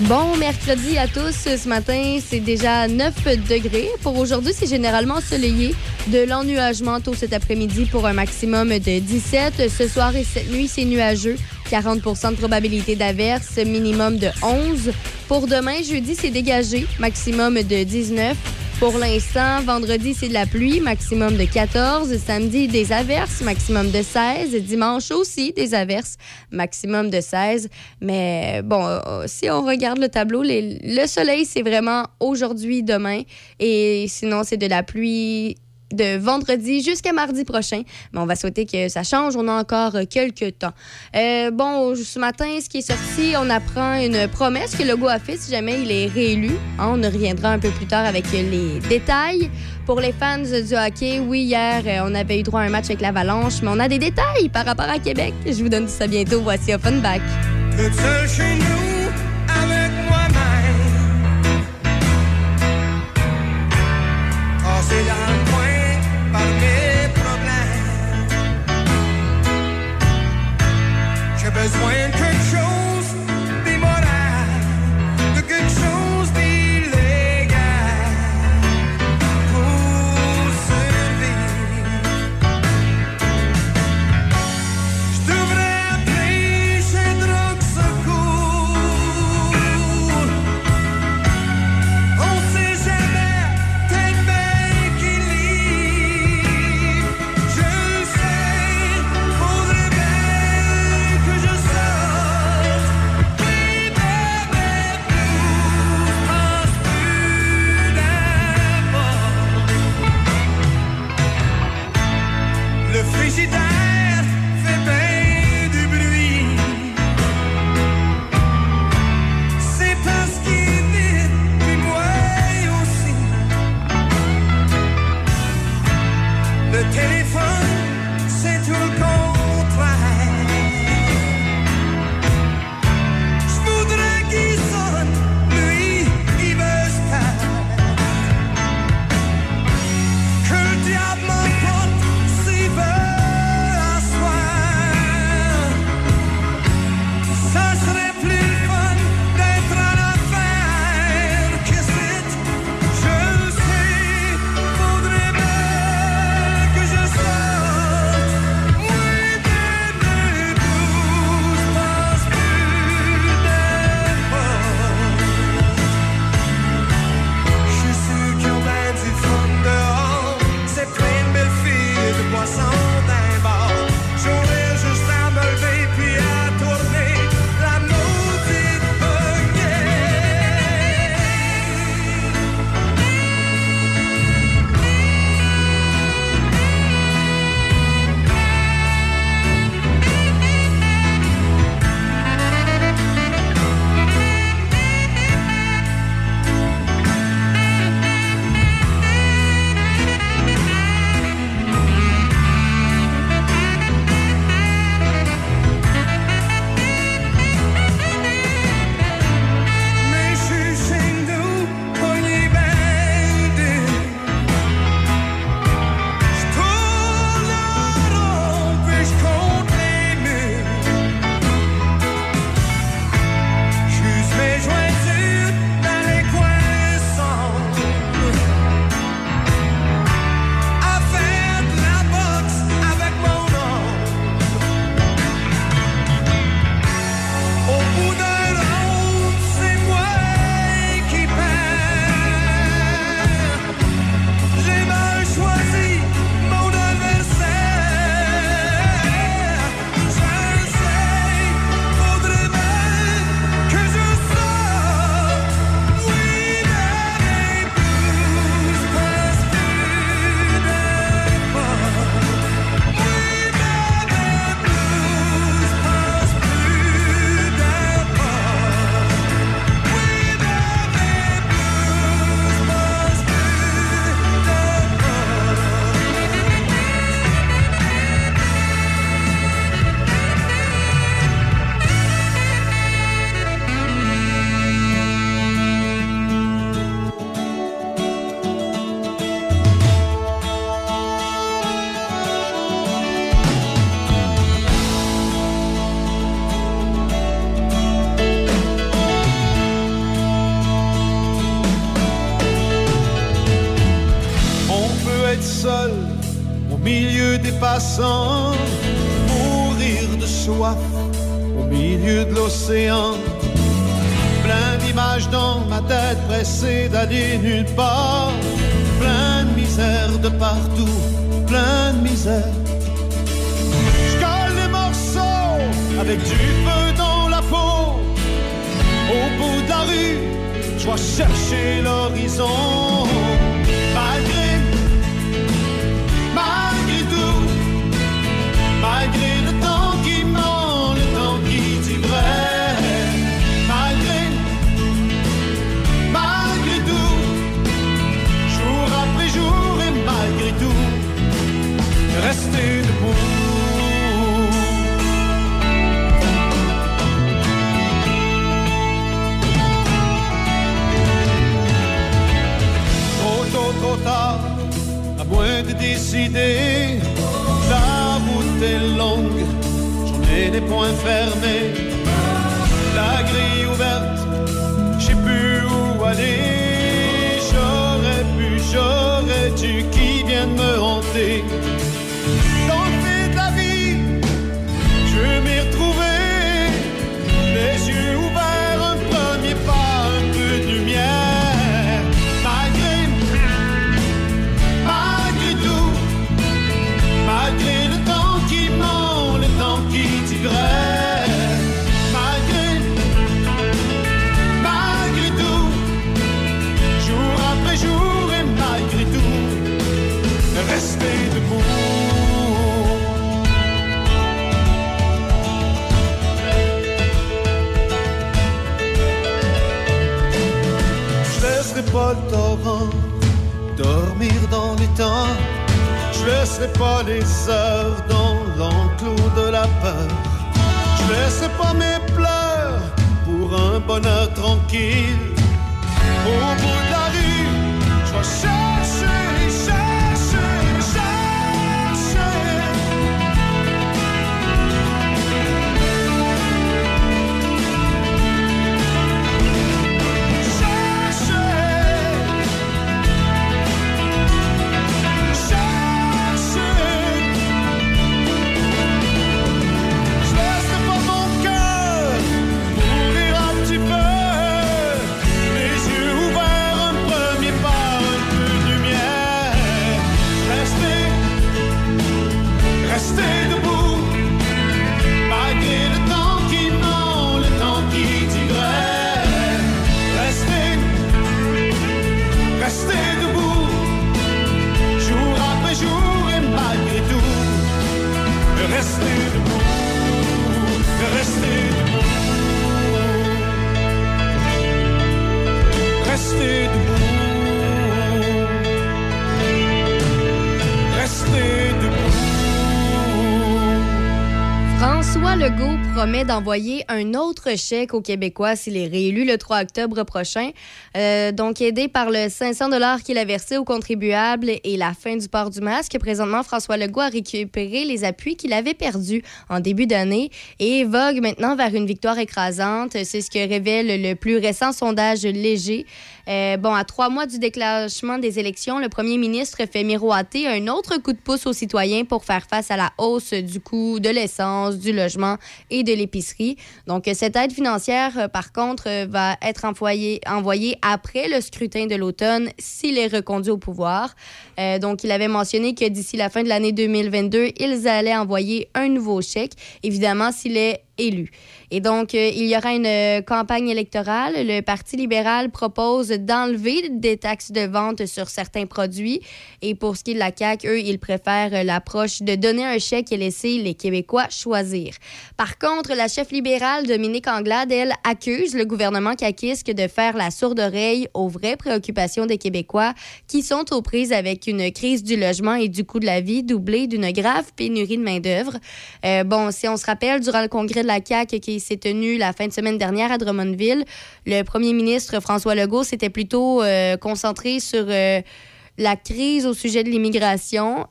Bon mercredi à tous. Ce matin, c'est déjà 9 degrés. Pour aujourd'hui, c'est généralement ensoleillé. De l'ennuagement tôt cet après-midi pour un maximum de 17. Ce soir et cette nuit, c'est nuageux. 40% de probabilité d'averse, minimum de 11. Pour demain, jeudi, c'est dégagé, maximum de 19. Pour l'instant, vendredi, c'est de la pluie, maximum de 14. Samedi, des averses, maximum de 16. Dimanche aussi, des averses, maximum de 16. Mais bon, euh, si on regarde le tableau, le soleil, c'est vraiment aujourd'hui, demain. Et sinon, c'est de la pluie de vendredi jusqu'à mardi prochain. Mais on va souhaiter que ça change. On a encore quelques temps. Euh, bon, ce matin, ce qui est sorti, on apprend une promesse que le Legault a faite si jamais il est réélu. Hein, on reviendra un peu plus tard avec les détails. Pour les fans du hockey, oui, hier, euh, on avait eu droit à un match avec l'Avalanche, mais on a des détails par rapport à Québec. Je vous donne tout ça bientôt. Voici Offenbach. Besoin de quelque chose des passants, mourir de soif au milieu de l'océan. Plein d'images dans ma tête, pressé d'aller nulle part. Plein de misère de partout, plein de misère. Je colle les morceaux avec du feu dans la peau. Au bout de la rue, je vais chercher l'horizon. Rester debout. Trop tôt, trop tard, à moins de décider. La route est longue, j'en ai les poings fermés. La grille ouverte, je sais plus où aller. J'aurais pu, j'aurais dû, qui vient de me hanter? Pas torrent dormir dans les temps. Je laisserai pas les heures dans l'enclos de la peur. Je laisserai pas mes pleurs pour un bonheur tranquille. Au bout de François Legault promet d'envoyer un autre chèque aux Québécois s'il est réélu le 3 octobre prochain. Euh, donc, aidé par le 500 qu'il a versé aux contribuables et la fin du port du masque, présentement, François Legault a récupéré les appuis qu'il avait perdus en début d'année et vogue maintenant vers une victoire écrasante. C'est ce que révèle le plus récent sondage léger. Euh, bon, à trois mois du déclenchement des élections, le premier ministre fait miroiter un autre coup de pouce aux citoyens pour faire face à la hausse du coût de l'essence, du logement et de l'épicerie. Donc, cette aide financière, euh, par contre, euh, va être envoyée, envoyée après le scrutin de l'automne s'il est reconduit au pouvoir. Euh, donc, il avait mentionné que d'ici la fin de l'année 2022, ils allaient envoyer un nouveau chèque, évidemment s'il est élu. Et donc, euh, il y aura une euh, campagne électorale. Le Parti libéral propose d'enlever des taxes de vente sur certains produits. Et pour ce qui est de la CAQ, eux, ils préfèrent euh, l'approche de donner un chèque et laisser les Québécois choisir. Par contre, la chef libérale, Dominique Anglade, elle, accuse le gouvernement caquisque de faire la sourde oreille aux vraies préoccupations des Québécois qui sont aux prises avec une crise du logement et du coût de la vie doublée d'une grave pénurie de main-d'œuvre. Bon, si on se rappelle, durant le congrès de la CAQ qui s'est tenu la fin de semaine dernière à Drummondville, le premier ministre François Legault s'était plutôt euh, concentré sur euh, la crise au sujet de l'immigration.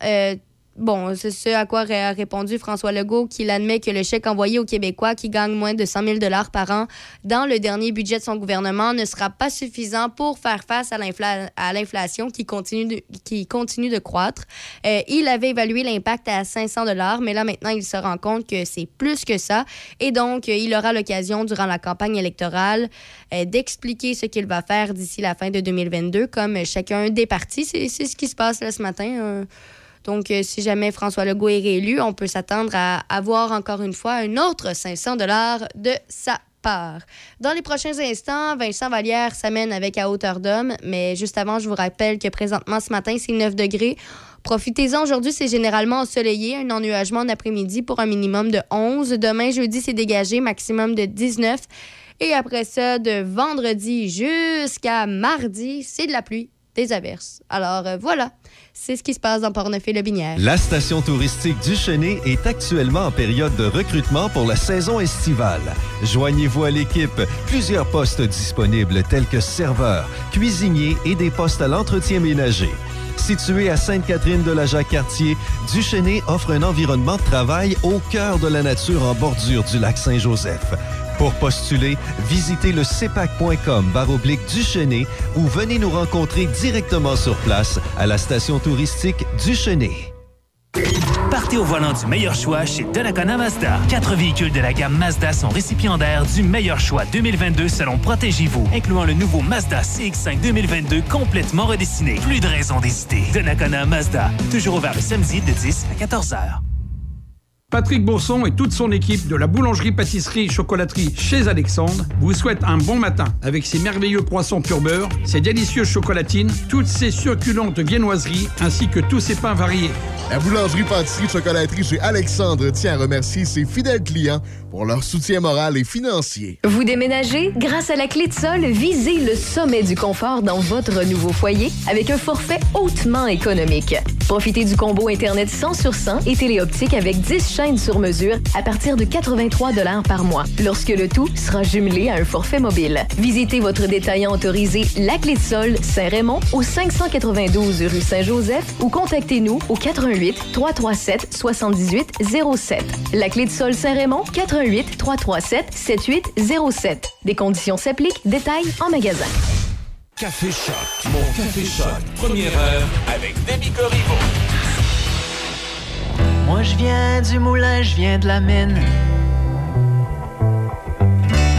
Euh, bon, c'est ce à quoi a répondu François Legault, qu'il admet que le chèque envoyé aux Québécois qui gagnent moins de 100 000 par an dans le dernier budget de son gouvernement ne sera pas suffisant pour faire face à l'inflation qui continue de, qui continue de croître. Euh, il avait évalué l'impact à 500 mais là maintenant, il se rend compte que c'est plus que ça. Et donc, il aura l'occasion, durant la campagne électorale, euh, d'expliquer ce qu'il va faire d'ici la fin de 2022, comme chacun des partis. C'est ce qui se passe là, ce matin. Euh. Donc, euh, si jamais François Legault est réélu, on peut s'attendre à avoir encore une fois un autre 500 dollars de sa part. Dans les prochains instants, Vincent Vallière s'amène avec à hauteur d'homme, mais juste avant, je vous rappelle que présentement, ce matin, c'est 9 degrés. Profitez-en aujourd'hui, c'est généralement ensoleillé, un ennuagement en après-midi pour un minimum de 11. Demain, jeudi, c'est dégagé, maximum de 19. Et après ça, de vendredi jusqu'à mardi, c'est de la pluie, des averses. Alors euh, voilà. C'est ce qui se passe dans Portneuf et le Binière. La station touristique du est actuellement en période de recrutement pour la saison estivale. Joignez-vous à l'équipe. Plusieurs postes disponibles tels que serveur, cuisinier et des postes à l'entretien ménager. Situé à Sainte-Catherine de la Jacques-Cartier, Duchesnay offre un environnement de travail au cœur de la nature en bordure du lac Saint-Joseph. Pour postuler, visitez le cepac.com baroblique Duchesnay ou venez nous rencontrer directement sur place à la station touristique Duchesnay. Partez au volant du meilleur choix chez Donnacona Mazda. Quatre véhicules de la gamme Mazda sont récipiendaires du meilleur choix 2022 selon Protégez-vous, incluant le nouveau Mazda CX-5 2022 complètement redessiné. Plus de raison d'hésiter. Donnacona Mazda, toujours ouvert le samedi de 10 à 14 heures. Patrick Bourson et toute son équipe de la boulangerie-pâtisserie-chocolaterie chez Alexandre vous souhaitent un bon matin avec ses merveilleux croissants pur beurre, ses délicieuses chocolatines, toutes ses succulentes viennoiseries ainsi que tous ses pains variés. La boulangerie-pâtisserie-chocolaterie chez Alexandre tient à remercier ses fidèles clients pour leur soutien moral et financier. Vous déménagez? Grâce à la clé de sol, visez le sommet du confort dans votre nouveau foyer avec un forfait hautement économique. Profitez du combo Internet 100 sur 100 et téléoptique avec 10 sur mesure à partir de 83 par mois, lorsque le tout sera jumelé à un forfait mobile. Visitez votre détaillant autorisé La Clé de Sol Saint-Raymond au 592 rue Saint-Joseph ou contactez-nous au 88 337 78 07. La Clé de Sol Saint-Raymond 88 337 7807. Des conditions s'appliquent. Détails en magasin. Café Choc, mon Café Choc, première heure avec. Moi je viens du moulin, je viens de la mine.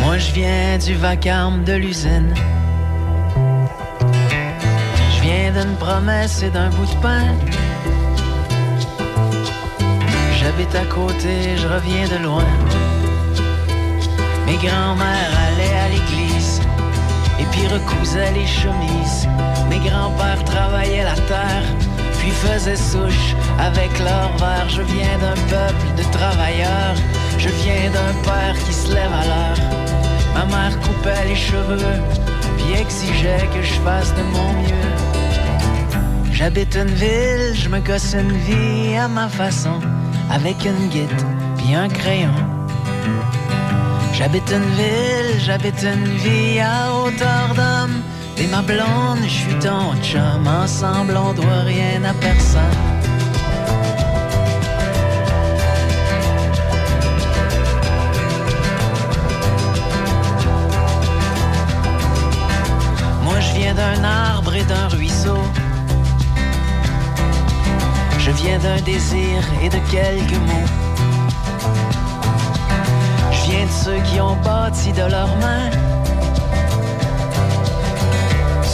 Moi je viens du vacarme de l'usine. Je viens d'une promesse et d'un bout de pain. J'habite à côté, je reviens de loin. Mes grands-mères allaient à l'église et puis recousaient les chemises. Mes grands-pères travaillaient la terre, puis faisaient souche avec leur verre. Je viens d'un peuple de travailleurs, je viens d'un père qui se lève à l'heure. Ma mère coupait les cheveux, puis exigeait que je fasse de mon mieux. J'habite une ville, je me gosse une vie à ma façon, avec une guide, puis un crayon. J'habite une ville, j'habite une vie à hauteur d'homme. T'es ma blonde, je suis ton chum. Ensemble, on doit rien à personne. Moi, je viens d'un arbre et d'un ruisseau. Je viens d'un désir et de quelques mots. Je viens de ceux qui ont bâti de leurs mains.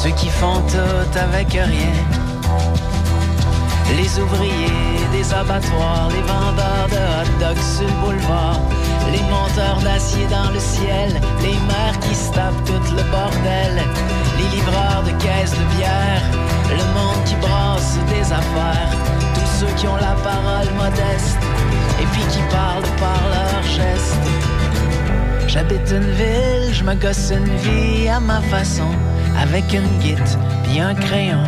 Ceux qui font tout avec rien. Les ouvriers des abattoirs, les vendeurs de hot dogs sur le les monteurs d'acier dans le ciel, les mères qui se tapent tout le bordel, les livreurs de caisses de bière, le monde qui brasse des affaires, tous ceux qui ont la parole modeste. Et puis qui parlent par leurs gestes. J'habite une ville, je me gosse une vie à ma façon, avec une guite puis un crayon.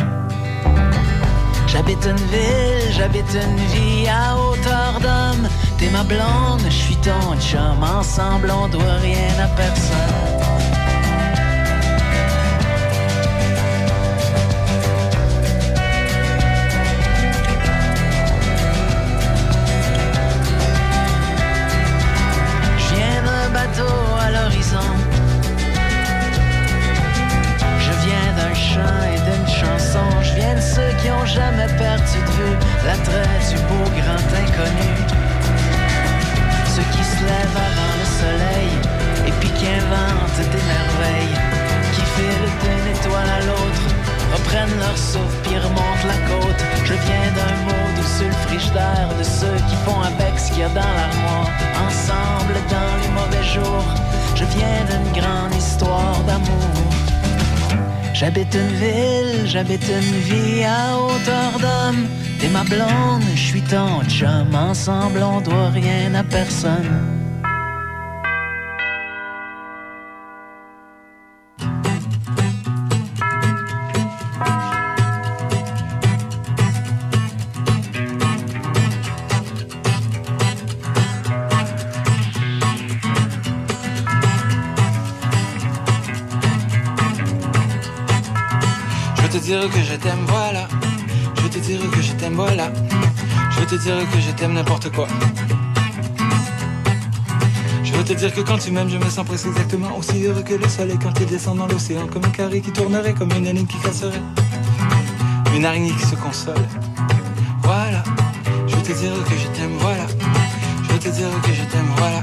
J'habite une ville, j'habite une vie à hauteur d'homme. T'es ma blonde, je suis ton chum. Ensemble, on doit rien à personne. Je viens d'un chant et d'une chanson. Je viens de ceux qui ont jamais perdu de vue l'attrait du beau grand inconnu. Ceux qui se lèvent avant le soleil et puis qui inventent des merveilles. Qui filent d'une étoile à l'autre, reprennent leur souffle puis remontent la côte. Je viens d'un mot doux sur le de ceux qui font avec ce qu'il y a dans l'armoire. Ensemble dans les mauvais jours, je viens d'une grande histoire d'amour. J'habite une ville, j'habite une vie à hauteur d'homme. T'es ma blonde, je suis ton chum. Ensemble, on doit rien à personne. Dire que je t'aime, voilà. Je veux te dire que je t'aime, voilà. Je veux te dire que je t'aime n'importe quoi. Je veux te dire que quand tu m'aimes, je me sens presque exactement aussi heureux que le soleil quand il descend dans l'océan. Comme un carré qui tournerait, comme une énigme qui casserait. Une araignée qui se console. Voilà. Je veux te dire que je t'aime, voilà. Je veux te dire que je t'aime, voilà.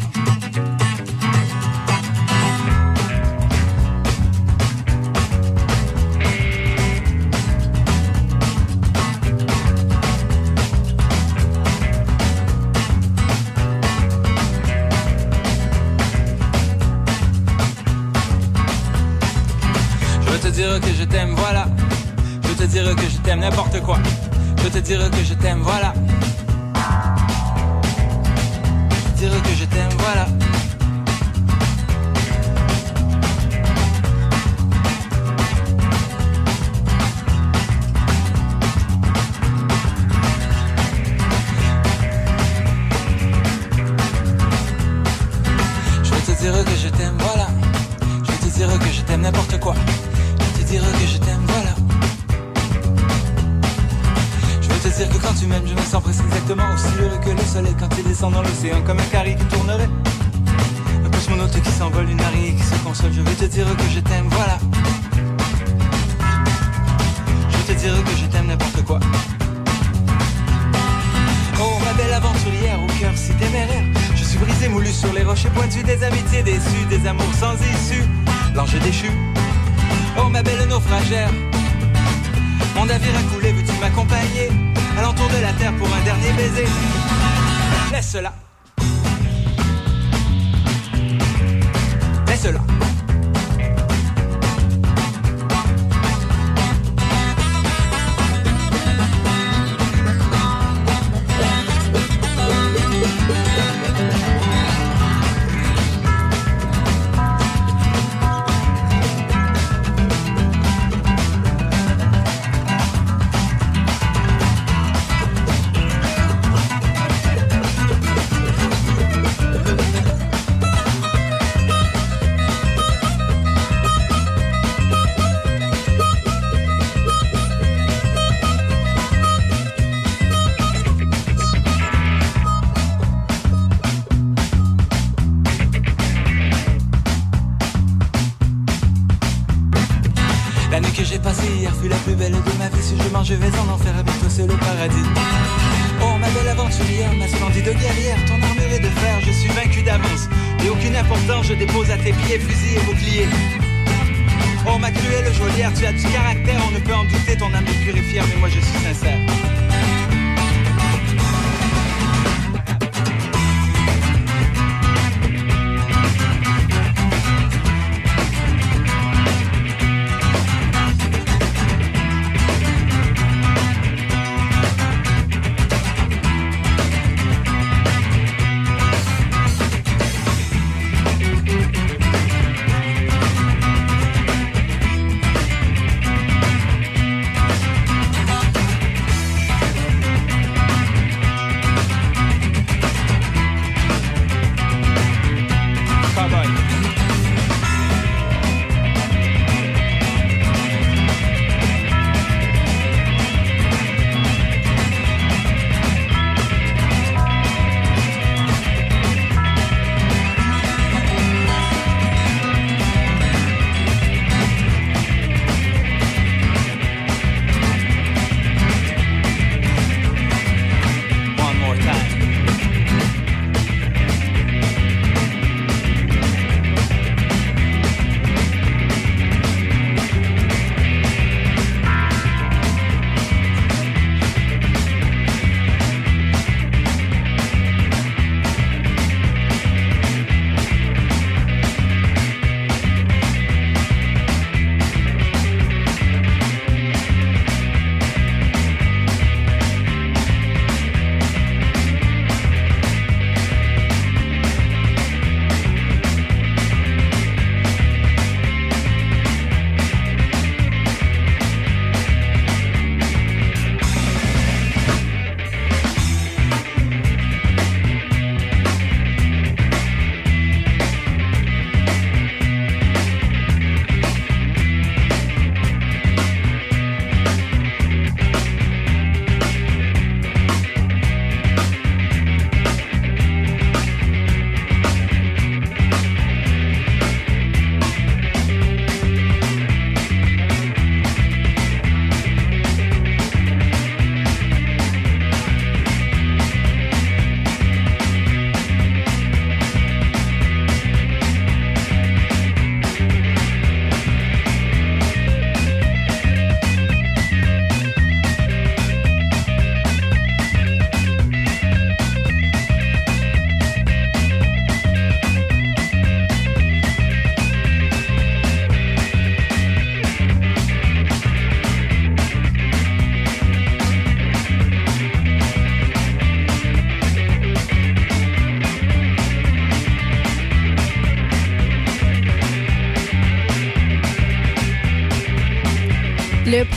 T'aime n'importe quoi. Je te dire que je t'aime, voilà.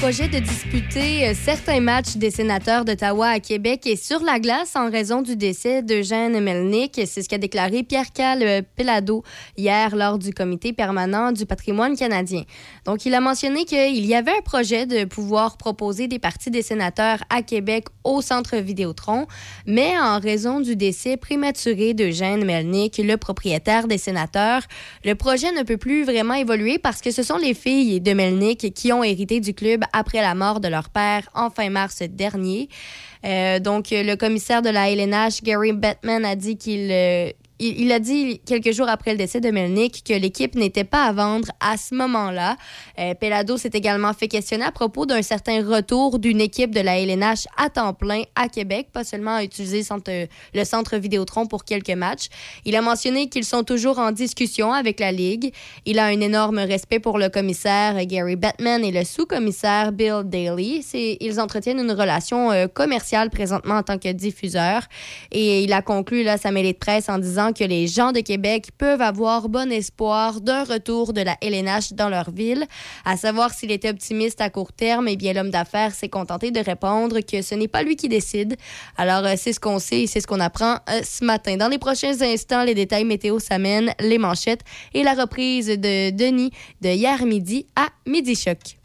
Projet de disputer euh, certains matchs des sénateurs d'Ottawa à Québec est sur la glace en raison du décès d'Eugène Melnick. C'est ce qu'a déclaré Pierre-Cal Pelado hier lors du comité permanent du patrimoine canadien. Donc, il a mentionné qu'il y avait un projet de pouvoir proposer des parties des sénateurs à Québec au centre Vidéotron, mais en raison du décès prématuré d'Eugène Melnick, le propriétaire des sénateurs, le projet ne peut plus vraiment évoluer parce que ce sont les filles de Melnick qui ont hérité du club après la mort de leur père en fin mars dernier. Euh, donc, le commissaire de la LNH, Gary Bettman, a dit qu'il euh, il, a dit quelques jours après le décès de Melnick que l'équipe n'était pas à vendre à ce moment-là. Euh, Pelado s'est également fait questionner à propos d'un certain retour d'une équipe de la LNH à temps plein à Québec, pas seulement à utiliser le centre Vidéotron pour quelques matchs. Il a mentionné qu'ils sont toujours en discussion avec la Ligue. Il a un énorme respect pour le commissaire Gary Batman et le sous-commissaire Bill Daly. Ils entretiennent une relation euh, commerciale présentement en tant que diffuseur. Et il a conclu là, sa mêlée de presse en disant que les gens de Québec peuvent avoir bon espoir d'un retour de la LNH dans leur ville. À savoir s'il était optimiste à court terme, eh bien, l'homme d'affaires s'est contenté de répondre que ce n'est pas lui qui décide. Alors, euh, c'est ce qu'on sait et c'est ce qu'on apprend euh, ce matin. Dans les prochains instants, les détails météo s'amènent, les manchettes et la reprise de Denis de hier midi à Midi Choc.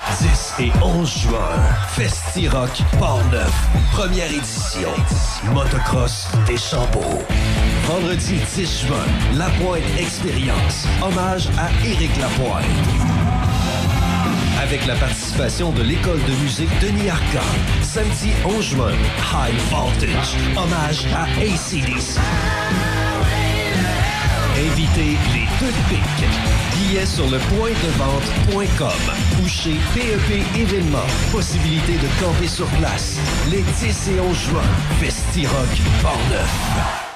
10 et 11 juin, Festi-Rock Port-Neuf, première édition. Motocross des Chambeaux. Vendredi 10 juin, La Pointe Expérience. Hommage à Éric Lapointe. Avec la participation de l'école de musique Denis Arcand. Samedi 11 juin, High Voltage. Hommage à ACDC. Invitez les deux pics. Billets sur le point de vente.com ou chez PEP Événements. Possibilité de camper sur place. Les 10 et 11 juin, Festi-Rock Port-Neuf.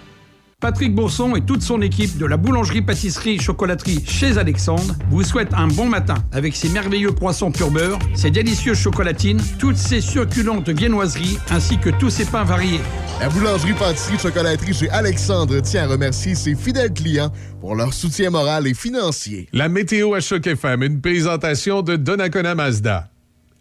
Patrick Bourson et toute son équipe de la boulangerie-pâtisserie-chocolaterie chez Alexandre vous souhaitent un bon matin avec ses merveilleux croissants pur beurre, ses délicieuses chocolatines, toutes ses succulentes viennoiseries ainsi que tous ses pains variés. La boulangerie pâtisserie chocolaterie chez Alexandre tient à remercier ses fidèles clients pour leur soutien moral et financier. La météo à Choc FM, une présentation de Donnacona Mazda.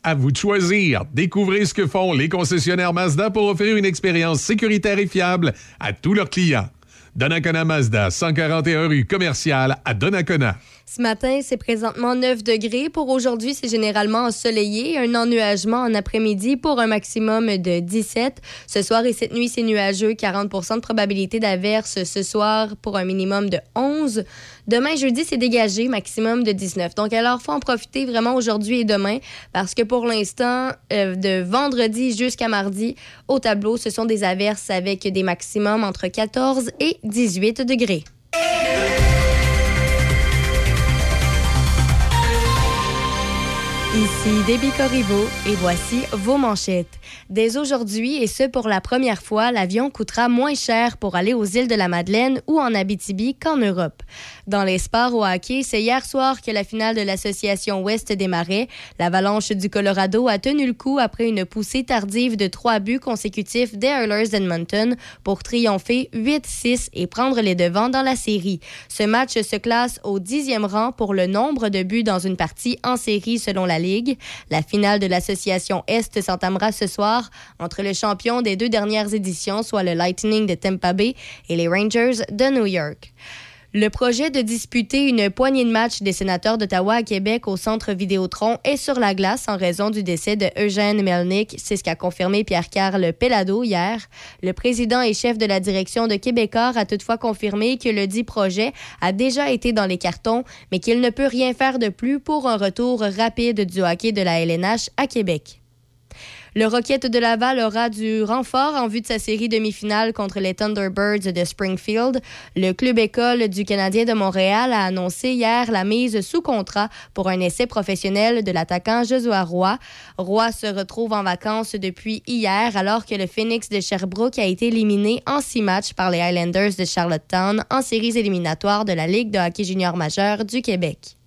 À vous de choisir. Découvrez ce que font les concessionnaires Mazda pour offrir une expérience sécuritaire et fiable à tous leurs clients. Donnacona Mazda, 141 rue commerciale à Donnacona. Ce matin, c'est présentement 9 degrés. Pour aujourd'hui, c'est généralement ensoleillé. Un ennuagement en après-midi pour un maximum de 17. Ce soir et cette nuit, c'est nuageux. 40% de probabilité d'averse ce soir pour un minimum de 11. Demain, jeudi, c'est dégagé, maximum de 19. Donc, alors, faut en profiter vraiment aujourd'hui et demain parce que pour l'instant, euh, de vendredi jusqu'à mardi, au tableau, ce sont des averses avec des maximums entre 14 et 18 degrés. Ici Déby Corriveau et voici vos manchettes. Dès aujourd'hui, et ce pour la première fois, l'avion coûtera moins cher pour aller aux îles de la Madeleine ou en Abitibi qu'en Europe. Dans les sports au hockey, c'est hier soir que la finale de l'association Ouest démarrait. L'avalanche du Colorado a tenu le coup après une poussée tardive de trois buts consécutifs des Oilers d'Edmonton pour triompher 8-6 et prendre les devants dans la série. Ce match se classe au dixième rang pour le nombre de buts dans une partie en série selon la La finale de l'association Est s'entamera ce soir entre le champion des deux dernières éditions, soit le Lightning de Tampa Bay, et les Rangers de New York. Le projet de disputer une poignée de matchs des sénateurs d'Ottawa à Québec au centre Vidéotron est sur la glace en raison du décès de Eugène Melnick. C'est ce qu'a confirmé Pierre-Carl Pellado hier. Le président et chef de la direction de Québécois a toutefois confirmé que le dit projet a déjà été dans les cartons, mais qu'il ne peut rien faire de plus pour un retour rapide du hockey de la LNH à Québec. Le Rocket de Laval aura du renfort en vue de sa série demi-finale contre les Thunderbirds de Springfield. Le club école du Canadien de Montréal a annoncé hier la mise sous contrat pour un essai professionnel de l'attaquant Joshua Roy. Roy se retrouve en vacances depuis hier alors que le Phoenix de Sherbrooke a été éliminé en six matchs par les Highlanders de Charlottetown en séries éliminatoires de la Ligue de hockey junior majeur du Québec.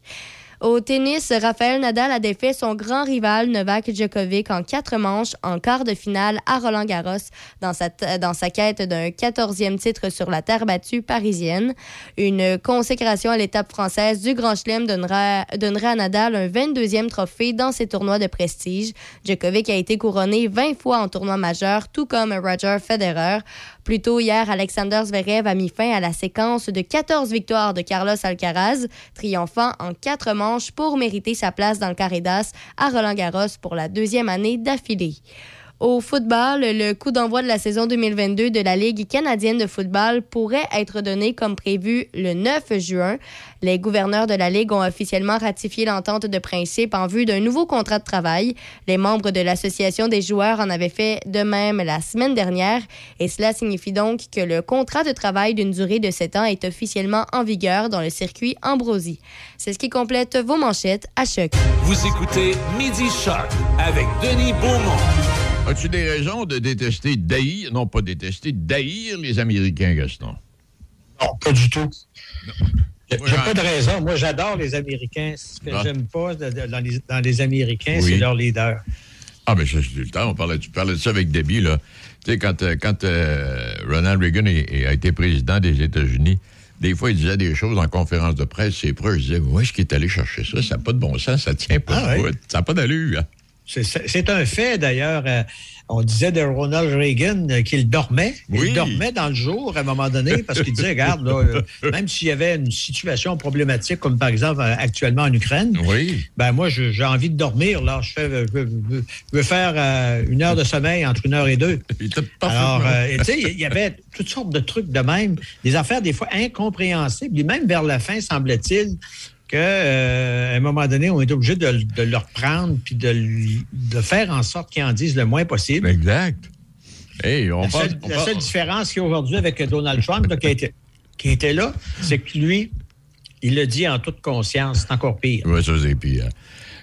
Au tennis, Raphaël Nadal a défait son grand rival Novak Djokovic en quatre manches en quart de finale à Roland-Garros dans sa, dans sa quête d'un 14e titre sur la terre battue parisienne. Une consécration à l'étape française du Grand Chelem donnera, donnerait à Nadal un 22e trophée dans ses tournois de prestige. Djokovic a été couronné 20 fois en tournoi majeur, tout comme Roger Federer. Plus tôt hier, Alexander Zverev a mis fin à la séquence de 14 victoires de Carlos Alcaraz, triomphant en quatre manches pour mériter sa place dans le carré d'as à Roland-Garros pour la deuxième année d'affilée. Au football, le coup d'envoi de la saison 2022 de la Ligue canadienne de football pourrait être donné comme prévu le 9 juin. Les gouverneurs de la Ligue ont officiellement ratifié l'entente de principe en vue d'un nouveau contrat de travail. Les membres de l'Association des joueurs en avaient fait de même la semaine dernière et cela signifie donc que le contrat de travail d'une durée de 7 ans est officiellement en vigueur dans le circuit Ambrosie. C'est ce qui complète vos manchettes à choc. Vous écoutez Midi Shark avec Denis Beaumont. As-tu des raisons de détester, d'haïr, non pas détester, d'haïr les Américains, Gaston? Non, pas du tout. J'ai pas de raison. Moi, j'adore les Américains. Ce que Ah. j'aime pas de- de- dans, les, dans les Américains, Oui. c'est leur leader. Ah, mais ça, j'ai eu le temps. On parlait, tu parlais de ça avec Debbie, là. Tu sais, quand, euh, quand euh, Ronald Reagan est- est- a été président des États-Unis, des fois, il disait des choses en conférence de presse, c'est proche. Je disais, où est-ce qu'il est allé chercher ça? Ça n'a pas de bon sens, ça tient pas. Ah, ouais. Ça n'a pas d'allure. C'est- un fait, d'ailleurs. euh, on disait de Ronald Reagan euh, qu'il dormait. Oui. Il dormait dans le jour à un moment donné parce qu'il disait, regarde, là, euh, même s'il y avait une situation problématique, comme par exemple actuellement en Ukraine, oui. ben moi, j'ai envie de dormir. Là. Je, fais, je veux, je veux- je veux faire euh, une heure de sommeil entre une heure et deux. Alors, euh, et tu sais, il y avait toutes sortes de trucs de même, des affaires des fois incompréhensibles. Et même vers la fin, semble-t-il, qu'à un moment donné, on est obligé de, de le reprendre puis de, faire en sorte qu'ils en disent le moins possible. Exact. Hey, on la parle- seule, on la parle- seule différence qu'il y a aujourd'hui avec Donald Trump, là, qui, était là, c'est que lui, il le dit en toute conscience. C'est encore pire. Ouais, ça, c'est pire.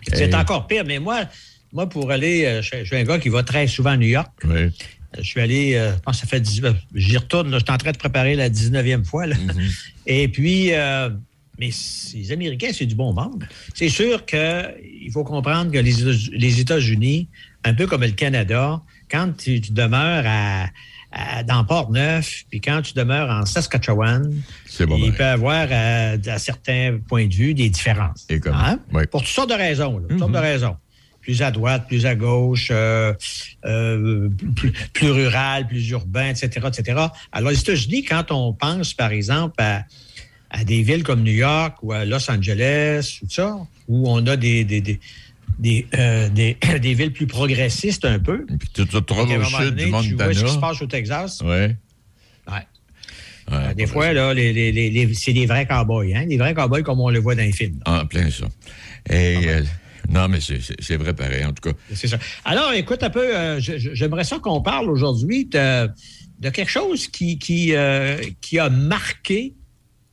C'est Hey. encore pire. Mais moi, moi pour aller, euh, je, je suis un gars qui va très souvent à New York. Oui. Euh, Je suis allé, euh, je pense que ça fait 10 J'y retourne, là, je suis en train de préparer la 19e fois. là. Et puis, euh, mais les Américains, c'est du bon monde. C'est sûr qu'il faut comprendre que les, États- les États-Unis, un peu comme le Canada, quand tu, tu demeures à, à- dans Port-Neuf, puis quand tu demeures en Saskatchewan, bon il peut y avoir, euh, à certains points de vue, des différences. Hein? Pour toutes sortes de raisons. là, toutes sortes de raisons. Plus à droite, plus à gauche, euh, euh, plus, plus rural, plus urbain, etc., etc. Alors, les États-Unis, quand on pense, par exemple, à, à des villes comme New York ou à Los Angeles, tout ça, où on a des, des, des, des, euh, des- des villes plus progressistes un peu. Puis à un au sud donné, du Tu vois ce qui Montana. se passe au Texas. Oui. Ouais. Euh, des fois, là, les, les- les- c'est des vrais cowboys, hein? Des vrais cowboys comme on le voit dans les films. En plein ça. Et, euh, non, mais c'est- vrai pareil, en tout cas. C'est ça. Alors, écoute un peu, euh, j'aimerais ça qu'on parle aujourd'hui de, de quelque chose qui, qui, qui a marqué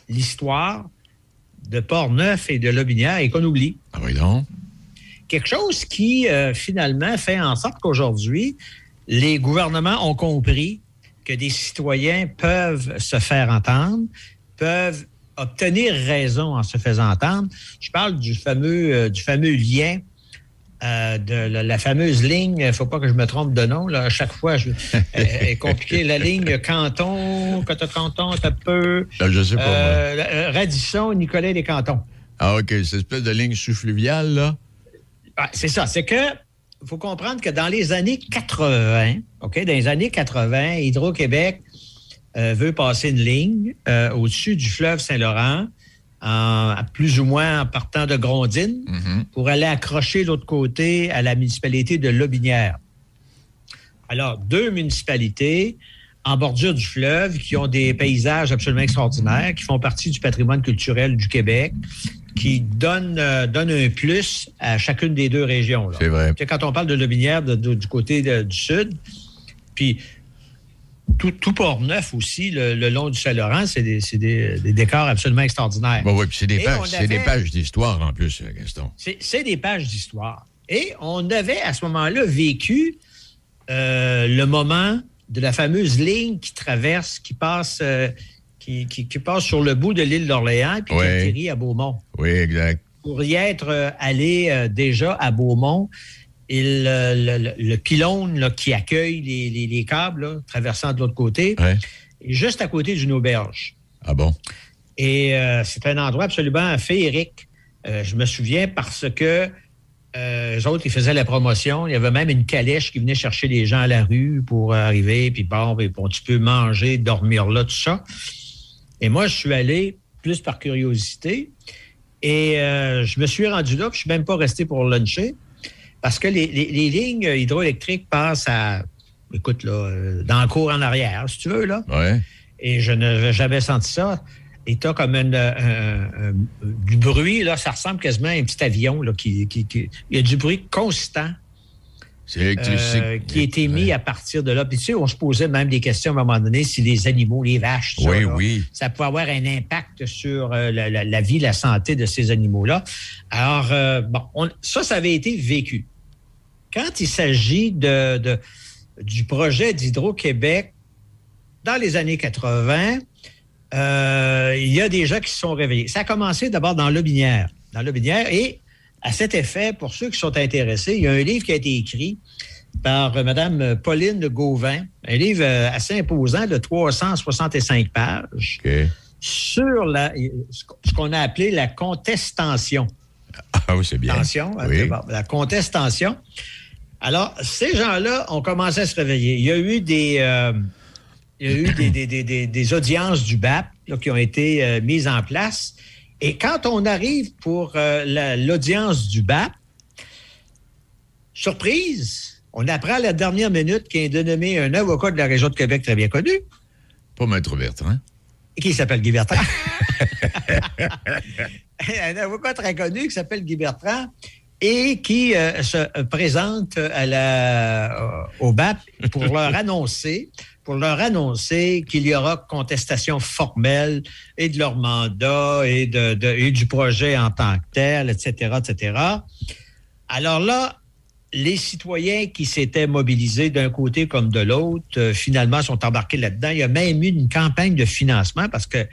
l'histoire de Port-Neuf et de Lobinière et qu'on oublie. Ah oui, donc? Quelque chose qui, euh, finalement, fait en sorte qu'aujourd'hui, les gouvernements ont compris que des citoyens peuvent se faire entendre, peuvent obtenir raison en se faisant entendre. Je parle du fameux, euh, du fameux lien euh, de la, la fameuse ligne, il ne faut pas que je me trompe de nom, là, à chaque fois, je, elle est compliquée. La ligne Canton, Canton, Canton, un peu. Ah, je sais pas, Euh, euh, Radisson, Nicolet, les cantons. Ah, OK, cette espèce de ligne sous-fluviale, là. Ah, c'est ça. C'est que il faut comprendre que dans les années 80, OK, dans les années 80, Hydro-Québec euh, veut passer une ligne euh, au-dessus du fleuve Saint-Laurent, en- plus ou moins en partant de Grondines, pour aller accrocher l'autre côté à la municipalité de Lobinière. Alors, deux municipalités en bordure du fleuve, qui ont des paysages absolument extraordinaires, qui font partie du patrimoine culturel du Québec, qui donnent, euh, donnent un plus à chacune des deux régions. C'est vrai. Quand on parle de Lobinière de- de- du côté de- du sud, puis tout, tout Port-Neuf aussi, le, le long du Saint-Laurent, c'est des, des- des décors absolument extraordinaires. Bon, oui, puis c'est des, des pages d'histoire en plus, euh, Gaston. C'est des pages d'histoire. Et on avait à ce moment-là vécu euh, le moment de la fameuse ligne qui traverse, qui passe, euh, qui, qui- qui passe sur le bout de l'île d'Orléans puis qui atterrit à Beaumont. Oui, exact. Pour y être euh, allé déjà à Beaumont, euh, le, le- le pylône là, qui accueille les, les- les câbles là, traversant de l'autre côté Ouais. juste à côté d'une auberge. Ah bon? Et euh, c'est un endroit absolument féerique. Euh, je me souviens parce que euh, eux autres, ils faisaient la promotion. Il y avait même une calèche qui venait chercher les gens à la rue pour arriver, puis bon, puis bon, tu peux manger, dormir là, tout ça. Et moi, je suis allé plus par curiosité. Et je me suis rendu là, puis je suis même pas resté pour luncher, parce que les, les- les lignes hydroélectriques passent à, écoute, là, euh, dans le cours en arrière, si tu veux, là Ouais. et je n'avais jamais senti ça. Et t'as comme une, un- un- du bruit, là, ça ressemble quasiment à un petit avion. Là, qui, qui- qui- il y a du bruit constant euh, qui a été mis à partir de là. Puis tu sais, on se posait même des questions à un moment donné si les animaux, les vaches, ça, Oui, là, oui. ça pouvait avoir un impact sur euh, la, la- la vie, la santé de ces animaux-là. Alors, euh, bon, on- ça, ça avait été vécu. Quand il s'agit de, de- du projet d'Hydro-Québec, dans les années 80, euh, il y a des gens qui se sont réveillés. Ça a commencé d'abord dans Lobinière. Dans Lobinière, et à cet effet, pour ceux qui sont intéressés, il y a un livre qui a été écrit par euh, Mme Pauline Gauvin, un livre euh, assez imposant de 365 pages sur la, ce qu'on a appelé la contestation. Ah oui, c'est bien. Oui. la contestation. Alors, ces gens-là ont commencé à se réveiller. Il y a eu des, euh, il y a eu des, des- des- des- des audiences du BAP là, qui ont été euh, mises en place. Et quand on arrive pour euh, la- l'audience du BAP, surprise, on apprend à la dernière minute qu'il a dénommé un avocat de la région de Québec très bien connu, Pas Maître Bertrand. et qui s'appelle Guy Bertrand. un avocat très connu qui s'appelle Guy Bertrand et qui euh, se présente à la, euh, au BAP pour leur annoncer pour leur annoncer qu'il y aura contestation formelle et de leur mandat et, de, de- et du projet en tant que tel, etc., etc. Alors là, les citoyens qui s'étaient mobilisés d'un côté comme de l'autre, euh, finalement, sont embarqués là-dedans. Il y a même eu une campagne de financement parce que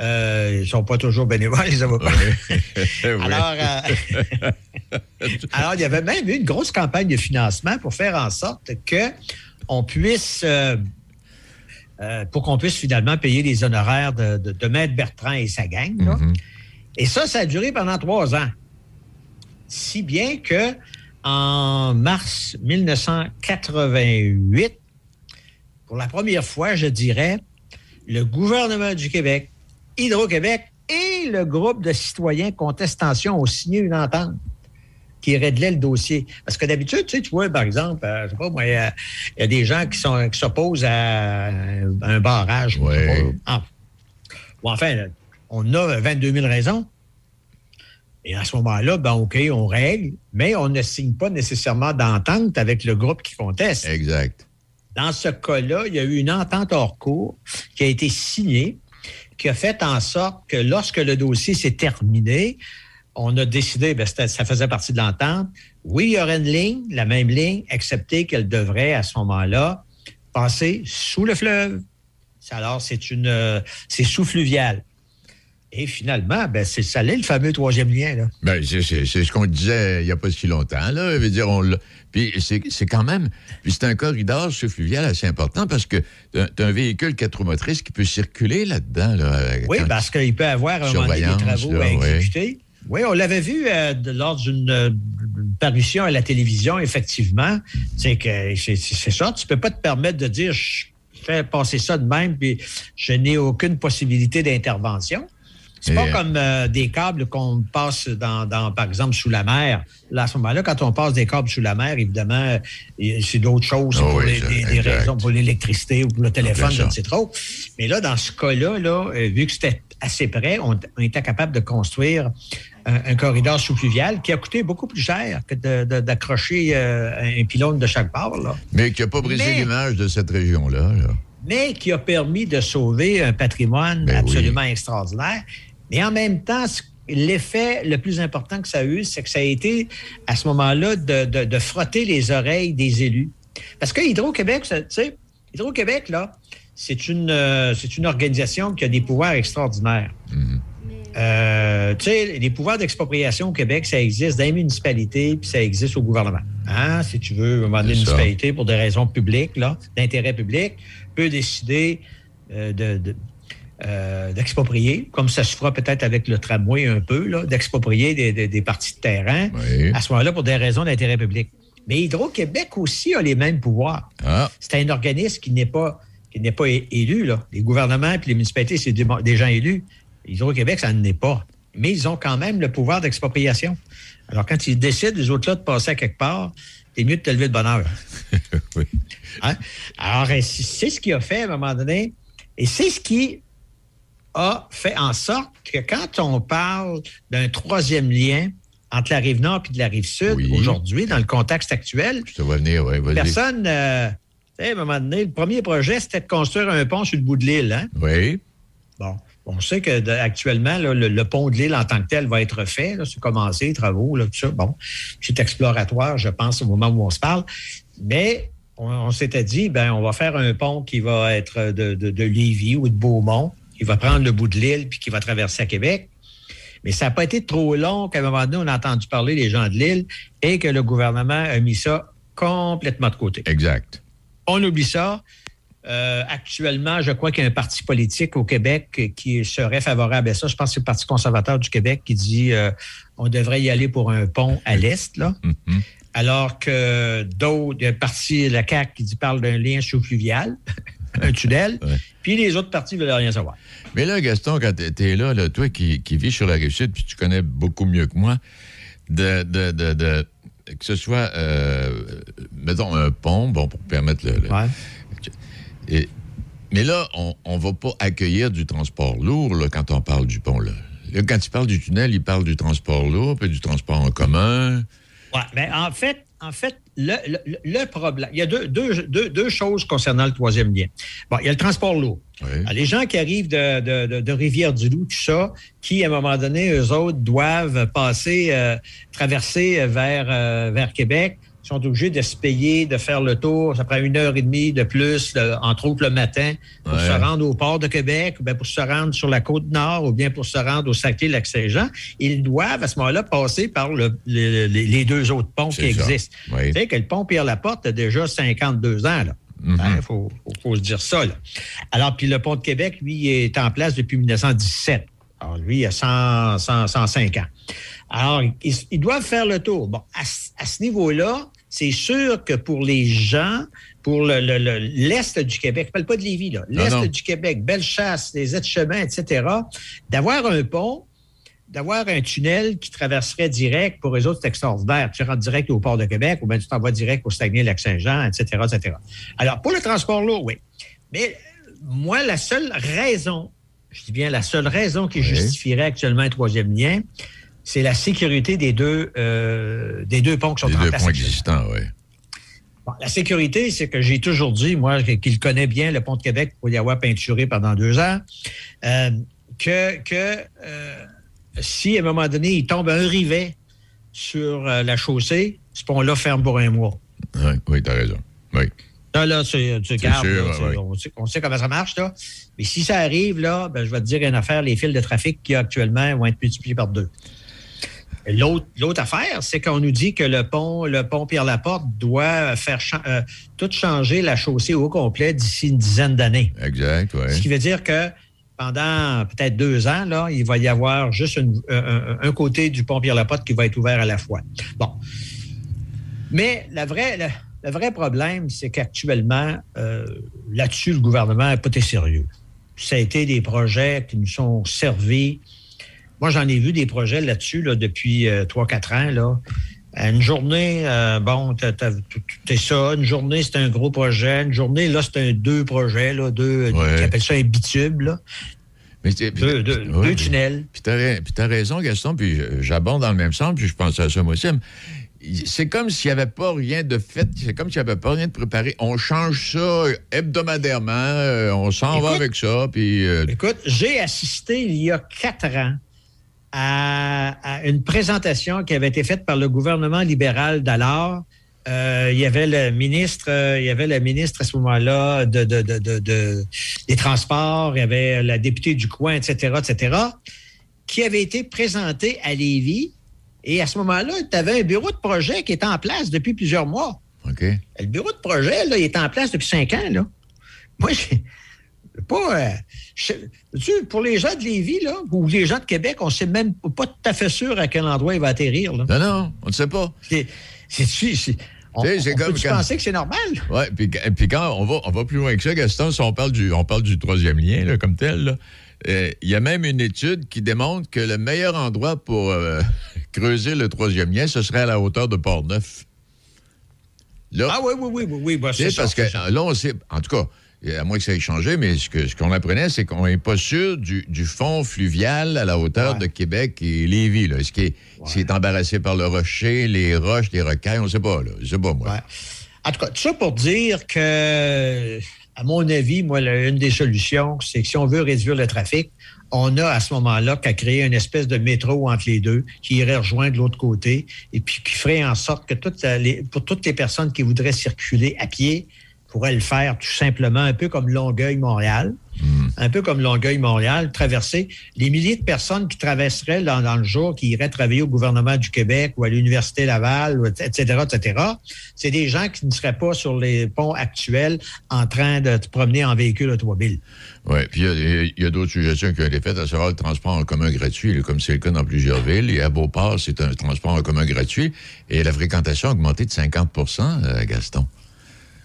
euh, ils ne sont pas toujours bénévoles, les avocats. Alors, euh, alors, il y avait même eu une grosse campagne de financement pour faire en sorte que on puisse, euh, pour qu'on puisse finalement payer les honoraires de, de, de Maître Bertrand et sa gang. là. Et ça, ça a duré pendant trois ans. Si bien que en mars 1988, pour la première fois, je dirais, le gouvernement du Québec, Hydro-Québec et le groupe de citoyens Contestation ont signé une entente qui réglait le dossier. Parce que d'habitude, tu sais, tu vois, par exemple, euh, je sais pas, moi, il y, a- il y a des gens qui sont qui s'opposent à un, un barrage. sais pas. Ah. Ou enfin, on a 22 000 raisons. Et à ce moment-là, ben OK, on règle, mais on ne signe pas nécessairement d'entente avec le groupe qui conteste. Exact. Dans ce cas-là, il y a eu une entente hors cours qui a été signée, qui a fait en sorte que lorsque le dossier s'est terminé, on a décidé, c'était- ça faisait partie de l'entente, oui, il y aurait une ligne, la même ligne, excepté qu'elle devrait à ce moment-là passer sous le fleuve. Alors, c'est une, euh, c'est sous-fluvial. Et finalement, ben, c'est ça l'est le fameux troisième lien. Là. Ben, c'est, c'est- c'est ce qu'on disait il n'y a pas si longtemps. Là. Je veux dire, on Puis c'est, c'est quand même. Puis c'est un corridor fluvial assez important parce que tu as un véhicule quatre motrices qui peut circuler là-dedans. Là, Oui, parce qu'il peut avoir un moment donné des travaux là, à exécuter. Oui, on l'avait vu euh, lors d'une euh, parution à la télévision, effectivement. C'est que c'est ça. Tu peux pas te permettre de dire je fais passer ça de même, puis je n'ai aucune possibilité d'intervention. C'est pas comme euh, des câbles qu'on passe dans, dans, par exemple, sous la mer. Là, à ce moment-là, quand on passe des câbles sous la mer, évidemment, c'est d'autres choses Ah pour oui, les- ça, des, des exact. raisons, pour l'électricité ou pour le téléphone, je ne sais trop. Mais là, dans ce cas-là, là, euh, vu que c'était assez près, on, on était capable de construire un, un corridor sous-fluvial qui a coûté beaucoup plus cher que d'accrocher euh, un pylône de chaque part. Là. Mais qui n'a pas brisé l'image de cette région-là. là. mais qui a permis de sauver un patrimoine Ben absolument extraordinaire. Mais en même temps, l'effet le plus important que ça a eu, c'est que ça a été, à ce moment-là, de, de- de frotter les oreilles des élus. Parce que Hydro-Québec, ça, tu sais, Hydro-Québec, là, c'est une, euh, c'est une organisation qui a des pouvoirs extraordinaires. Euh, tu sais, les pouvoirs d'expropriation au Québec, ça existe dans les municipalités, puis ça existe au gouvernement. Hein? Si tu veux, une municipalité, pour des raisons publiques, là, d'intérêt public, peut décider euh, de- de- euh, d'exproprier, comme ça se fera peut-être avec le tramway un peu, d'exproprier des, des- des parties de terrain, à ce moment-là, pour des raisons d'intérêt public. Mais Hydro-Québec aussi a les mêmes pouvoirs. Ah. C'est un organisme qui n'est pas, qui n'est pas élu. Là. Les gouvernements et les municipalités, c'est des, des gens élus. Hydro-Québec, ça n'en est pas. Mais ils ont quand même le pouvoir d'expropriation. Alors, quand ils décident, les autres-là, de passer à quelque part, c'est mieux de te lever de bonne heure. Hein? Alors, c'est c'est ce qui a fait à un moment donné, et c'est ce qui a fait en sorte que quand on parle d'un troisième lien entre la rive nord et de la rive sud, aujourd'hui, dans le contexte actuel, Ça va venir, personne, euh, à un moment donné, le premier projet, c'était de construire un pont sur le bout de l'île. Hein? Oui. Bon, on sait que de- actuellement, là, le, le pont de l'île en tant que tel va être fait. C'est commencé, les travaux, là, tout ça. Bon, c'est exploratoire, je pense, au moment où on se parle. Mais on, on s'était dit, ben, on va faire un pont qui va être de, de, de Lévis ou de Beaumont, qui va prendre le bout de l'île puis qui va traverser à Québec. Mais ça n'a pas été trop long qu'à un moment donné, on a entendu parler des gens de l'île et que le gouvernement a mis ça complètement de côté. Exact. On oublie ça. Euh, actuellement, je crois qu'il y a un parti politique au Québec qui serait favorable à ça. Je pense que c'est le Parti conservateur du Québec qui dit euh, on devrait y aller pour un pont à l'Est, là. Alors que d'autres, il y a le parti, la CAQ, qui dit, parle d'un lien sous-fluvial, un tunnel, puis les autres partis ne veulent rien savoir. Mais là, Gaston, quand tu es là, là, toi qui, qui vis sur la rive sud, puis tu connais beaucoup mieux que moi, de, de, de- de- que ce soit, euh, mettons, un pont, bon, pour permettre le. le- Et- mais là, on ne va pas accueillir du transport lourd là, quand on parle du pont. Là. Là, quand il parle du tunnel, il parle du transport lourd, puis du transport en commun. Ouais, mais en fait, en fait, le, le- le problème, il y a deux, deux- deux- deux choses concernant le troisième lien. Bon, il y a le transport lourd. Les gens qui arrivent de, de- de- de Rivière-du-Loup, tout ça, qui, à un moment donné, eux autres, doivent passer, euh, traverser vers, euh, vers Québec, sont obligés de se payer, de faire le tour. Ça prend une heure et demie de plus, le- entre autres le matin, pour Ouais. se rendre au port de Québec, ou bien pour se rendre sur la côte nord, ou bien pour se rendre au Saclay-Lac-Saint-Jean. Ils doivent, à ce moment-là, passer par le- le- les, deux autres ponts qui ça. existent. Oui. Tu sais que le pont Pierre-Laporte a déjà 52 ans, là. Il faut, faut- faut se dire ça. là. Alors, puis le pont de Québec, lui, est en place depuis 1917. Alors, lui, il a 100, 100, 105 ans. Alors, ils, ils doivent faire le tour. Bon, à ce niveau-là, c'est sûr que pour les gens, pour le- le- le- l'Est du Québec, je ne parle pas de Lévis, l'Est du Québec, Bellechasse, les aides-chemins, etc., d'avoir un pont, d'avoir un tunnel qui traverserait direct, pour eux autres, c'est extraordinaire. Tu rentres direct au port de Québec ou bien tu t'en vas direct au Saguenay-Lac-Saint-Jean, etc., etc. Alors, pour le transport lourd, oui. Mais moi, la seule raison, je dis bien la seule raison qui justifierait actuellement un troisième lien, c'est la sécurité des deux, euh, des deux ponts qui sont Les en deux place. actuellement. existants, oui. Bon, la sécurité, c'est que j'ai toujours dit, moi, qu'il connaît bien le pont de Québec pour y avoir peinturé pendant deux ans, euh, que, que euh, si à un moment donné, il tombe un rivet sur euh, la chaussée, ce pont-là ferme pour un mois. Oui, oui tu as raison. Oui. Là, là, tu, tu gardes, sûr, là. On, sait, on sait comment ça marche, là. Mais si ça arrive, là, ben, je vais te dire une affaire, les fils de trafic qu'il y a actuellement vont être multipliés par deux. L'autre, affaire, c'est qu'on nous dit que le pont, le pont Pierre-Laporte doit faire cha- euh, tout changer la chaussée au complet d'ici une dizaine d'années. Exact, oui. Ce qui veut dire que pendant peut-être deux ans, là, il va y avoir juste une- un, un- côté du pont Pierre-Laporte qui va être ouvert à la fois. Bon. Mais la vraie, le, le vrai problème, c'est qu'actuellement, euh, là-dessus, le gouvernement n'a pas été sérieux. Ça a été des projets qui nous sont servis moi, j'en ai vu des projets là-dessus là, depuis 3-4 ans. Là. Une journée, euh, bon, t'es ça. Une journée, c'est un gros projet. Une journée, là, c'est un deux projets, là, deux, Ouais. ils appellent ça un bitube, là. Mais c'est- Deux- deux- ouais, deux puis- tunnels. Puis puis t'as raison, Gaston, puis je- j'abonde dans le même sens, puis je pense à ça moi aussi. C'est comme s'il n'y avait pas rien de fait, c'est comme s'il n'y avait pas rien de préparé. On change ça hebdomadairement, euh, on s'en va avec ça, puis... euh, Écoute, j'ai assisté il y a quatre ans à, à une présentation qui avait été faite par le gouvernement libéral d'alors. Euh, il y avait le ministre, euh, il y avait le ministre à ce moment-là de, de- de- de- de- des Transports, il y avait la députée du coin, etc., etc., qui avait été présenté à Lévis. Et à ce moment-là, tu avais un bureau de projet qui était en place depuis plusieurs mois. OK. Le bureau de projet, là, il est en place depuis cinq ans. Là. Moi, j'ai pas. euh, je- tu pour les gens de Lévis, là, ou les gens de Québec, on ne sait même pas tout à fait sûr à quel endroit il va atterrir. Là. Non, non, on ne sait pas. C'est, c'est, Tu comme peut-tu quand- penser que c'est normal? Oui, puis, puis quand on va, on va plus loin que ça, Gaston, si on parle du, on parle du troisième lien là, comme tel, euh, il y a même une étude qui démontre que le meilleur endroit pour euh, creuser le troisième lien, ce serait à la hauteur de Port-Neuf. Là, Ah oui, oui, oui, oui, oui. bah, tu c'est ça, parce que ça. là, on sait, en tout cas, à moins que ça ait changé, mais ce qu'on ce apprenait, c'est qu'on n'est pas sûr du, du fond fluvial à la hauteur de Québec et Lévis. Là. Est-ce qu'il est, embarrassé par le rocher, les roches, les rocailles? On ne sait pas. Là. Je sais pas, moi. En tout cas, tout ça pour dire que, à mon avis, moi, la- une des solutions, c'est que si on veut réduire le trafic, on a à ce moment-là qu'à créer une espèce de métro entre les deux qui irait rejoindre l'autre côté et puis qui ferait en sorte que toutes les, pour toutes les personnes qui voudraient circuler à pied pourraient le faire tout simplement un peu comme Longueuil-Montréal. Un peu comme Longueuil-Montréal, traverser les milliers de personnes qui traverseraient dans, dans le jour, qui iraient travailler au gouvernement du Québec ou à l'Université Laval, etc., etc. C'est des gens qui ne seraient pas sur les ponts actuels en train de se promener en véhicule automobile. Oui, puis il y a- d'autres suggestions qui ont été faites, à savoir le transport en commun gratuit, comme c'est le cas dans plusieurs villes. Et à Beauport, c'est un transport en commun gratuit. Et la fréquentation a augmenté de 50% euh, Gaston.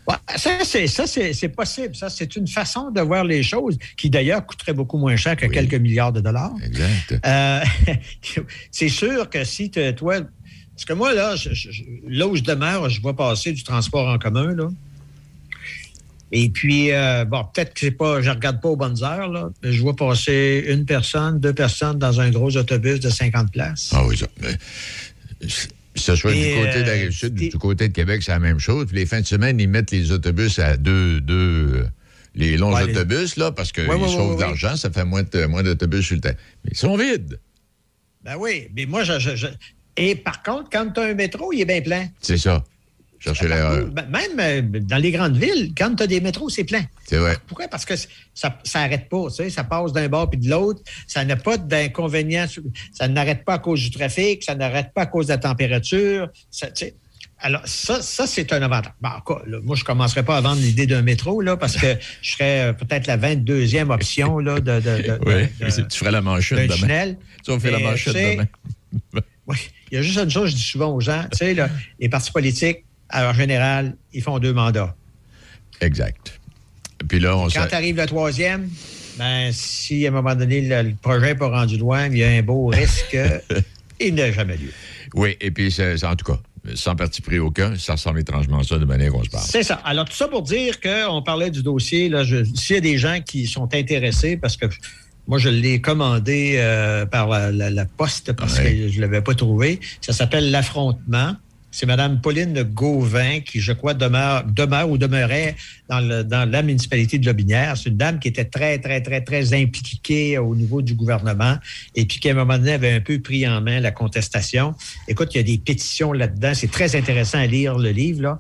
Ouais, ça, c'est, ça, c'est, c'est possible. Ça, c'est une façon de voir les choses qui, d'ailleurs, coûterait beaucoup moins cher que quelques milliards de dollars. Exact. Euh, c'est sûr que si te- toi. Parce que moi, là, je- je- je- là où je demeure, je vois passer du transport en commun, là. Et puis, euh, bon, peut-être que c'est pas, je regarde pas aux bonnes heures, là, mais je vois passer une personne, deux personnes dans un gros autobus de 50 places. Ah oui, ça. mais, que ce soit du côté de la euh, rive sud, du côté de Québec, c'est la même chose. Puis les fins de semaine, ils mettent les autobus à deux, deux euh, les longs Ouais, autobus, là, parce qu'ils Ouais, ouais, ouais, sauvent de l'argent, ça fait moins de- moins d'autobus sur le terrain. Mais ils sont vides. Ben oui, mais moi, je. je- je- Et par contre, quand tu as un métro, il est bien plein. C'est ça. Cherchez l'erreur. Ben, Même euh, dans les grandes villes, quand tu as des métros, c'est plein. C'est vrai. Pourquoi? Parce que ça n'arrête pas. Tu sais, ça passe d'un bord puis de l'autre. Ça n'a pas d'inconvénient. Ça n'arrête pas à cause du trafic. Ça n'arrête pas à cause de la température. Ça, tu sais, alors, ça, ça c'est un avantage. Bon, là, moi, je ne commencerai pas à vendre l'idée d'un métro, là, parce que je serais euh, peut-être la 22e option là, de, de, de- Oui, de- tu ferais la manchette demain. tunnel. Tu vas faire la manchette demain. Oui, il y a juste une chose que je dis souvent aux gens. Tu sais, là, les partis politiques, en général, ils font deux mandats. Exact. Puis là, on Quand arrive le troisième, ben, si à un moment donné, le, le projet n'est pas rendu loin, il y a un beau risque qu'il n'a jamais lieu. Oui, et puis, c'est- en tout cas, sans parti pris aucun, ça ressemble étrangement à ça de manière qu'on se parle. C'est ça. Alors, tout ça pour dire qu'on parlait du dossier. Là, S'il y a des gens qui sont intéressés, parce que moi, je l'ai commandé euh, par la, la- la poste parce que je ne l'avais pas trouvé. Ça s'appelle L'affrontement. C'est Mme Pauline Gauvin qui, je crois, demeure, demeure ou demeurait dans, le- dans la municipalité de Lobinière. C'est une dame qui était très, très, très, très impliquée au niveau du gouvernement et puis qui, à un moment donné, avait un peu pris en main la contestation. Écoute, il y a des pétitions là-dedans. C'est très intéressant à lire le livre, là.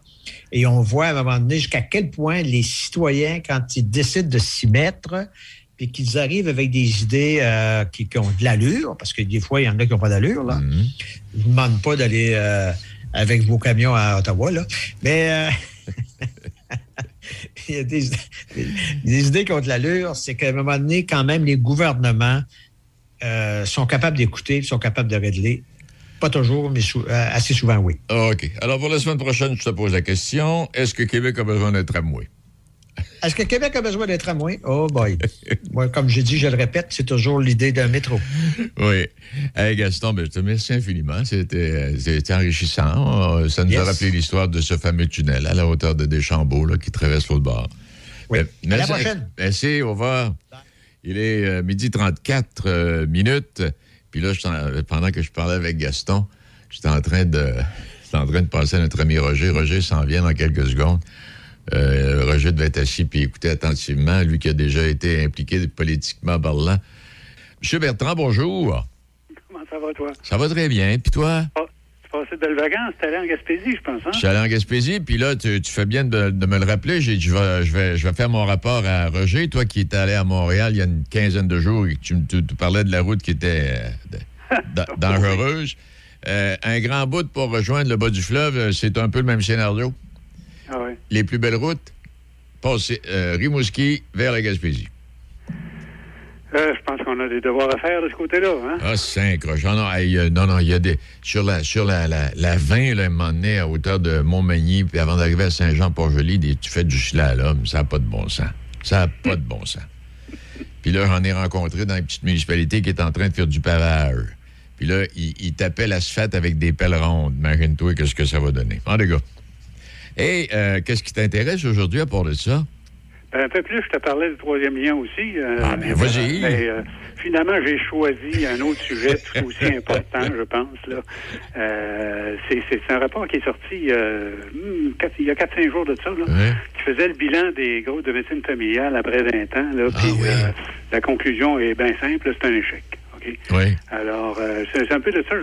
Et on voit à un moment donné jusqu'à quel point les citoyens, quand ils décident de s'y mettre, puis qu'ils arrivent avec des idées euh, qui, qui ont de l'allure, parce que des fois, il y en a qui n'ont pas d'allure, là. Je ne demande pas d'aller euh, avec vos camions à Ottawa, là. Mais euh, il y a des, des idées qui ont de l'allure, c'est qu'à un moment donné, quand même, les gouvernements euh, sont capables d'écouter, sont capables de régler. Pas toujours, mais sou- euh, assez souvent, oui. OK. Alors, pour la semaine prochaine, je te pose la question est-ce que Québec a besoin d'un tramway? Est-ce que Québec a besoin d'un tramway? Oh boy. Moi, comme j'ai dit, je le répète, c'est toujours l'idée d'un métro. Oui. Hey, Gaston, ben, je te remercie infiniment. C'était c'était enrichissant. Euh, Ça nous a rappelé l'histoire de ce fameux tunnel à la hauteur de Deschambault là, qui traverse l'autre bord. Oui. Euh, À la merci- prochaine. Merci, au revoir. Il est euh, midi 34 euh, minutes. Puis là, je pendant que je parlais avec Gaston, j'étais en train de j'étais en train de passer à notre ami Roger. Roger s'en vient dans quelques secondes. Euh, Roger devait être assis puis écouter attentivement, lui qui a déjà été impliqué politiquement parlant. Monsieur Bertrand, bonjour. Comment ça va, toi? Ça va très bien. Puis toi? Tu passais de belles vacances, t'es allé en Gaspésie, je pense, hein? Je suis allé en Gaspésie, puis là, tu, tu fais bien de, de me le rappeler. Je vais, je, vais, je vais faire mon rapport à Roger, toi qui étais allé à Montréal il y a une quinzaine de jours et que tu, tu- tu parlais de la route qui était euh, de- dangereuse. Euh, un grand bout pour rejoindre le bas du fleuve, c'est un peu le même scénario. Les plus belles routes, passer euh, Rimouski vers la Gaspésie. Euh, je pense qu'on a des devoirs à faire de ce côté-là, hein? Ah, cinq roches. Ah non, euh, non, non, il y a des. Sur la, sur la, la, la 20, là, à un moment donné, à hauteur de Montmagny, puis avant d'arriver à Saint-Jean-Port-Joli, tu fais du slalom. Ça n'a pas de bon sens. Ça n'a pas de bon sens. Puis là, j'en ai rencontré dans une petite municipalité qui est en train de faire du pavage. Puis là, il, il tapait l'asphalte avec des pelles rondes. Imagine-toi qu'est-ce que ça va donner. En les gars. Et euh, qu'est-ce qui t'intéresse aujourd'hui à part de ça? Un peu plus, je te parlais du troisième lien aussi. euh, Ah, ben, vas-y. mais, euh, finalement, j'ai choisi un autre sujet tout aussi important, je pense. Là. Euh, c'est, c'est un rapport qui est sorti hmm, quatre- il y a 4-5 jours de ça, là, qui faisait le bilan des groupes de médecine familiale après 20 ans. Là, puis, euh, la conclusion est bien simple, c'est un échec. Oui. Alors, euh, c'est, un peu de ça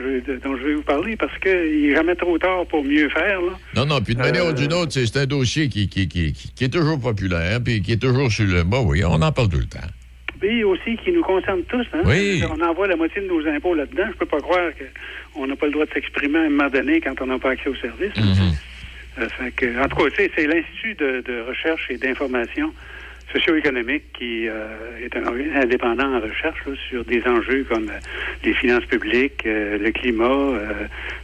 dont je vais vous parler parce qu'il n'est jamais trop tard pour mieux faire. Là. Non, non, puis de manière Euh, ou d'une autre, c'est un dossier qui, qui, qui, qui- est toujours populaire, puis qui est toujours sur le. Bon, oui, on en parle tout le temps. Puis aussi qui nous concerne tous. Hein? Oui. On envoie la moitié de nos impôts là-dedans. Je peux pas croire qu'on n'a pas le droit de s'exprimer à un moment donné quand on n'a pas accès aux services. Euh, fait que, en tout cas, c'est- c'est l'Institut de, de recherche et d'information socio-économique qui euh, est un organisme indépendant en recherche là, sur des enjeux comme euh, les finances publiques, euh, le climat, euh,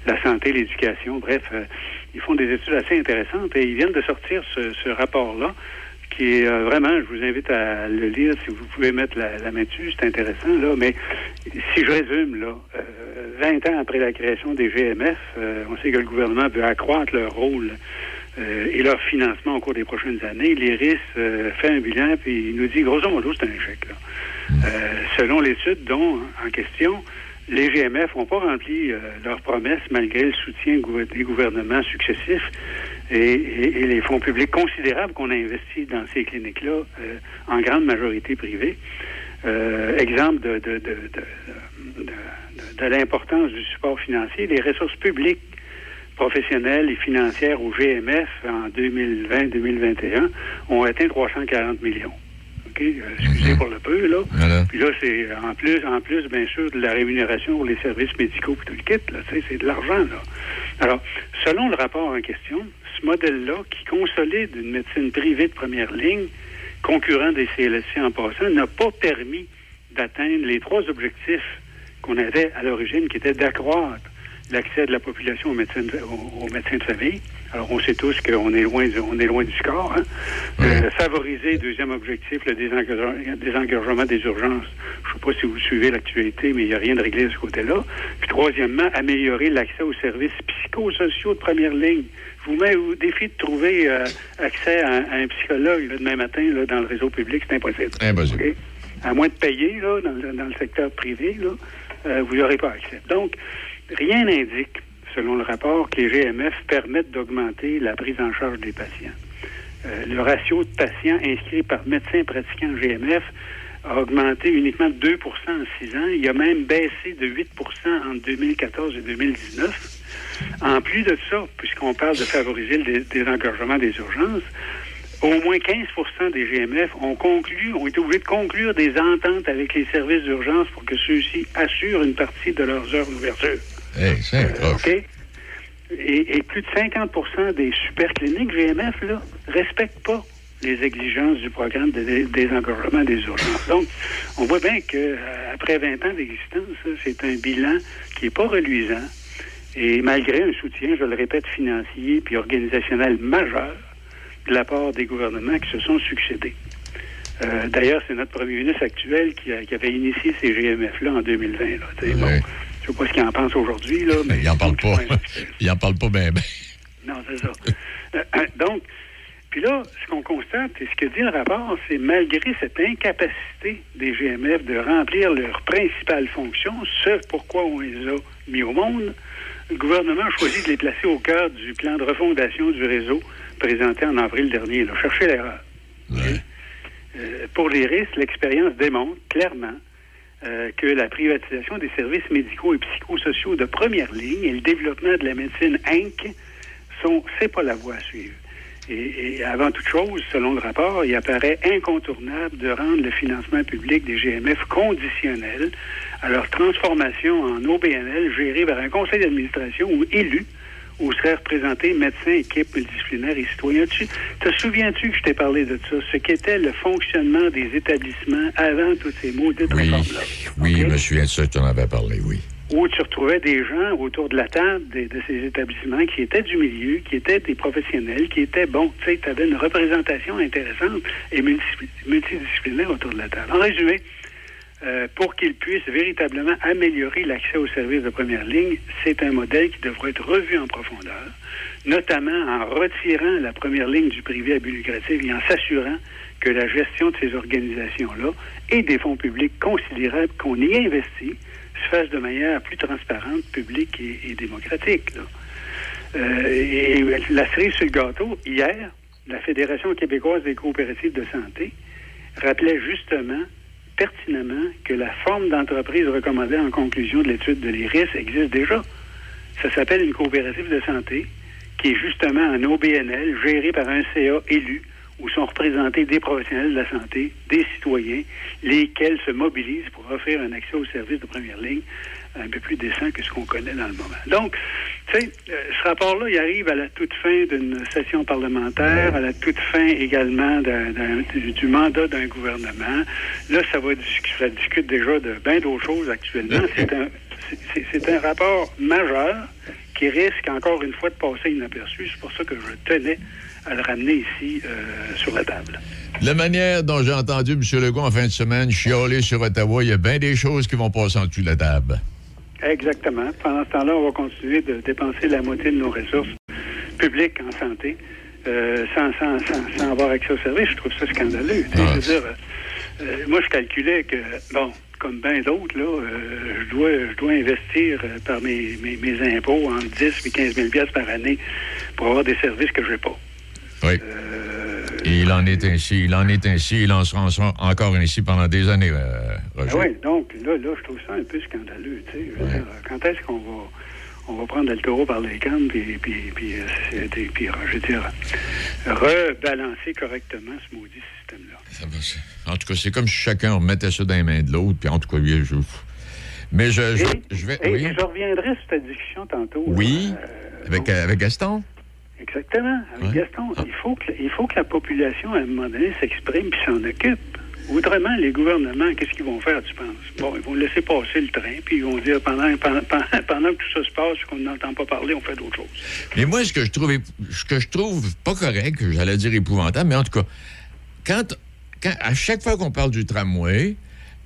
la santé, l'éducation. Bref, euh, ils font des études assez intéressantes et ils viennent de sortir ce, ce rapport-là qui est vraiment, je vous invite à le lire si vous pouvez mettre la, la main dessus, c'est intéressant, là, mais si je résume, là, euh, 20 ans après la création des GMF, on sait que le gouvernement veut accroître leur rôle euh, et leur financement au cours des prochaines années. L'IRIS euh, fait un bilan, puis il nous dit, grosso modo, c'est un échec. Là. Euh, selon l'étude dont en question, les GMF n'ont pas rempli leurs promesses malgré le soutien des gouvernements successifs et, et- et les fonds publics considérables qu'on a investis dans ces cliniques-là, en grande majorité privées. Exemple de, de, de, de- de- de- de l'importance du support financier, les ressources publiques professionnelles et financières au GMF en 2020-2021 ont atteint 340 millions. OK? Euh, excusez pour le peu, là. Puis là, c'est en plus, en plus, bien sûr, de la rémunération pour les services médicaux puis tout le kit, là. Tu sais, c'est de l'argent, là. Alors, selon le rapport en question, ce modèle-là, qui consolide une médecine privée de première ligne, concurrent des CLSC en passant, n'a pas permis d'atteindre les trois objectifs qu'on avait à l'origine, qui étaient d'accroître l'accès de la population aux médecins de, aux, aux médecins de famille. Alors, on sait tous qu'on est loin du, on est loin du score. Hein? Euh, favoriser, deuxième objectif, le désengorgement des urgences. Je ne sais pas si vous suivez l'actualité, mais il n'y a rien de réglé de ce côté-là. Puis, troisièmement, améliorer l'accès aux services psychosociaux de première ligne. Je vous mets au défi de trouver euh, accès à, à un psychologue là, demain matin là, dans le réseau public, c'est impossible. Impossible. À moins de payer là, dans, le- dans le secteur privé, là, euh, vous n'aurez pas accès. Donc, rien n'indique, selon le rapport, que les GMF permettent d'augmenter la prise en charge des patients. Euh, le ratio de patients inscrits par médecin pratiquant GMF a augmenté uniquement de 2% en 6 ans. Il a même baissé de 8% entre 2014 et 2019. En plus de ça, puisqu'on parle de favoriser le dé- désengorgement des urgences, au moins 15% des GMF ont conclu, ont été obligés de conclure des ententes avec les services d'urgence pour que ceux-ci assurent une partie de leurs heures d'ouverture. Hey, c'est. OK? Et, et plus de 50% des supercliniques GMF là, respectent pas les exigences du programme de dé- désengorgement des urgences. Donc, on voit bien qu'après 20 ans d'existence, c'est un bilan qui n'est pas reluisant. Et malgré un soutien, je le répète, financier puis organisationnel majeur de la part des gouvernements qui se sont succédés. Euh, D'ailleurs, c'est notre premier ministre actuel qui, a- qui avait initié ces GMF-là en 2020. Là, bon, je ne sais pas ce qu'il en pense aujourd'hui, là, mais Il en parle pas. Il en parle pas bien. non, c'est ça. Euh, euh, donc, puis là, ce qu'on constate, et ce que dit le rapport, c'est malgré cette incapacité des GMF de remplir leur principale fonction, ce pourquoi on les a mis au monde, le gouvernement a choisi de les placer au cœur du plan de refondation du réseau présenté en avril dernier. Là. Cherchez l'erreur. Euh, pour les risques, l'expérience démontre clairement euh, que la privatisation des services médicaux et psychosociaux de première ligne et le développement de la médecine Inc. sont c'est pas la voie à suivre. Et, et avant toute chose, selon le rapport, il apparaît incontournable de rendre le financement public des GMF conditionnel à leur transformation en OBNL géré par un conseil d'administration ou élu où seraient représentés médecins, équipes multidisciplinaires et citoyens. Tu te souviens-tu que je t'ai parlé de ça? Ce qu'était le fonctionnement des établissements avant toutes ces maudites Oui, réformes-là. oui, je me souviens de ça, tu en avais parlé, oui. Où tu retrouvais des gens autour de la table de, de ces établissements qui étaient du milieu, qui étaient des professionnels, qui étaient, bon, tu sais, tu avais une représentation intéressante et multi- multidisciplinaire autour de la table. En résumé, euh, pour qu'ils puissent véritablement améliorer l'accès aux services de première ligne, c'est un modèle qui devrait être revu en profondeur, notamment en retirant la première ligne du privé à but lucratif et en s'assurant que la gestion de ces organisations-là et des fonds publics considérables qu'on y investit se fasse de manière plus transparente, publique et, démocratique. Euh, et la cerise sur le gâteau, hier, la Fédération québécoise des coopératives de santé rappelait justement pertinemment que la forme d'entreprise recommandée en conclusion de l'étude de l'IRIS existe déjà. Ça s'appelle une coopérative de santé qui est justement un OBNL géré par un CA élu où sont représentés des professionnels de la santé, des citoyens, lesquels se mobilisent pour offrir un accès aux services de première ligne un peu plus décent que ce qu'on connaît dans le moment. Donc, tu sais, euh, ce rapport-là, il arrive à la toute fin d'une session parlementaire, à la toute fin également du, du mandat d'un gouvernement. Là, ça va ça discute déjà de bien d'autres choses actuellement. Un, c'est un rapport majeur qui risque encore une fois de passer inaperçu. C'est pour ça que je tenais à le ramener ici euh, sur la table. La manière dont j'ai entendu M. Legault en fin de semaine chialer sur Ottawa, il y a bien des choses qui vont passer en dessous de la table. Exactement. Pendant ce temps-là, on va continuer de dépenser la moitié de nos ressources publiques en santé euh, sans, sans, sans, sans avoir accès aux services. Je trouve ça scandaleux. Je veux dire, euh, moi, je calculais que, bon, comme bien d'autres, là, euh, je, dois, je dois investir par mes, mes, mes impôts entre 10 et 15 000 piastres par année pour avoir des services que je n'ai pas. Oui. Et il en est ainsi, il en est ainsi, il en sera en- sera encore ainsi pendant des années, euh, Roger. Ah oui, donc là, là, je trouve ça un peu scandaleux. Tu sais, quand est-ce qu'on va, on va prendre le taureau par les cannes puis, puis, puis, puis, puis, euh, je veux dire, rebalancer correctement ce maudit système-là. Ça va, En tout cas, c'est comme si chacun remettait ça dans les mains de l'autre, puis en tout cas, lui, je... Mais je, je, je vais... Et, oui, et je reviendrai sur ta discussion tantôt. oui, euh, avec, avec Gaston. Exactement. Avec Gaston, il, faut que, il faut que la population, à un moment donné, s'exprime puis s'en occupe. Autrement, les gouvernements, qu'est-ce qu'ils vont faire, tu penses? Bon, ils vont laisser passer le train, puis ils vont dire, pendant, pendant, que tout ça se passe, qu'on n'entend pas parler, on fait d'autres choses. Mais moi, ce que je trouve, ce que je trouve pas correct, j'allais dire épouvantable, mais en tout cas, quand, quand- à chaque fois qu'on parle du tramway,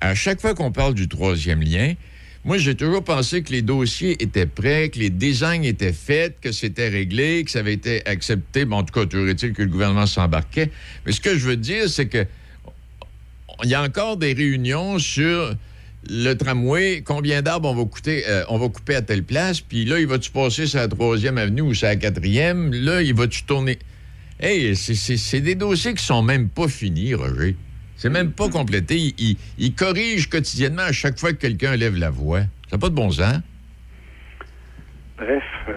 à chaque fois qu'on parle du troisième lien, moi, j'ai toujours pensé que les dossiers étaient prêts, que les designs étaient faits, que c'était réglé, que ça avait été accepté. Bon, en tout cas, toujours est-il que le gouvernement s'embarquait. Mais ce que je veux dire, c'est que il y a encore des réunions sur le tramway, combien d'arbres on va coûter, euh, on va couper à telle place, puis là, il va-tu passer sur la troisième avenue ou sur la quatrième? Là, il va-tu tourner? Hey, c'est- des dossiers qui sont même pas finis, Roger. C'est même pas complété. Il, il- il corrige quotidiennement à chaque fois que quelqu'un lève la voix. Ça n'a pas de bon sens. Bref, euh,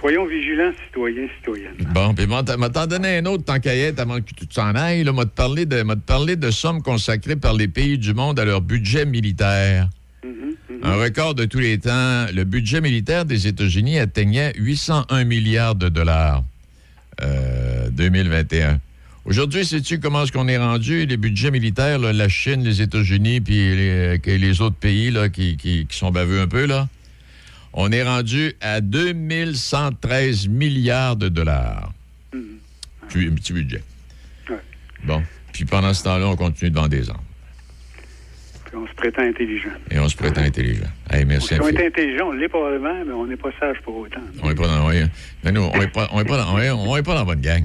soyons vigilants, citoyens, citoyennes. Bon, puis m'a t'en donné un autre tant qu'à y être avant que tu t'en ailles. Là, m'a te parlé de, de sommes consacrées par les pays du monde à leur budget militaire. Un record de tous les temps. Le budget militaire des États-Unis atteignait 801 milliards de dollars. Euh, 2021. Aujourd'hui, sais-tu comment est-ce qu'on est rendu? Les budgets militaires, là, la Chine, les États-Unis, puis les, autres pays là, qui, qui- qui sont baveux un peu, là. On est rendu à 2113 milliards de dollars. petit, un petit budget. Ouais. Bon. Puis pendant ce temps-là, on continue de vendre des armes. Puis on se prétend intelligent. Et on se prétend intelligent. Hey, merci Si on est intelligent, on l'est probablement, mais on n'est pas sage pour autant. On n'est pas dans, mais nous, on n'est pas, on est pas dans, on est- on est pas dans la bonne gang.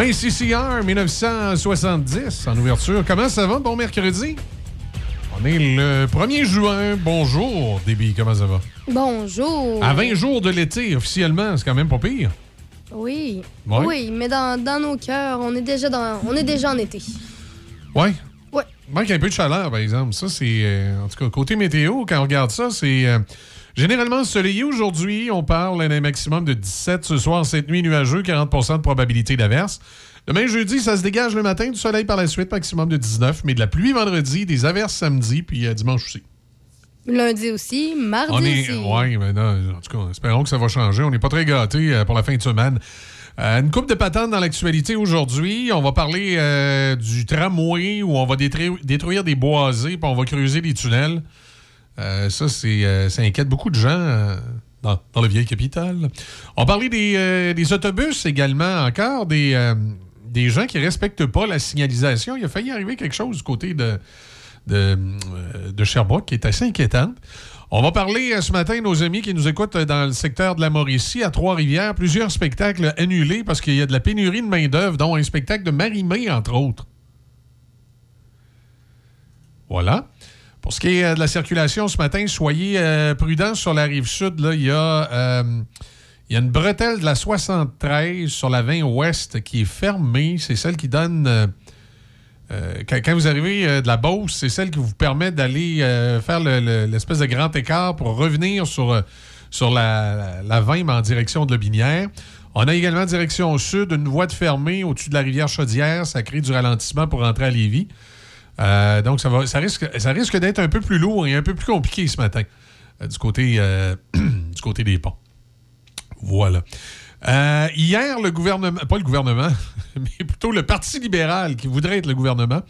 1CCR 1970 en ouverture. Comment ça va? Bon mercredi. On est le 1er juin. Bonjour, Déby. Comment ça va? Bonjour. À 20 jours de l'été, officiellement, c'est quand même pas pire. Oui. Oui, mais dans, nos cœurs, on est déjà dans, on est déjà en été. Oui? Oui. Manque un peu de chaleur, par exemple. Ça, c'est. Euh, en tout cas, côté météo, quand on regarde ça, c'est. Euh, généralement ensoleillé aujourd'hui. On parle d'un maximum de 17 ce soir, cette nuit nuageux, 40% de probabilité d'averse. Demain, jeudi, ça se dégage le matin, du soleil par la suite, maximum de 19, mais de la pluie vendredi, des averses samedi, puis euh, dimanche aussi. Lundi aussi, mardi On est. aussi. Oui, mais non, en tout cas, espérons que ça va changer. On n'est pas très gâtés euh, pour la fin de semaine. Euh, une coupe de patentes dans l'actualité aujourd'hui. On va parler euh, du tramway où on va détruire, détruire des boisés puis on va creuser des tunnels. Euh, ça, c'est, euh, ça inquiète beaucoup de gens euh, dans, la vieille capitale. On parler des, des autobus également, encore des, des gens qui ne respectent pas la signalisation. Il a failli arriver quelque chose du côté de, de, Sherbrooke qui est assez inquiétante. On va parler ce matin, nos amis qui nous écoutent dans le secteur de la Mauricie, à Trois-Rivières, plusieurs spectacles annulés parce qu'il y a de la pénurie de main-d'œuvre, dont un spectacle de Marie-Mé, entre autres. Voilà. Pour ce qui est euh, de la circulation ce matin, soyez euh, prudents sur la rive sud. Là, il, y a, euh, il y a une bretelle de la 73 sur la 20 ouest qui est fermée. C'est celle qui donne. quand, vous arrivez de la Beauce, c'est celle qui vous permet d'aller faire le- le- l'espèce de grand écart pour revenir sur, la, la, la 20, mais en direction de Lobinière. On a également direction sud, une voie de fermée au-dessus de la rivière Chaudière. Ça crée du ralentissement pour rentrer à Lévis. Euh, donc, ça, risque, d'être un peu plus lourd et un peu plus compliqué ce matin euh, du, côté, euh, du côté des ponts. Voilà. Hier, le gouvernement, pas le gouvernement, mais plutôt le Parti libéral, qui voudrait être le gouvernement,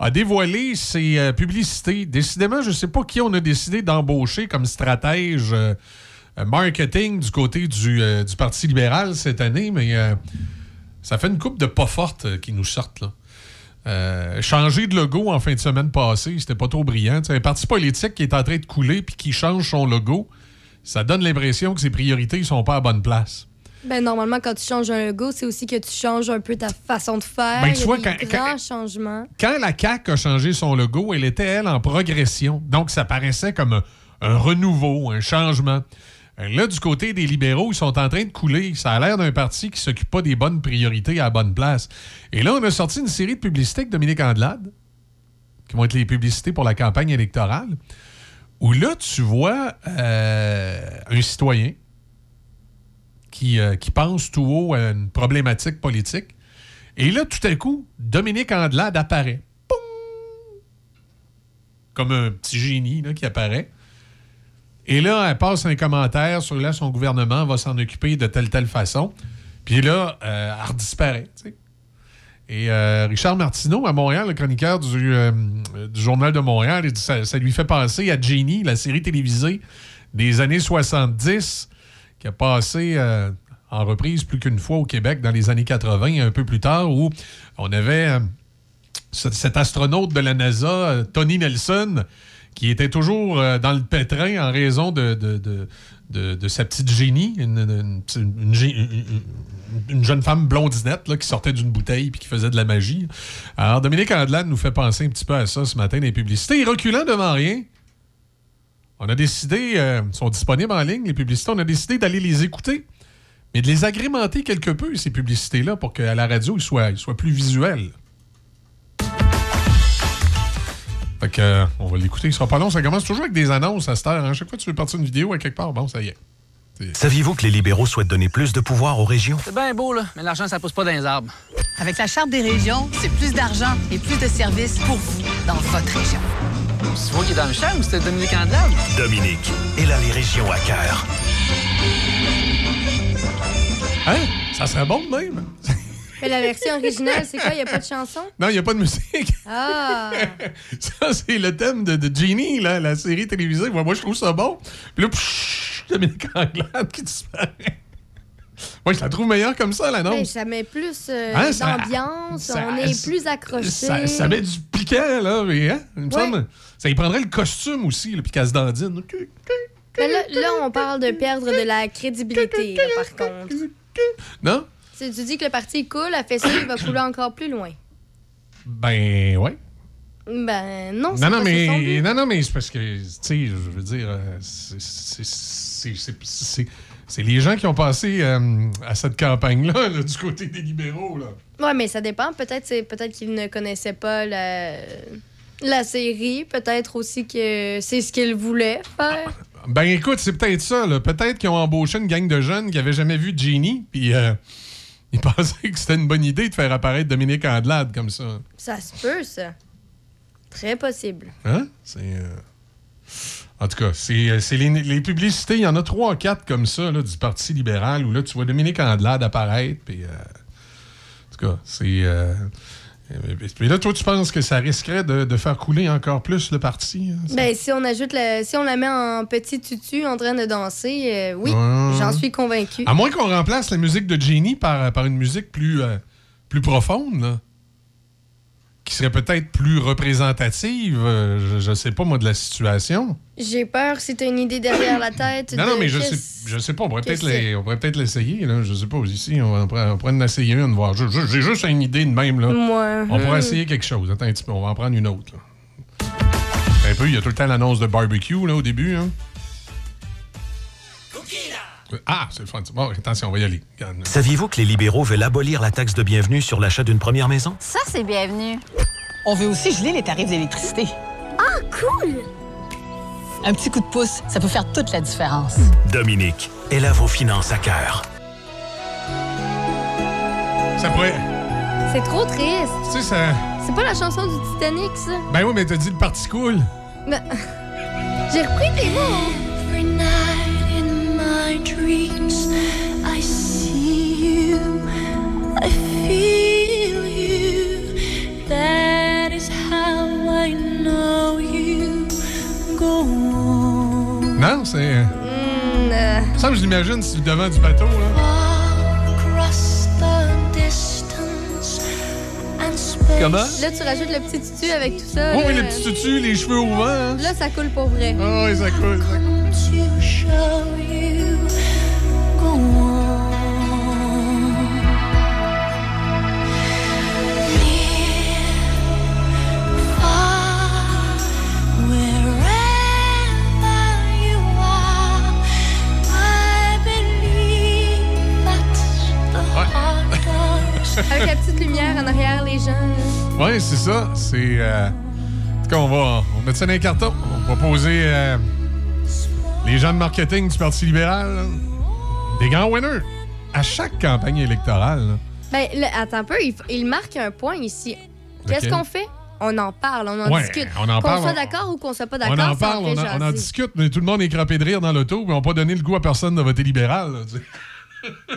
a dévoilé ses publicités. Décidément, je ne sais pas qui on a décidé d'embaucher comme stratège marketing du côté du, du Parti libéral cette année, mais ça fait une coupe de pas forte euh, qui nous sortent. Là. Euh, changer de logo en fin de semaine passée, c'était pas trop brillant. C'est un parti politique qui est en train de couler puis qui change son logo, ça donne l'impression que ses priorités sont pas à bonne place. Ben, normalement, quand tu changes un logo, c'est aussi que tu changes un peu ta façon de faire. Ben, Il tu y a vois, des quand- grands changements. Quand la CAQ a changé son logo, elle était, elle, en progression. Donc, ça paraissait comme un, un renouveau, un changement. Euh, Là, du côté des libéraux, ils sont en train de couler. Ça a l'air d'un parti qui s'occupe pas des bonnes priorités à la bonne place. Et là, on a sorti une série de publicités avec Dominique Andelade, qui vont être les publicités pour la campagne électorale, où là, tu vois euh, un citoyen qui, euh, qui pense tout haut à une problématique politique. Et là, tout à coup, Dominique Andelade apparaît. Poum! Comme un petit génie qui apparaît. Et là, elle passe un commentaire sur là, son gouvernement va s'en occuper de telle, telle façon. Puis là, euh, elle disparaît. tu sais. Et euh, Richard Martineau, à Montréal, le chroniqueur du, euh, Journal de Montréal, ça, lui fait penser à Jenny, la série télévisée des années 70, qui a passé en reprise plus qu'une fois au Québec dans les années 80, un peu plus tard, où on avait ce- cet astronaute de la NASA, Tony Nelson, qui était toujours euh, dans le pétrin en raison de, de, sa petite génie, une, jeune femme blondinette là, qui sortait d'une bouteille puis qui faisait de la magie. Alors, Dominique Andelade nous fait penser un petit peu à ça ce matin les publicités. Et reculant devant rien, on a décidé, euh, sont disponibles en ligne, les publicités, on a décidé d'aller les écouter, mais de les agrémenter quelque peu, ces publicités-là, pour qu'à la radio, ils ils soient plus visuels. Fait que, euh, on va l'écouter. Il sera pas long. Ça commence toujours avec des annonces à cette heure. hein. Chaque fois que tu veux partir une vidéo à quelque part, bon, ça y est. Saviez-vous que les libéraux souhaitent donner plus de pouvoir aux régions? C'est bien beau, là, mais l'argent, ça pousse pas dans les arbres. Avec la Charte des régions, c'est plus d'argent et plus de services pour vous dans votre région. C'est toi qui est dans le champ ou c'était Dominique Andelade? Dominique, elle a les régions à cœur. Hein? Ça serait bon de même. Mais la version originale, c'est quoi? Il n'y a pas de chanson? Non, il n'y a pas de musique. Ah! Ça, c'est le thème de, de Genie, là, la série télévisée. Moi, moi, je trouve ça bon. Puis là, pshhh, Dominique Anglade qui disparaît. Moi, je la trouve meilleure comme ça, Ben, l'annonce. ça met plus euh, Hein, d'ambiance, on est plus accroché. Ça, ça met du piquant, là. Mais, hein, il me Ouais. semble. Ça y prendrait le costume aussi, là, puis qu'elle se dandine. Là, là, on parle de perdre de la crédibilité, là, par contre. Non? Si tu dis que le parti coule, a fait ça, il va couler encore plus loin. Ben, ouais. Ben non, c'est Non, non, mais, non, non, mais c'est parce que, tu sais, je veux dire, euh, c'est- c'est- c'est c'est- c'est- c'est les gens qui ont passé euh, à cette campagne-là, là, du côté des libéraux. Là. Ouais, mais ça dépend. Peut-être c'est peut-être qu'ils ne connaissaient pas la, la série. Peut-être aussi que c'est ce qu'ils voulaient faire. Ben écoute, c'est peut-être ça. là. Peut-être qu'ils ont embauché une gang de jeunes qui n'avaient jamais vu Genie, puis euh, ils pensaient que c'était une bonne idée de faire apparaître Dominique Andelade comme ça. Ça se peut, ça. Très possible. Hein? C'est. euh, En tout cas, c'est euh, c'est les, les publicités. Il y en a trois ou quatre comme ça là, du Parti libéral où là, tu vois Dominique Andelade apparaître. Puis, euh, en tout cas, c'est. euh, Puis là, toi, tu penses que ça risquerait de, de faire couler encore plus le parti? hein? Ben, si on ajoute la, si on la met en petit tutu en train de danser, euh, oui, Ouais. j'en suis convaincue. À moins qu'on remplace la musique de Genie par, par une musique plus, euh, plus profonde, là, qui serait peut-être plus représentative, euh, je, je sais pas moi, de la situation. J'ai peur si t'as une idée derrière la tête. Non, de non, mais je sais, je sais pas. On pourrait peut-être peut-être l'essayer. là. Je sais pas. Ici, on, va- on pourrait, en essayer une, voir. J'ai juste une idée de même. Là. Ouais. On pourrait essayer quelque chose. Attends un petit peu. On va en prendre une autre. là. Un peu, il y a tout le temps l'annonce de barbecue là, au début. Hein. Ah, c'est le fun. Bon, attention, on va y aller. Saviez-vous que les libéraux veulent abolir la taxe de bienvenue sur l'achat d'une première maison? Ça, c'est bienvenu. On veut aussi geler les tarifs d'électricité. Ah, cool! Un petit coup de pouce, ça peut faire toute la différence. Dominique, elle a vos finances à cœur. Ça pourrait. C'est trop triste. Tu sais, ça. C'est pas la chanson du Titanic, ça? Ben oui, mais t'as dit le parti cool. Ben, J'ai repris tes mots. Non, c'est. Euh, mm, euh... Ça, je l'imagine, c'est devant du bateau, là. Comment? Là, tu rajoutes le petit tutu avec tout ça. Oui, le petit tutu, les cheveux au vent. Hein. Là, ça coule pour vrai. Oh, oui. Ça coule. Avec la petite lumière en arrière, les gens. Oui, c'est ça. C'est. euh, En tout cas, on va, on va mettre ça dans les cartons. On va poser euh, les gens de marketing du Parti libéral. là. Des grands winners. À chaque campagne électorale. là. Ben, attends un peu, il, il marque un point ici. Qu'est-ce qu'on fait? On en parle, on en Ouais, discute. on en qu'on soit on- d'accord ou qu'on soit pas On d'accord, en ça parle, on, en- on en discute, mais tout le monde est crapé de rire dans l'auto, mais on n'a pas donné le goût à personne de voter libéral. là.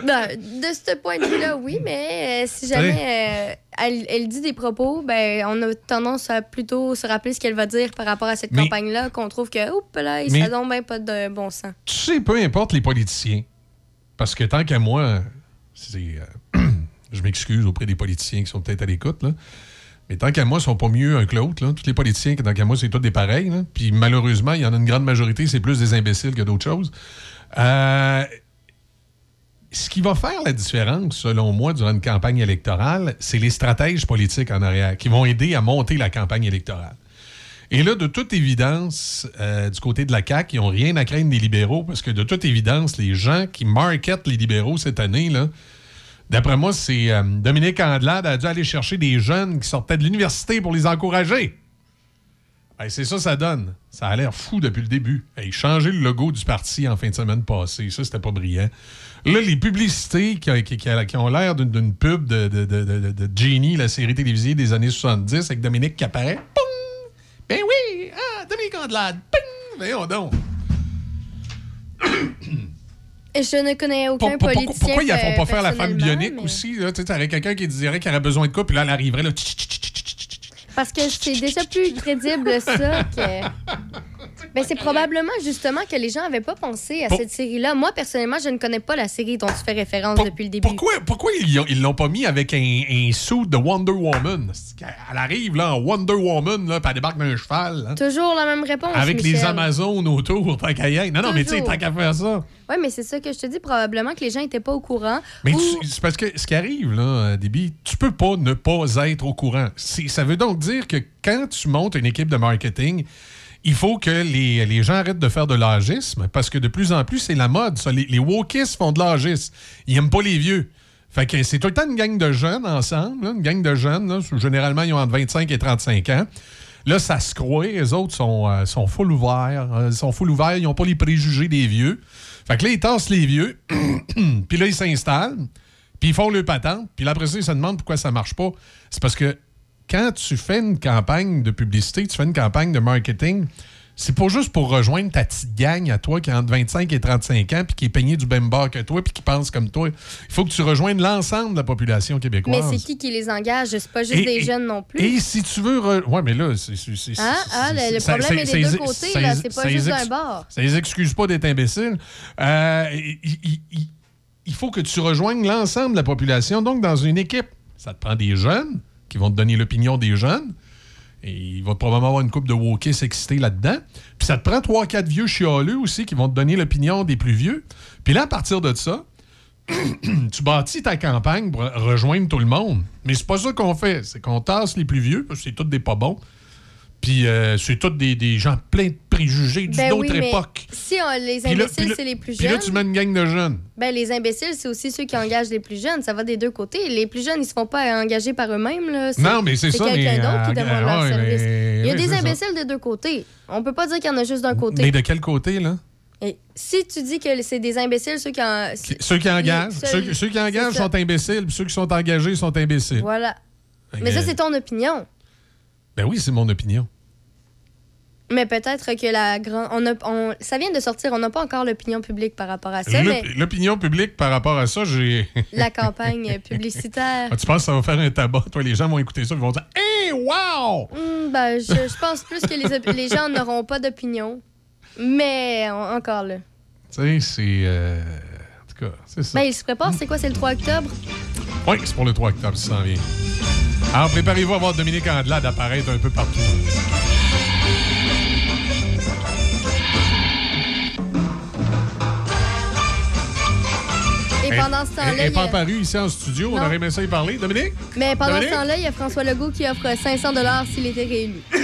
Ben, de ce point de vue-là, oui, mais euh, si jamais euh, elle, elle dit des propos, ben, on a tendance à plutôt se rappeler ce qu'elle va dire par rapport à cette Mais- campagne-là, qu'on trouve que, oups là, il Mais- ça donne bien pas de bon sens. Tu sais, peu importe les politiciens. Parce que tant qu'à moi, c'est. euh, je m'excuse auprès des politiciens qui sont peut-être à l'écoute, là. Mais tant qu'à moi, ils sont pas mieux un que l'autre. là. Tous les politiciens, tant qu'à moi, c'est tous des pareils. là. Puis malheureusement, il y en a une grande majorité, c'est plus des imbéciles que d'autres choses. Euh, ce qui va faire la différence, selon moi, durant une campagne électorale, c'est les stratèges politiques en arrière qui vont aider à monter la campagne électorale. Et là, de toute évidence, euh, du côté de la CAQ, ils n'ont rien à craindre des libéraux parce que de toute évidence, les gens qui marketent les libéraux cette année, là, d'après moi, c'est euh, Dominique Andelade a dû aller chercher des jeunes qui sortaient de l'université pour les encourager. C'est ça, ça donne. Ça a l'air fou depuis le début. Hey, changer le logo du parti en fin de semaine passée, ça, c'était pas brillant. Là, les publicités qui, qui- ont l'air d'une- pub de, de, de, de- de Genie, la série télévisée des années 70, avec Dominique qui apparaît. Poum! Ben oui! Ah, Dominique Andelade! Ping! Voyons donc. Je ne connais aucun Pour- politicien. pourquoi ils ne font euh, pas faire la femme bionique mais- aussi? Tu sais, t'aurais quelqu'un qui dirait qu'il aurait besoin de quoi, puis là, elle arriverait là. Parce que c'est déjà plus crédible, ça, que. Ben, c'est probablement justement que les gens n'avaient pas pensé à Pour- cette série-là. Moi, personnellement, je ne connais pas la série dont tu fais référence depuis le début. Pourquoi, pourquoi ils ont- ils l'ont pas mis avec un, un suit de Wonder Woman? Elle arrive là, en Wonder Woman, là, puis elle débarque d'un cheval. hein, Toujours la même réponse. avec les. Amazones autour, tant qu'à. Non, non, mais tu sais, tant qu'à faire ça. Oui, mais c'est ça que je te dis. Probablement que les gens n'étaient pas au courant. Mais ou- c'est parce que ce qui arrive, là, euh, Déby, tu peux pas ne pas être au courant. Ça veut donc dire que quand tu montes une équipe de marketing, il faut que les, les gens arrêtent de faire de l'agisme parce que de plus en plus, c'est la mode. Les, les wokistes font de l'agisme. Ils aiment pas les vieux. Fait que c'est tout le temps une gang de jeunes ensemble, une gang de jeunes. généralement, ils ont entre 25 et 35 ans. Là, ça se croit. Les autres sont, euh, sont full ouverts. euh, Ils sont full ouverts. Ils n'ont pas les préjugés des vieux. Fait que là, ils tassent les vieux. puis là, ils s'installent. Puis ils font le patente. Puis là, après ça, ils se demandent pourquoi ça marche pas. C'est parce que quand tu fais une campagne de publicité, tu fais une campagne de marketing, c'est pas juste pour rejoindre ta petite gang à toi qui a entre 25 et 35 ans puis qui est peigné du même bord que toi puis qui pense comme toi. Il faut que tu rejoignes l'ensemble de la population québécoise. Mais c'est qui qui les engage? C'est pas juste Et- des et- jeunes non plus. Et si tu veux... re- Ouais, mais là, c'est... Ah, ah, le, ça- problème ça- est des deux côtés, là. C'est pas juste d'un bord. ça les excuse pas d'être imbéciles. Euh, il faut que tu rejoignes l'ensemble de la population. Donc, dans une équipe, ça te prend des jeunes qui vont te donner l'opinion des jeunes. Et il va probablement avoir une coupe de wokistes excités là-dedans. Puis ça te prend trois, quatre vieux chialeux aussi qui vont te donner l'opinion des plus vieux. Puis là, à partir de ça, tu bâtis ta campagne pour rejoindre tout le monde. Mais c'est pas ça qu'on fait. C'est qu'on tasse les plus vieux, parce que c'est tous des pas bons. Puis euh, c'est tous des, des gens pleins de préjugés d'une Ben autre oui, époque. Si on- les imbéciles, c'est les plus Puis là, jeunes. tu mets une gang de jeunes. Ben, les imbéciles, c'est aussi ceux qui engagent les plus jeunes. Ça va des deux côtés. Les plus jeunes, ils se font pas engager par eux-mêmes. là. Non, mais c'est ça, quelqu'un mais, d'autre qui euh, demande leur service. Il y a des c'est imbéciles des deux côtés. On peut pas dire qu'il y en a juste d'un côté. Mais de quel côté, là? Et si tu dis que c'est des imbéciles, ceux qui en... Ceux qui engagent. Ceux- Ceux, ceux qui engagent c'est sont imbéciles, puis ceux qui sont engagés sont imbéciles. Voilà. Mais ça, c'est ton opinion. Ben oui, c'est mon opinion. Mais peut-être que la grande... On a... on- Ça vient de sortir. On n'a pas encore l'opinion publique par rapport à ça, mais L'opinion publique par rapport à ça, j'ai. la campagne publicitaire... Ah, tu penses que ça va faire un tabac? Toi, les gens vont écouter ça, ils vont dire Hey, wow! Hmm, ben, je, je pense plus que les, les gens n'auront pas d'opinion. Mais en- encore là. Tu sais, c'est. euh, En tout cas, c'est ça. Ben, il se prépare, c'est quoi? C'est le 3 octobre? Oui, c'est pour le 3 octobre, ça s'en vient. Alors, préparez-vous à voir Dominique Andelade apparaître un peu partout. Pendant ce Elle temps-là, n'est il y pas apparue ici en studio. On aurait aimé ça y parler. Dominique? Mais pendant Dominique? ce temps-là, il y a François Legault qui offre 500 s'il était réélu.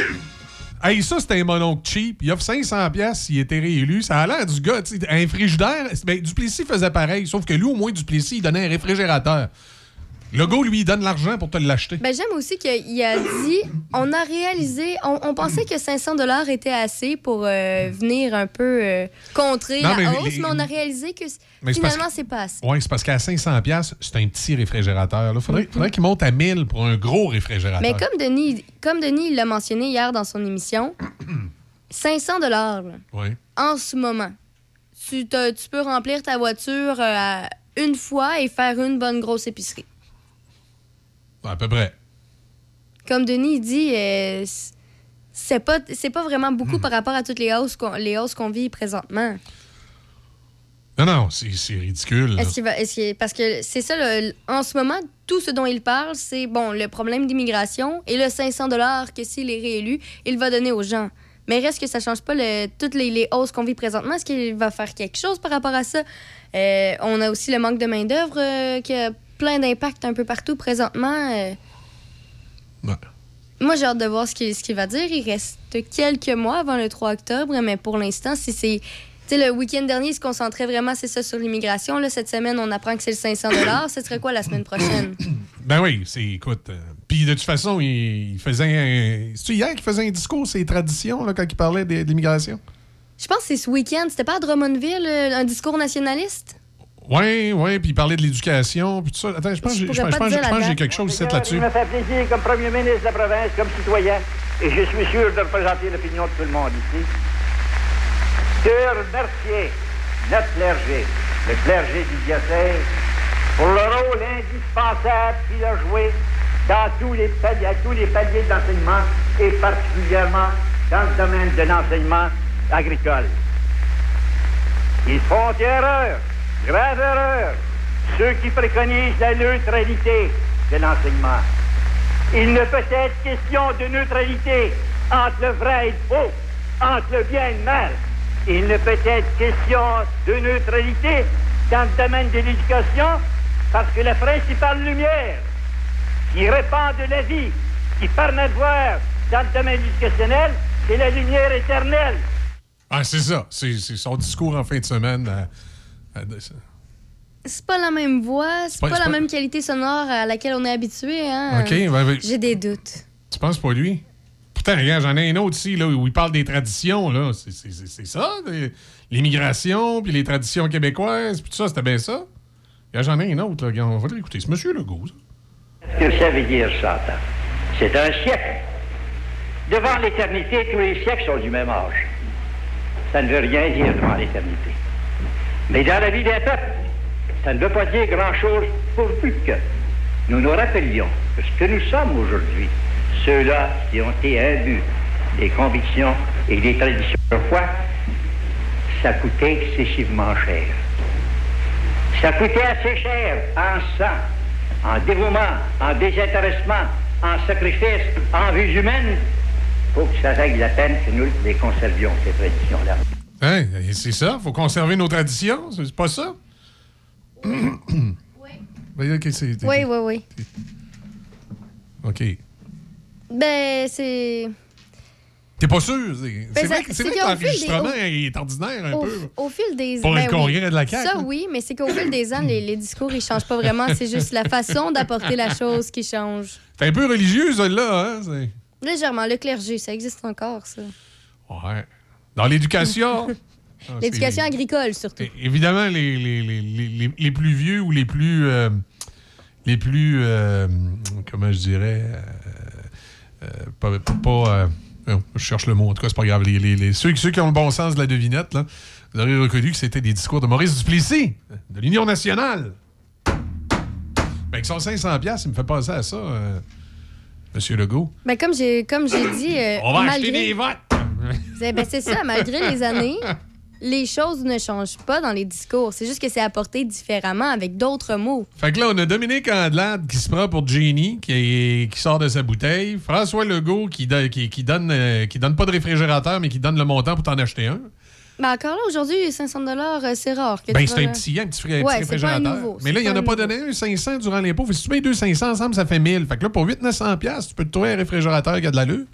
Hey, ça, c'était un mononcle cheap. Il offre 500 pièces s'il était réélu. Ça a l'air du gars, tu sais, un frigidaire. Ben, Duplessis faisait pareil, sauf que lui, au moins, Duplessis, il donnait un réfrigérateur. Legault, lui, il donne l'argent pour te l'acheter. Ben, j'aime aussi qu'il a dit on a réalisé, on, on pensait que 500 était assez pour euh, venir un peu euh, contrer Non, la mais hausse, les- mais on a réalisé que Mais finalement, c'est pas assez. Oui, c'est parce qu'à 500 pièces, c'est un petit réfrigérateur. Il faudrait, faudrait qu'il monte à 1000 pour un gros réfrigérateur. Mais comme Denis, comme Denis l'a mentionné hier dans son émission, 500 dollars Oui. en ce moment, tu, tu peux remplir ta voiture euh, une fois et faire une bonne grosse épicerie. À peu près. Comme Denis dit, euh, c'est pas pas vraiment Hmm. beaucoup par rapport à toutes les hausses qu'on vit présentement. Non, non, c'est ridicule. Est-ce qu'il va est-ce qu'il- parce que c'est ça le- en ce moment tout ce dont il parle, c'est bon le problème d'immigration et le 500 dollars que s'il est réélu, il va donner aux gens. Mais reste que ça change pas le- toutes les, les hausses qu'on vit présentement. Est-ce qu'il va faire quelque chose par rapport à ça? Euh, on a aussi le manque de main-d'œuvre euh, qui a plein d'impacts un peu partout présentement. euh. Moi, j'ai hâte de voir ce qu'il ce qu'il va dire. Il reste quelques mois avant le 3 octobre, mais pour l'instant, si c'est. Tu sais, le week-end dernier, il se concentrait vraiment, c'est ça, sur l'immigration. Cette semaine, on apprend que c'est le 500 Ce serait quoi la semaine prochaine? Ben oui, c'est, écoute. euh, Puis de toute façon, il, il faisait un. C'est-tu hier qu'il faisait un discours, ses traditions, là, quand il parlait de, de l'immigration? Je pense que c'est ce week-end. C'était pas à Drummondville, euh, un discours nationaliste? Oui, oui, puis il parlait de l'éducation, puis tout ça. Attends, je pense, Je je, je pense, je que j'ai quelque chose là-dessus. me fait plaisir comme premier ministre de la province, comme citoyen, et je suis sûr de représenter l'opinion de tout le monde ici, de remercier notre clergé, le clergé du diocèse, pour le rôle indispensable qu'il a joué dans tous les paliers, à tous les paliers de l'enseignement, et particulièrement dans le domaine de l'enseignement agricole. Ils font erreur, grave erreur, ceux qui préconisent la neutralité de l'enseignement. Il ne peut être question de neutralité entre le vrai et le faux, entre le bien et le mal. Il ne peut être question de neutralité dans le domaine de l'éducation parce que la principale lumière qui répand de la vie, qui permet de voir dans le domaine éducationnel, c'est la lumière éternelle. Ah, c'est ça. C'est, son discours en fin de semaine. à- C'est pas la même voix, c'est pas- pas, c'est la pas- même qualité sonore à laquelle on est habitué. Hein? OK, ben, ben- J'ai des doutes. Tu penses pas lui? Pourtant, regarde, j'en ai un autre ici, là, où il parle des traditions, là. C'est, c'est- c'est- c'est ça, des- l'immigration, puis les traditions québécoises, puis tout ça, c'était bien ça. Regarde, j'en ai un autre, là. Regarde, On va l'écouter. C'est Monsieur Legault, ça. Qu'est-ce que ça veut dire, Satan? C'est un siècle. Devant l'éternité, tous les siècles sont du même âge. Ça ne veut rien dire devant l'éternité. Mais dans la vie d'un peuple, ça ne veut pas dire grand-chose pourvu que nous nous rappelions que ce que nous sommes aujourd'hui, ceux-là qui ont été imbus des convictions et des traditions de foi, ça coûtait excessivement cher. Ça coûtait assez cher en sang, en dévouement, en désintéressement, en sacrifice, en vues humaines, pour que ça règle la peine que nous les conservions, ces traditions-là. Hein? C'est ça? Faut conserver nos traditions? C'est pas ça? oui. Oui, oui, oui. OK. Ben, c'est. T'es pas sûr? C'est, c'est Ben, vrai, que- c'est c'est vrai que des- l'enregistrement au- est ordinaire un Au, peu. au fil des Pour le ben congrès oui. de la CAQ, Ça, là. oui, mais c'est qu'au fil des ans, les, les discours, ils changent pas vraiment. C'est juste la façon d'apporter la chose qui change. T'es un peu religieux, celle-là, hein? Légèrement, le clergé, ça existe encore, ça. Ouais. Dans l'éducation. Ah, L'éducation agricole, surtout. Évidemment, les, les, les, les, les plus vieux ou les plus. euh, les plus. euh, comment je dirais. euh, pas. non, je cherche le mot, en tout cas, c'est pas grave. Les, les- les- ceux, ceux qui ont le bon sens de la devinette, là, vous aurez reconnu que c'était des discours de Maurice Duplessis, de l'Union nationale. Ben, avec son 500$, piastres, il me fait penser à ça, Monsieur Legault. Ben, comme j'ai comme j'ai dit, On va malgré, acheter des votes! C'est ben, c'est ça, malgré les années, les choses ne changent pas dans les discours. C'est juste que c'est apporté différemment avec d'autres mots. Fait que là, on a Dominique Andelade qui se prend pour Jenny, qui, est- qui sort de sa bouteille. François Legault qui, do- qui, qui donne, euh, qui donne pas de réfrigérateur, mais qui donne le montant pour t'en acheter un. Ben, encore là, aujourd'hui, 500 euh, c'est rare. Que Ben, c'est un petit, un petit, un petit Ouais, pas un réfrigérateur. nouveau, mais là, il en pas a pas nouveau. donné un 500 durant pauvres. Si tu mets deux 500 ensemble, ça fait 1000. Fait que là, pour 800-900 piastres, tu peux te trouver un réfrigérateur qui a de l'allure.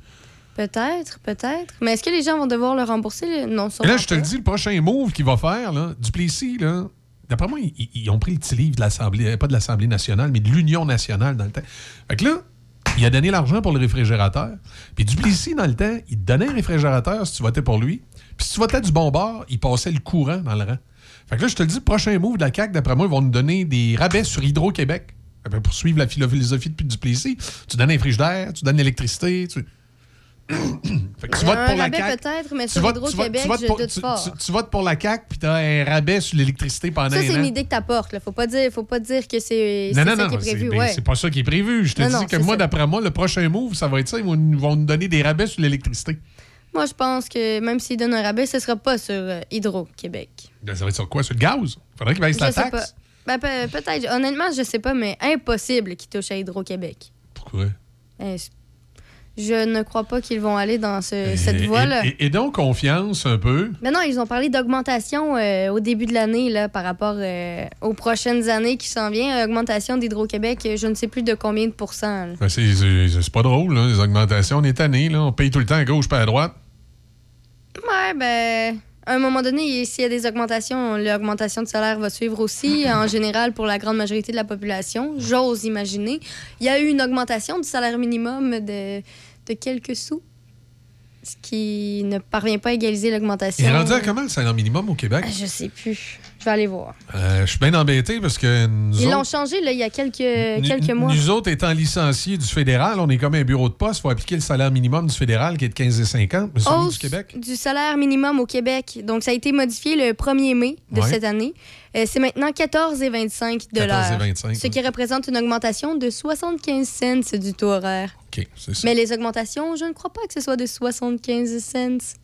Peut-être, peut-être. Mais est-ce que les gens vont devoir le rembourser? le- Non, Et sûrement là, je te le dis, le prochain move qu'il va faire, là, Duplessis, là, d'après moi, ils, ils ont pris le petit livre de l'Assemblée, euh, pas de l'Assemblée nationale, mais de l'Union nationale dans le temps. Fait que là, il a donné l'argent pour le réfrigérateur. Puis Duplessis, dans le temps, il te donnait un réfrigérateur si tu votais pour lui. Puis si tu votais du bon bord, il passait le courant dans le rang. Fait que là, je te le dis, le prochain move de la CAQ, d'après moi, ils vont nous donner des rabais sur Hydro-Québec. Pour suivre la philosophie de Duplessis, tu donnes un frigidaire, tu donnes l'électricité, tu... fait que tu votes pour la CAQ. peut-être, mais Tu sur votes- Hydro-Québec, je pour- doute tu- fort. tu- tu votes pour la CAQ, puis t'as un rabais sur l'électricité pendant Ça, c'est une idée que t'apportes. là. Faut pas dire, faut pas dire que c'est Non, non, ça non, qui est prévu. ben, ouais. c'est pas ça qui est prévu. Je te Non, dis non, que moi, d'après moi, le prochain move, ça va être ça. Ils vont, nous- vont nous donner des rabais sur l'électricité. Moi, je pense que même s'ils donnent un rabais, ce sera pas sur euh, Hydro-Québec. Ben, ça va être sur quoi? Sur le gaz? Faudrait qu'ils baissent la taxe. pas. Ben, pe- peut-être. Honnêtement, je sais pas, mais impossible qu'ils touchent à Hydro-Québec. Pourquoi? Ben, je- ne crois pas qu'ils vont aller dans ce- cette Et- voie-là. Et, et donc, confiance un peu? Mais non, ils ont parlé d'augmentation euh, au début de l'année là, par rapport euh, aux prochaines années qui s'en viennent. Augmentation d'Hydro-Québec, euh, je ne sais plus de combien de pourcents. Ben, c'est- pas drôle, là, les augmentations. On est tanné, là. On paye tout le temps à gauche pas à droite. Ouais, ben, à un moment donné, s'il y a des augmentations, l'augmentation de salaire va suivre aussi, en général, pour la grande majorité de la population. J'ose imaginer. Il y a eu une augmentation du salaire minimum de, de quelques sous, ce qui ne parvient pas à égaliser l'augmentation. Est rendu à comment le salaire minimum au Québec? Ah, Je sais plus. Je vais aller voir. Euh, je suis bien embêté parce que nous Ils autres- l'ont changé là, il y a quelques, quelques mois. Nous autres, étant licenciés du fédéral, on est comme un bureau de poste. Il faut appliquer le salaire minimum du fédéral qui est de 15,50. Mais celui Hausse du Québec? du salaire minimum au Québec. Donc, ça a été modifié le 1er mai de Ouais. cette année. Euh, c'est maintenant 14,25 14,25, Ce qui représente une augmentation de 75 cents du taux horaire. OK, c'est ça. Mais les augmentations, je ne crois pas que ce soit de 75 cents.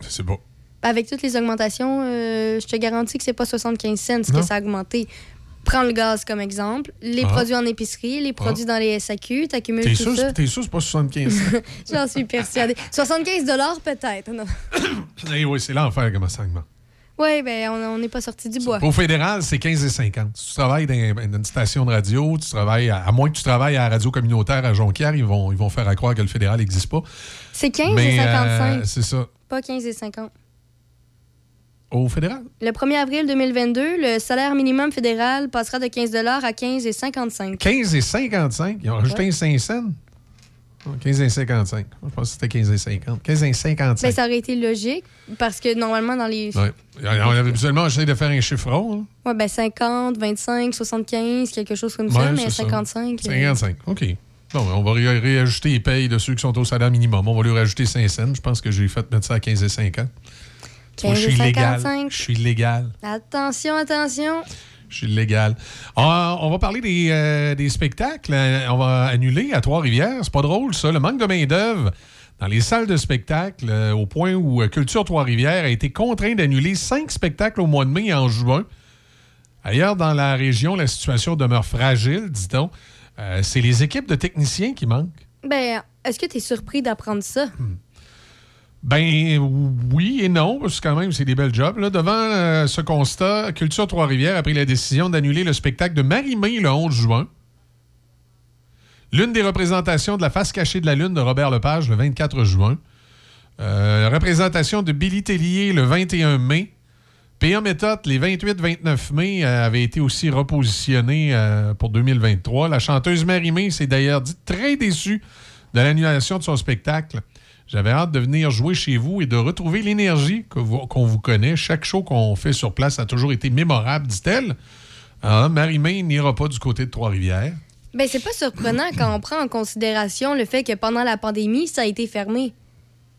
C'est bon. Avec toutes les augmentations, euh, je te garantis que c'est pas 75 cents Non. que ça a augmenté. Prends le gaz comme exemple. Les Ah. produits en épicerie, les produits dans les SAQ, t'accumules tout sûr, ça. t'es sûr c'est pas 75 J'en suis persuadée. 75 peut-être. Non. Oui, c'est l'enfer comment ça augmente. Oui, ben on n'est pas sorti du bois. Au fédéral, c'est 15,50. Si tu travailles dans, dans une station de radio, tu travailles à, à moins que tu travailles à la radio communautaire à Jonquière, ils vont, ils vont faire à croire que le fédéral n'existe pas. C'est 15 Mais, et euh, 55, c'est ça. pas 15 et 50. Au fédéral? Le 1er avril 2022, le salaire minimum fédéral passera de 15 à 15 et 55. 15 et 55. Ils ont rajouté Ouais. un 5 cents? Oh, 15 et 55. Je pense que c'était 15 et 50. 15 et 55. Ben, ça aurait été logique parce que normalement, dans les. Ouais. On avait habituellement essayé de faire un chiffre rond. hein. Ouais, ben 50, 25, 75, quelque chose comme ça, mais c'est ça. 55. euh, 55. OK. Bon, on va ré- réajuster les payes de ceux qui sont au salaire minimum. On va lui rajouter 5 cents. Je pense que j'ai fait mettre ça à 15 et 50. Tu vois, 15 je suis légal. 55. Je suis légal. Attention, attention. Je suis légal. Ah, on va parler des, euh, des spectacles. Euh, On va annuler à Trois-Rivières. C'est pas drôle, ça. Le manque de main-d'œuvre dans les salles de spectacle, euh, au point où euh, Culture Trois-Rivières a été contraint d'annuler cinq spectacles au mois de mai et en juin. Ailleurs dans la région, la situation demeure fragile, dit-on. C'est les équipes de techniciens qui manquent. Ben, est-ce que tu es surpris d'apprendre ça? Ben oui et non, parce que quand même, c'est des belles jobs. Là, devant euh, ce constat, Culture Trois-Rivières a pris la décision d'annuler le spectacle de Marie-Mé le 11 juin. L'une des représentations de la face cachée de la Lune de Robert Lepage le 24 juin. Euh, représentation de Billy Tellier le 21 mai. P.A. Méthode, les 28-29 mai, euh, avait été aussi repositionné euh, pour 2023. La chanteuse Marie-Mé s'est d'ailleurs dit très déçue de l'annulation de son spectacle. J'avais hâte de venir jouer chez vous et de retrouver l'énergie vous- qu'on vous connaît. Chaque show qu'on fait sur place a toujours été mémorable, dit-elle. Ah, Marie-Mé n'ira pas du côté de Trois-Rivières. Ben, c'est pas surprenant quand on prend en considération le fait que pendant la pandémie, ça a été fermé.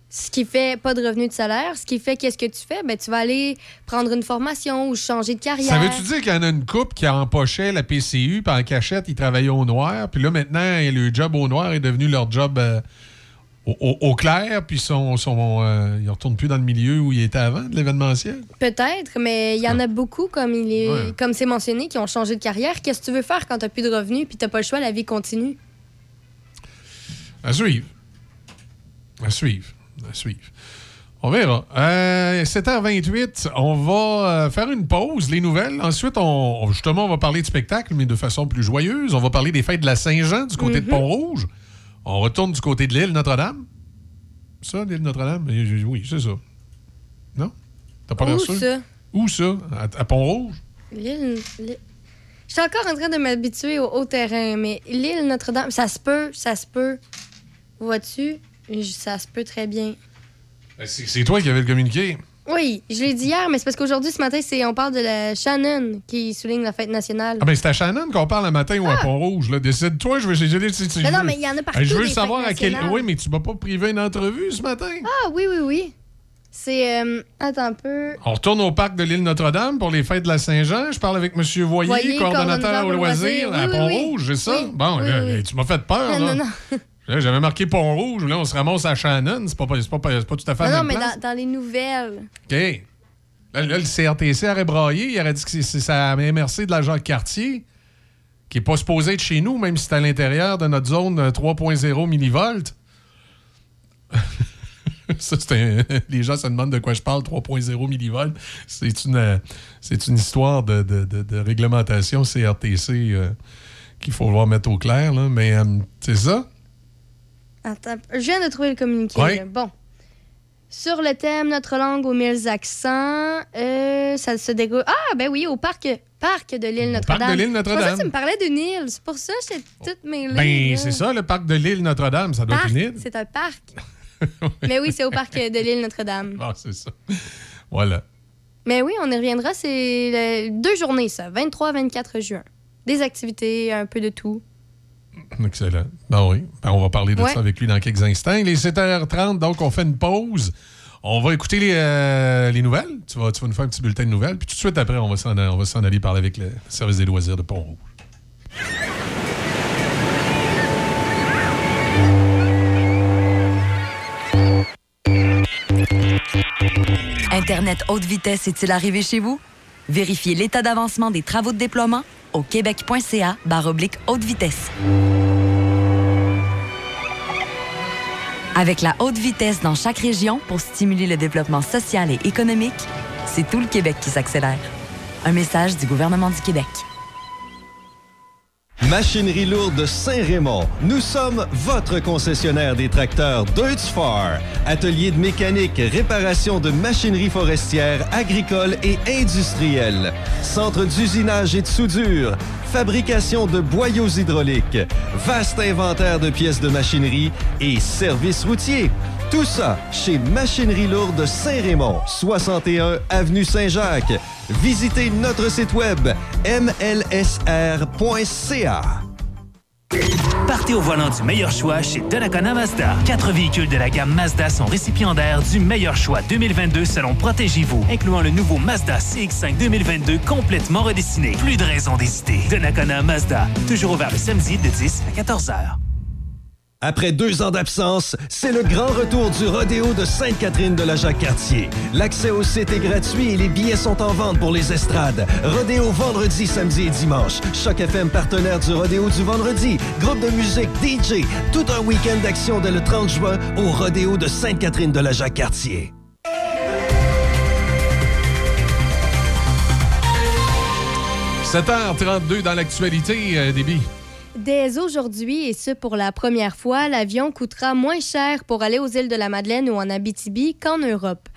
Ce qui fait pas de revenus de salaire, ce qui fait qu'est-ce que tu fais? Ben, tu vas aller prendre une formation ou changer de carrière. Ça veut-tu dire qu'il y en a une couple qui empochait la PCU, puis en cachette, ils travaillaient au noir, puis là, maintenant, le job au noir est devenu leur job euh, au, au- au clair, puis son, son, euh, il ne retourne plus dans le milieu où il était avant de l'événementiel? Peut-être, mais il y en a beaucoup, comme il est, Ouais. comme c'est mentionné, qui ont changé de carrière. Qu'est-ce que tu veux faire quand tu plus de revenus puis tu pas le choix, la vie continue? À suivre. À suivre. À suivre. On verra. Euh, 7h28, on va euh, faire une pause, les nouvelles. Ensuite, on, on- justement, on va parler de spectacle, mais de façon plus joyeuse. On va parler des fêtes de la Saint-Jean du côté de Mhm. Pont-Rouge. On retourne du côté de l'île Notre-Dame? Ça, l'île Notre-Dame? Euh, Oui, c'est ça. Non? T'as pas l'air Où sûr? ça? Où ça? À, à Pont-Rouge? L'île. Je suis encore en train de m'habituer au haut terrain, mais l'île Notre-Dame, ça se peut, ça se peut. Vois-tu? Ça se peut très bien. Ben, c'est toi qui avais le communiqué. Oui, je l'ai dit hier, mais c'est parce qu'aujourd'hui, ce matin, c'est on parle de la Shannon qui souligne la fête nationale. Ah ben c'est à Shannon qu'on parle le matin ou à Pont-Rouge. là. Décide-toi, je vais... je- Mais non, mais il y en a partout, Je veux savoir à quel... Oui, mais tu m'as pas privé une entrevue ce matin. Ah oui, oui, oui. C'est. euh, attends un peu. On retourne au parc de l'île Notre-Dame pour les fêtes de la Saint-Jean. Je parle avec M. Voyer, coordonnateur coordonnateur au au loisir loisir. à Oui, oui, Pont-Rouge, c'est ça? Bon, là, tu m'as fait peur. Non, là. non, non. J'avais marqué Pont-Rouge, là, on se ramasse à Shannon. C'est pas, c'est pas, c'est pas tout à fait Non, la non, mais place. dans, dans les nouvelles. OK. Là, là, le CRTC aurait braillé. Il aurait dit que c'est- sa MRC de la Jacques-Cartier qui n'est pas supposé être chez nous, même si c'est à l'intérieur de notre zone euh, 3.0 millivolts. Ça, c'est un- Les gens se demandent de quoi je parle, 3.0 millivolts. C'est une, euh, c'est une histoire de, de- de- de réglementation CRTC euh, qu'il faut voir mettre au clair. là. Mais euh, c'est ça. Attends, je viens de trouver le communiqué. Oui. Bon. Sur le thème Notre langue aux mille accents, euh, ça se déroule. Ah, ben oui, au parc, parc de l'île Notre-Dame. parc de l'île Notre-Dame. tu me parlais d'une île. C'est pour ça que j'étais toute mêlée. Ben, c'est ça, le parc de l'île Notre-Dame. Ça doit être Parc, une île. c'est un parc. Mais oui, c'est au parc de l'île Notre-Dame. Ah, c'est ça. Voilà. Mais oui, on y reviendra. C'est le- deux journées, ça, 23-24 juin. Des activités, un peu de tout. Excellent. Ben oui. Ben, on va parler de Ouais. ça avec lui dans quelques instants. Il est 7h30, donc on fait une pause. On va écouter les, euh, les nouvelles. Tu vas, tu vas nous faire un petit bulletin de nouvelles. Puis tout de suite après, on va s'en on va s'en aller parler avec le service des loisirs de Pont-Rouge. Internet haute vitesse est-il arrivé chez vous? Vérifiez l'état d'avancement des travaux de déploiement au québec.ca oblique haute vitesse. Avec la haute vitesse dans chaque région pour stimuler le développement social et économique, c'est tout le Québec qui s'accélère. Un message du gouvernement du Québec. Machinerie lourde Saint-Raymond. Nous sommes votre concessionnaire des tracteurs Deutz-Far. Atelier de mécanique, réparation de machinerie forestière, agricole et industrielle. Centre d'usinage et de soudure. Fabrication de boyaux hydrauliques. Vaste inventaire de pièces de machinerie et services routiers. Tout ça chez Machinerie lourde Saint-Raymond, 61 avenue Saint-Jacques. Visitez notre site web mlsr.ca. Partez au volant du meilleur choix chez Donnacona Mazda. Quatre véhicules de la gamme Mazda sont récipiendaires du meilleur choix 2022 selon Protégez-vous, incluant le nouveau Mazda CX-5 2022 complètement redessiné. Plus de raison d'hésiter. Donnacona Mazda, toujours ouvert le samedi de 10 à 14 heures. Après deux ans d'absence, c'est le grand retour du rodéo de Sainte-Catherine de la Jacques-Cartier. L'accès au site est gratuit et les billets sont en vente pour les estrades. Rodéo vendredi, samedi et dimanche. Choc FM partenaire du rodéo du vendredi. Groupe de musique, DJ. Tout un week-end d'action dès le 30 juin au rodéo de Sainte-Catherine de la Jacques-Cartier. – 7h32 dans l'actualité, euh, Déby. Dès aujourd'hui, et ce pour la première fois, l'avion coûtera moins cher pour aller aux îles de la Madeleine ou en Abitibi qu'en Europe.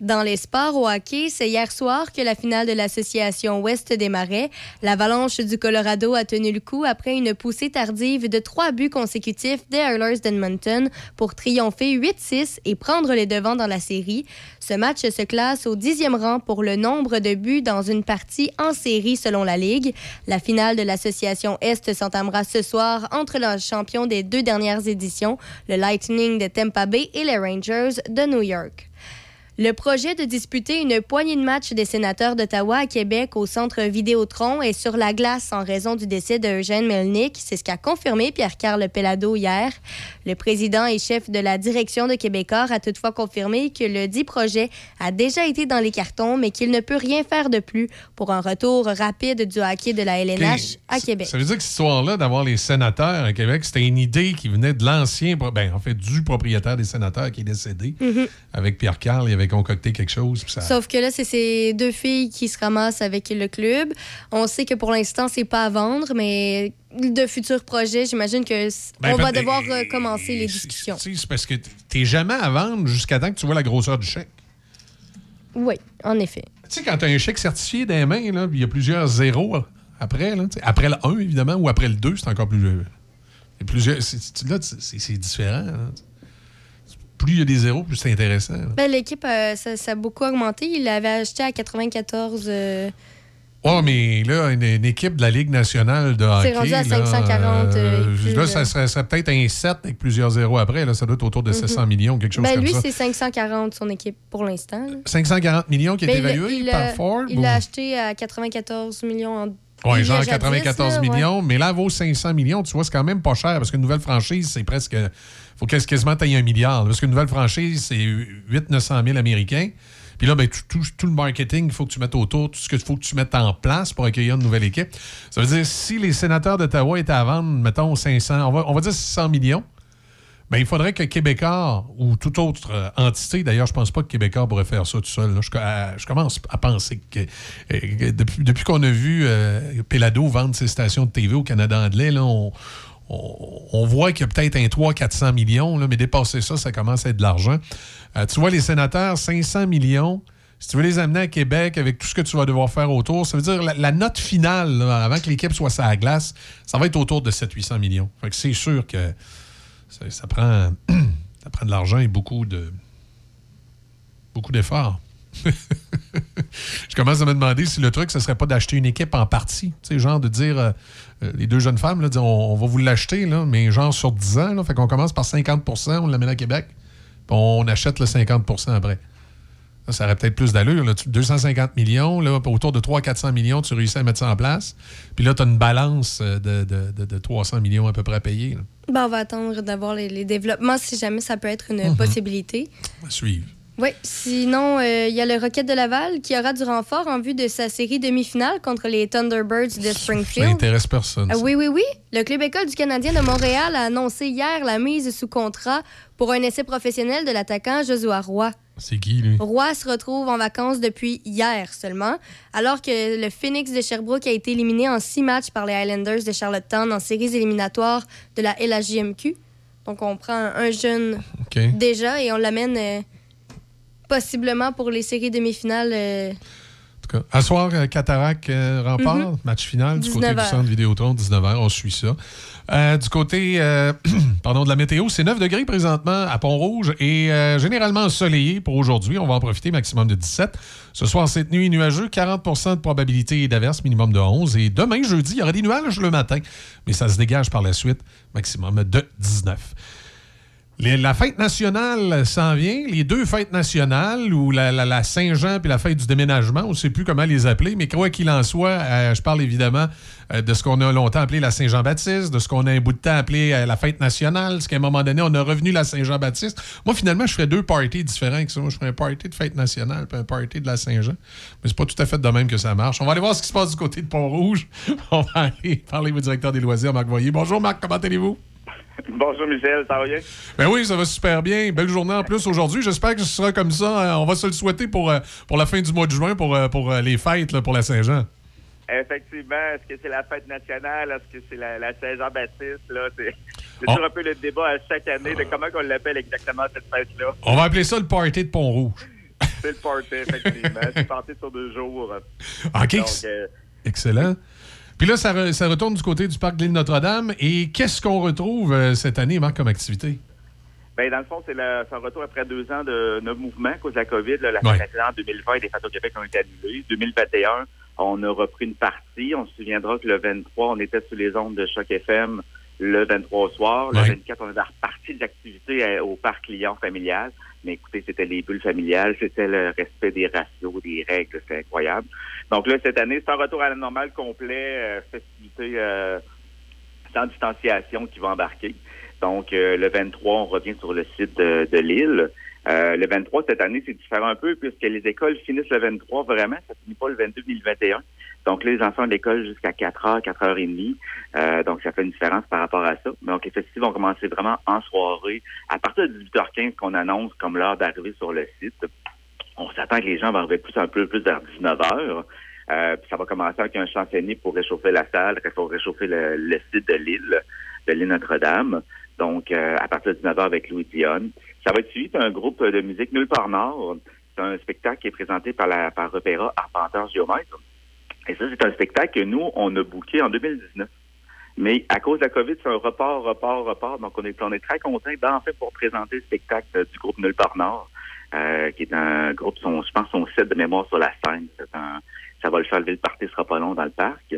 Dans les sports au hockey, c'est hier soir que la finale de l'association Ouest démarrait. L'Avalanche du Colorado a tenu le coup après une poussée tardive de trois buts consécutifs des Oilers d'Edmonton pour triompher 8-6 et prendre les devants dans la série. Ce match se classe au dixième rang pour le nombre de buts dans une partie en série selon la Ligue. La finale de l'association Est s'entamera ce soir entre les champions des deux dernières éditions, le Lightning de Tampa Bay et les Rangers de New York. Le projet de disputer une poignée de matchs des sénateurs d'Ottawa à Québec au centre Vidéotron est sur la glace en raison du décès d'Eugène Melnick. C'est ce qu'a confirmé Pierre-Carl Pellado hier. Le président et chef de la direction de Québécois a toutefois confirmé que le dit projet a déjà été dans les cartons, mais qu'il ne peut rien faire de plus pour un retour rapide du hockey de la LNH à Québec. Ça veut dire que cette histoire-là d'avoir les sénateurs à Québec, c'était une idée qui venait de l'ancien, ben, en fait, du propriétaire des sénateurs qui est décédé. Mhm. Avec Pierre Carl, il avait concocté quelque chose. ça- Sauf que là, c'est ces deux filles qui se ramassent avec le club. On sait que pour l'instant, c'est pas à vendre, mais de futurs projets, j'imagine que Ben, on va devoir euh, commencer les discussions. C'est parce que t'es jamais à vendre jusqu'à temps que tu vois la grosseur du chèque. Oui, en effet. Tu sais, quand tu as un chèque certifié dans les mains, il y a plusieurs zéros après, là, après le 1, évidemment, ou après le 2, c'est encore plus. euh, plusieurs, là, c'est différent. Plus il y a des zéros, plus c'est intéressant. Ben, L'équipe, euh, ça, ça a beaucoup augmenté. Il l'avait acheté à 94. euh, Oh, mais là, une, une équipe de la Ligue nationale de hockey. C'est rendu à là, 540, euh, et plus, là, là. ça serait, serait peut-être un 7 avec plusieurs zéros après. Là, ça doit être autour de Mhm. 700 millions, quelque chose ben, comme lui, ça. c'est 540, son équipe, pour l'instant. là. 540 millions qui est Ben, évalué il par Ford? Il ou- l'a acheté à 94 millions en Oui, genre a jadis, 94 là, ouais. millions, mais là, elle vaut 500 millions. Tu vois, c'est quand même pas cher parce qu'une nouvelle franchise, c'est presque. Faut quas- quasiment tailler un milliard. Parce qu'une nouvelle franchise, c'est 800-900 000 Américains. Puis là, ben, tout, le marketing, il faut que tu mettes autour, tout ce qu'il faut que tu mettes en place pour accueillir une nouvelle équipe. Ça veut dire, si les sénateurs d'Ottawa étaient à vendre, mettons, 500, on va, on va dire 600 millions, ben, il faudrait que Québécois ou toute autre euh, entité, d'ailleurs, je pense pas que Québécois pourrait faire ça tout seul. là. Je, commence à penser que, euh, depuis, qu'on a vu euh, Pelado vendre ses stations de TV au Canada anglais, là, on, on- voit qu'il y a peut-être un 300-400 millions, là, mais dépasser ça, ça commence à être de l'argent. Euh, tu vois, les sénateurs, 500 millions. Si tu veux les amener à Québec avec tout ce que tu vas devoir faire autour, ça veut dire la, note finale, avant que l'équipe soit sur la glace, ça va être autour de 700-800 millions. Fait que c'est sûr que ça, prend, de l'argent et beaucoup de beaucoup d'efforts. Je commence à me demander si le truc, ce serait pas d'acheter une équipe en partie. Tu sais, genre de dire, euh, les deux jeunes femmes, là, dire, on, on va vous l'acheter, mais genre sur 10 ans. Là, fait qu'on commence par 50% on l'amène à Québec, puis on achète le 50% après. Ça, ça aurait peut-être plus d'allure. là. Tu- 250 millions, là, autour de 300-400 millions, tu réussis à mettre ça en place. Puis là, tu as une balance euh, de, de- de- de 300 millions à peu près à payer. Ben, on va attendre d'avoir les, les développements si jamais ça peut être une Mhm. possibilité. À suivre. Oui, sinon, euh, il y a le Rocket de Laval qui aura du renfort en vue de sa série demi-finale contre les Thunderbirds de Ça Springfield. intéresse personne. Ah ça. oui, oui, oui. Le Club École du Canadien de Montréal a annoncé hier la mise sous contrat pour un essai professionnel de l'attaquant Josua Roy. C'est qui, lui? Roy se retrouve en vacances depuis hier seulement, alors que le Phoenix de Sherbrooke a été éliminé en six matchs par les Highlanders de Charlottetown en séries éliminatoires de la LHJMQ. Donc, on prend un, un jeune déjà et on l'amène euh, possiblement pour les séries demi-finales. euh, En tout cas, à soir, euh, Cataract euh, Rempart, Mhm. match final du côté 19 du centre Vidéotron, 19h, on suit ça. Euh, du côté euh, pardon, de la météo, c'est 9 degrés présentement à Pont-Rouge et euh, généralement ensoleillé pour aujourd'hui. On va en profiter, maximum de 17. Ce soir, cette nuit, nuageux, 40 de probabilité d'averse, minimum de 11. Et demain, jeudi, il y aura des nuages le matin, mais ça se dégage par la suite, maximum de 19. La fête nationale s'en vient, les deux fêtes nationales, ou la, la- Saint-Jean puis la fête du déménagement, on ne sait plus comment les appeler, mais quoi qu'il en soit, euh, je parle évidemment euh, de ce qu'on a longtemps appelé la Saint-Jean-Baptiste, de ce qu'on a un bout de temps appelé euh, la fête nationale, ce qu'à un moment donné, on a revenu la Saint-Jean-Baptiste. Moi, finalement, je ferais deux parties différents que ça. Je ferais un party de fête nationale puis un party de la Saint-Jean. Mais c'est pas tout à fait de même que ça marche. On va aller voir ce qui se passe du côté de Pont-Rouge. On va aller parler au directeur des loisirs, Marc Voyer. Bonjour, Marc, comment allez-vous? Bonjour Michel, ça va bien? Ben oui, ça va super bien. Belle journée en plus aujourd'hui. J'espère que ce sera comme ça. Euh, On va se le souhaiter pour, euh, pour la fin du mois de juin, pour, euh, pour les fêtes, là, pour la Saint-Jean. Effectivement, est-ce que c'est la fête nationale? Est-ce que c'est la, la Saint-Jean-Baptiste? là? C'est c'est Oh. toujours un peu le débat à chaque année de comment on l'appelle exactement cette fête-là. On va appeler ça le party de Pont-Rouge. C'est le party, effectivement. c'est parti sur deux jours. OK. Donc, euh, Excellent. Puis là, ça, re- ça retourne du côté du parc de l'île Notre-Dame. Et qu'est-ce qu'on retrouve euh, cette année, Marc, comme activité? ben, dans le fond, c'est un retour après deux ans de notre mouvement à cause de la COVID. là. la Ouais. fête nationale en 2020, les fêtes au Québec ont été annulées. 2021, on a repris une partie. On se souviendra que le 23, on était sous les ondes de Choc FM le 23 au soir. Le Ouais. 24, on a reparti des activités euh, au parc Lyon familial. Mais écoutez, c'était les bulles familiales, c'était le respect des ratios, des règles, c'était incroyable. Donc là, cette année, c'est un retour à la normale complet, euh, festivité euh, sans distanciation qui va embarquer. Donc, euh, le 23, on revient sur le site de, de Lille. Euh, le 23, cette année, c'est différent un peu puisque les écoles finissent le 23 vraiment, ça finit pas le 22 ni le 21. Donc là, les enfants de l'école jusqu'à 4 heures, 4 heures et demie. Euh, donc, ça fait une différence par rapport à ça. Donc, les festivals vont commencer vraiment en soirée. À partir de 18h15 qu'on annonce comme l'heure d'arrivée sur le site, on s'attend que les gens vont arriver plus un peu plus vers 19h. Euh, puis ça va commencer avec un chansonnier pour réchauffer la salle, pour réchauffer le, le site de l'île, de l'île Notre-Dame. Donc, euh, à partir de 19h avec Louis Dionne. Ça va être suivi par un groupe de musique Nulle part Nord. C'est un spectacle qui est présenté par la par Opéra Arpenteur Géomètre. Et ça, c'est un spectacle que nous, on a booké en 2019. Mais à cause de la COVID, c'est un report, report, report. Donc, on est, on est très content d'enfin pour présenter le spectacle du groupe Nulle part Nord, euh, qui est un groupe, son, je pense, son set de mémoire sur la scène. Un, ça va le faire le party sera pas long dans le parc.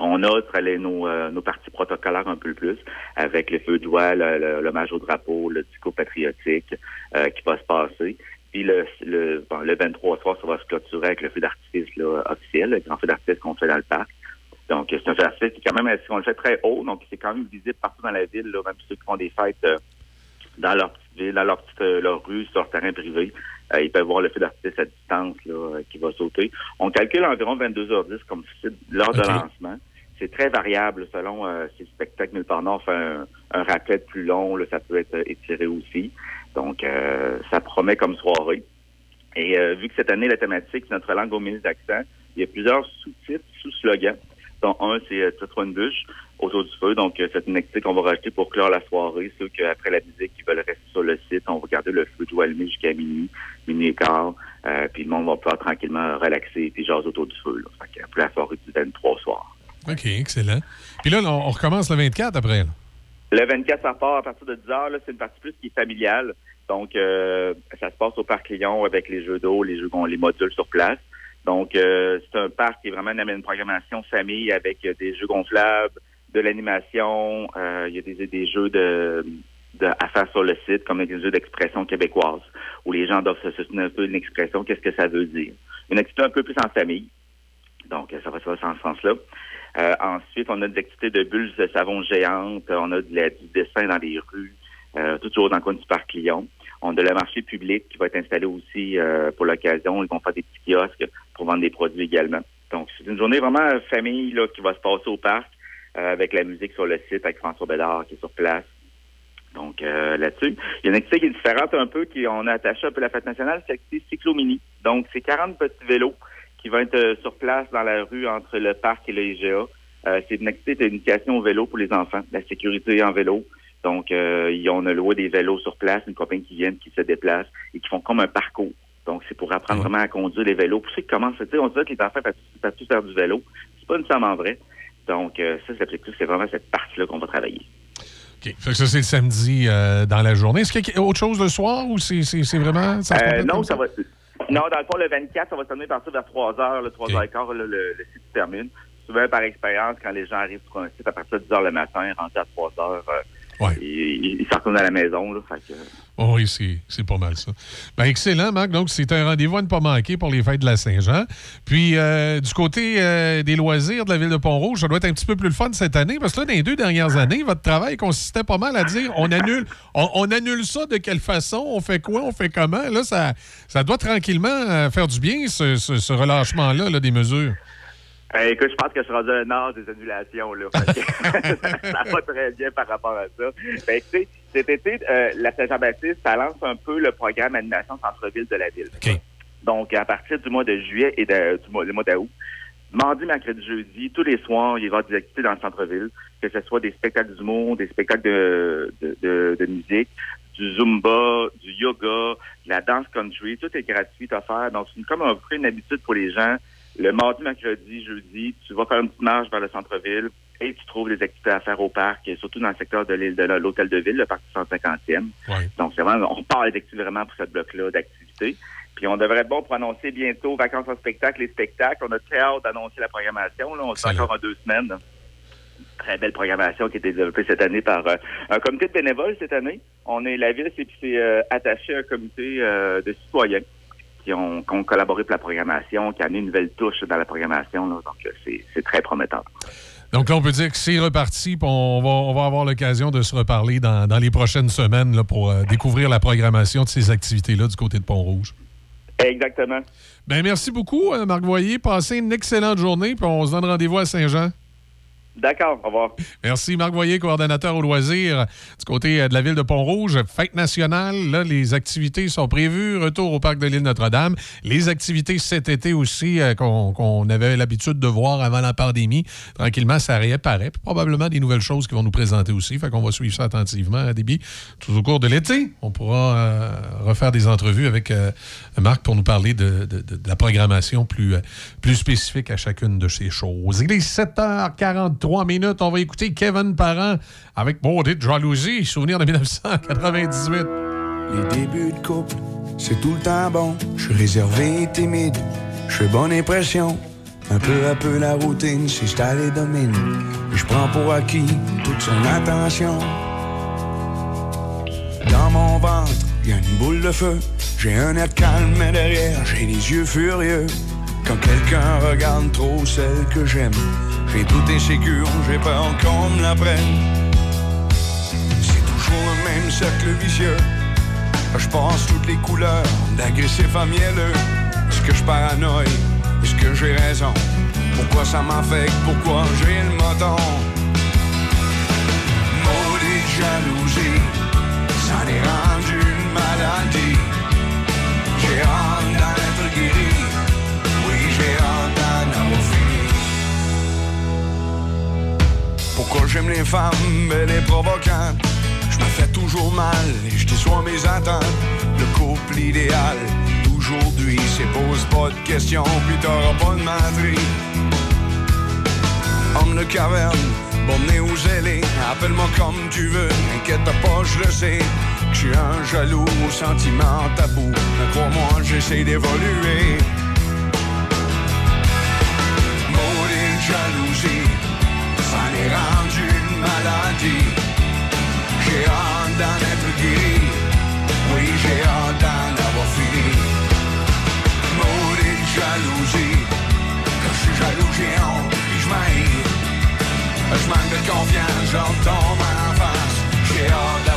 On a les, nos, euh, nos parties protocolaires un peu plus, avec le feu de joie, l'hommage au drapeau, le discours patriotique euh, qui va se passer. Puis le, le, bon, le 23 soir, ça va se clôturer avec le feu d'artifice officiel, le grand feu d'artifice qu'on fait dans le parc. Donc, c'est un feu d'artifice qui est quand même on le fait très haut, donc c'est quand même visible partout dans la ville, là, même ceux qui font des fêtes euh, dans leur petite dans leur petite euh, leur rue, sur leur terrain privé. Euh, ils peuvent voir le feu d'artifice à distance là, euh, qui va sauter. On calcule environ 22h10 comme l'heure de lancement. C'est très variable selon euh, si le spectacle Nulle part Nord fait un, un raclette plus long, là, ça peut être étiré aussi. Donc, euh, ça promet comme soirée. Et vu que cette année, la thématique, c'est notre langue au milieu d'accent, il y a plusieurs sous-titres, sous-slogans, dont un, c'est euh, Titre une bûche autour du feu. Donc, euh, c'est une activité qu'on va rajouter pour clore la soirée. Ceux qu'après la musique, qui veulent rester sur le site, on va garder le feu joie allumé jusqu'à minuit, minuit et quart. Euh, puis le monde va pouvoir tranquillement relaxer et jaser autour du feu. Là. Fait pour la soirée du 23 soir. OK, excellent. Puis là, on, recommence le 24 après. là. Le 24, ça part à partir de 10 heures. C'est une partie plus qui est familiale. Donc, euh, ça se passe au Parc Lyon avec les jeux d'eau, les jeux les modules sur place. Donc, euh, c'est un parc qui est vraiment une, programmation famille avec euh, des jeux gonflables, de l'animation. euh, il y a des, des jeux de, de à faire sur le site, comme des jeux d'expression québécoise, où les gens doivent se soutenir un peu une expression, qu'est-ce que ça veut dire. Une activité un peu plus en famille. Donc, euh, ça va se faire dans ce sens-là. Euh, ensuite, on a des activités de bulles de savon géantes. On a du dessin dans les rues, euh, toujours dans le coin du parc Lyon. On a le marché public qui va être installé aussi euh, pour l'occasion. Ils vont faire des petits kiosques pour vendre des produits également. Donc, c'est une journée vraiment euh, famille là, qui va se passer au parc euh, avec la musique sur le site, avec François Bédard qui est sur place. Donc, euh, là-dessus, il y a une activité qui est différente un peu, qui on a attaché un peu à la fête nationale, c'est l'activité cyclomini. Donc, c'est 40 petits vélos qui vont être euh, sur place dans la rue entre le parc et le IGA. Euh, c'est une activité d'initiation au vélo pour les enfants, la sécurité en vélo. Donc, euh, ils- on a loué des vélos sur place, une compagnie qui vient, qui se déplace et qui font comme un parcours. Donc, c'est pour apprendre vraiment à conduire les vélos. Pour ceux qui commencent, on dirait que les enfants peuvent tous faire du vélo. C'est pas nécessairement vrai. Donc, euh, ça, c'est l'objectif, c'est vraiment cette partie-là qu'on va travailler. OK. Fait que ça, c'est le samedi euh, dans la journée. Est-ce qu'il y a autre chose le soir ou c'est vraiment. Ça se Euh, non, ça va. Non, dans le fond, le 24, ça va se terminer à partir de 3 h, le 3 h 15 là, le, le site se termine. Souvent, par expérience, quand les gens arrivent sur un site à partir de 10 h le matin, rentrés à 3 h, ils, ils, s'en retournent à la maison. Là, fait que, Oh oui, c'est pas mal ça. Ben, excellent, Marc. Donc, c'est un rendez-vous à ne pas manquer pour les fêtes de la Saint-Jean. Puis, euh, du côté euh, des loisirs de la ville de Pont-Rouge, ça doit être un petit peu plus le fun cette année, parce que là, dans les deux dernières années, votre travail consistait pas mal à dire on annule, on, on annule ça de quelle façon, on fait quoi, on fait comment. Là, ça, ça doit tranquillement euh, faire du bien, ce, ce- ce relâchement-là là, des mesures. Euh, écoute, je pense que je suis rendu un âge des annulations. Là, ça va très bien par rapport à ça. Ben, écoutez, cet été, euh, la Saint-Jean-Baptiste, ça lance un peu le programme Animation Centre-Ville de la ville. Donc, à partir du mois de juillet et de- du mois, le mois d'août, mardi, mercredi, jeudi, tous les soirs, il y aura des activités dans le centre-ville, que ce soit des spectacles d'humour, des spectacles de, de, de, de musique, du zumba, du yoga, de la danse country, tout est gratuit à faire. Donc, c'est comme un peu une habitude pour les gens. Le mardi, mercredi, jeudi, tu vas faire une petite marche vers le centre-ville et tu trouves des activités à faire au parc, surtout dans le secteur de l'île de l'hôtel de ville, le parc du 150e. Donc, c'est vraiment, on parle d'activités vraiment pour cette bloc-là d'activités. Puis on devrait être bon pour annoncer bientôt vacances en spectacle, les spectacles. On a très hâte d'annoncer la programmation. Là, on sera encore en deux semaines. Très belle programmation qui a été développée cette année par euh, un comité de bénévoles cette année. On est la ville, c'est euh, attaché à un comité euh, de citoyens qui ont, qui ont collaboré pour la programmation, qui a amené une nouvelle touche dans la programmation. là. donc, euh, c'est très prometteur. Donc là, on peut dire que c'est reparti, puis on va, on va avoir l'occasion de se reparler dans, dans les prochaines semaines là, pour euh, découvrir la programmation de ces activités-là du côté de Pont-Rouge. Exactement. Ben merci beaucoup, euh, Marc Voyer. Passez une excellente journée, puis on se donne rendez-vous à Saint-Jean. D'accord, au revoir. Merci, Marc Voyer, coordonnateur au loisir du côté euh, de la ville de Pont-Rouge. Fête nationale, là, les activités sont prévues. Retour au parc de l'île Notre-Dame. Les activités cet été aussi euh, qu'on avait l'habitude de voir avant la pandémie. Tranquillement, ça réapparaît. Puis probablement des nouvelles choses qui vont nous présenter aussi. Fait qu'on va suivre ça attentivement à débit tout au cours de l'été. On pourra euh, refaire des entrevues avec Marc pour nous parler de, de- de- de la programmation plus, euh, plus spécifique à chacune de ces choses. Il est 7h43 minutes. On va écouter Kevin Parent avec Maudite Jalousie, souvenir de 1998. Les débuts de couple, c'est tout le temps bon. Je suis réservé et timide, je fais bonne impression. Un peu à peu la routine s'installe et domine. Je prends pour acquis toute son attention. Dans mon ventre, y a une boule de feu. J'ai un air calme, mais derrière, j'ai les yeux furieux. Quand quelqu'un regarde trop celle que j'aime, j'ai tout insécure, j'ai peur qu'on me la prenne. C'est toujours le même cercle vicieux. Je pense toutes les couleurs, d'agressif à mielleux. Est-ce que je paranoïe? Est-ce que j'ai raison? Pourquoi ça m'affecte? Pourquoi j'ai le moton? Maudite jalousie, Pourquoi j'aime les femmes, elle est provocante. Je me fais toujours mal et je déçois mes attentes. Le couple idéal d'aujourd'hui, c'est pose pas de questions, puis t'auras pas de matrice. Homme de caverne, borné ou zélé, appelle-moi comme tu veux, n'inquiète pas, je le sais. Que je suis un jaloux aux sentiments tabous, mais crois-moi, j'essaie d'évoluer. Maudite jalousie, ça n'est rendu une maladie. J'ai hâte d'en être guéri. Oui, j'ai hâte d'en avoir fini. Maudite jalousie. Quand je suis jaloux, j'ai honte, puis je de confiance, j'en face. J'ai hâte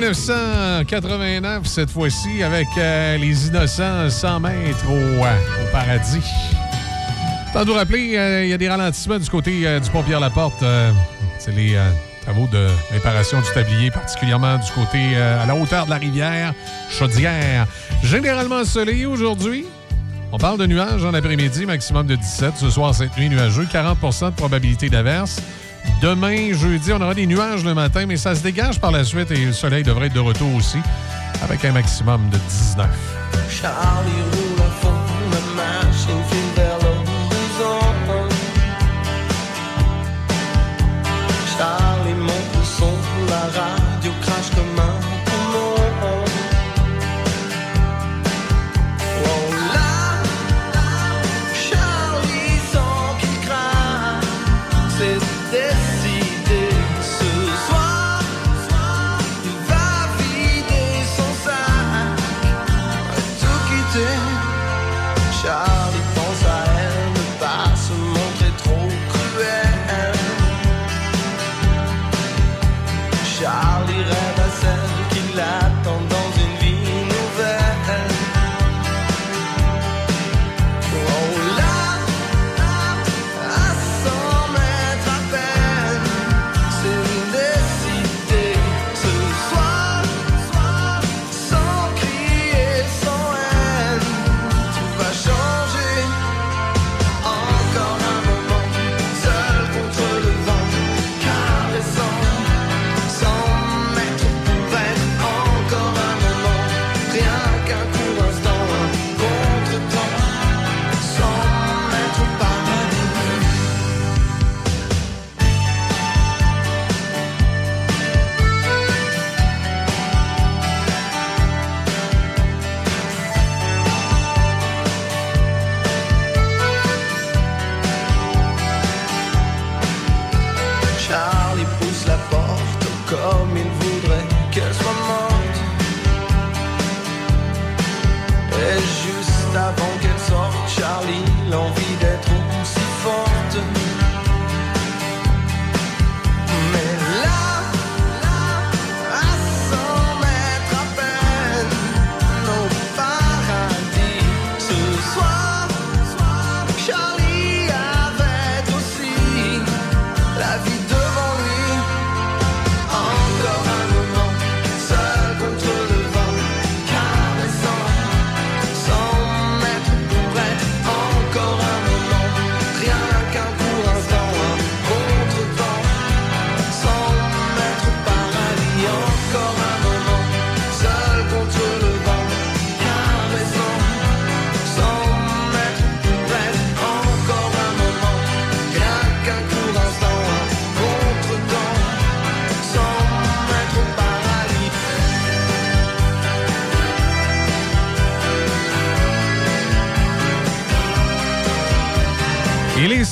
1989, cette fois-ci, avec euh, les innocents 100 mètres au, euh, au paradis. Tant de vous rappeler, euh, il y a des ralentissements du côté du pont Pierre-Laporte. C'est les travaux de réparation du tablier, particulièrement du côté à la hauteur de la rivière Chaudière. Généralement ensoleillé aujourd'hui. On parle de nuages en après-midi, maximum de 17. Ce soir, cette nuit nuageux, 40% de probabilité d'averse. Demain, jeudi, on aura des nuages le matin, mais ça se dégage par la suite et le soleil devrait être de retour aussi, avec un maximum de 19. Charlie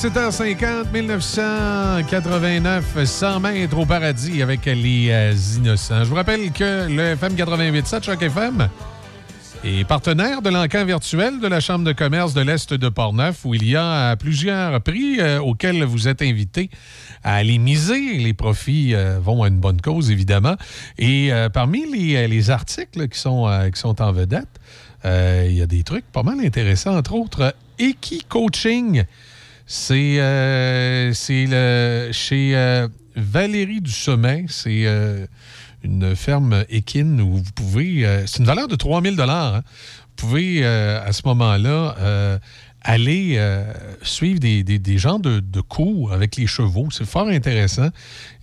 17h50, 1989, 100 mètres au paradis avec les euh, innocents. Je vous rappelle que le FM 88.7, chaque FM, est partenaire de l'encan virtuel de la Chambre de commerce de l'Est de Portneuf, où il y a euh, plusieurs prix euh, auxquels vous êtes invités à aller miser. Les profits vont à une bonne cause, évidemment. Et parmi les, articles qui sont, qui sont en vedette, il y a des trucs pas mal intéressants, entre autres, Eki Coaching. C'est euh, chez euh, Valérie du Sommet. C'est euh, une ferme équine où vous pouvez. c'est une valeur de 3000 dollars. Vous pouvez à ce moment-là aller suivre des, genres de, de cours avec les chevaux. C'est fort intéressant.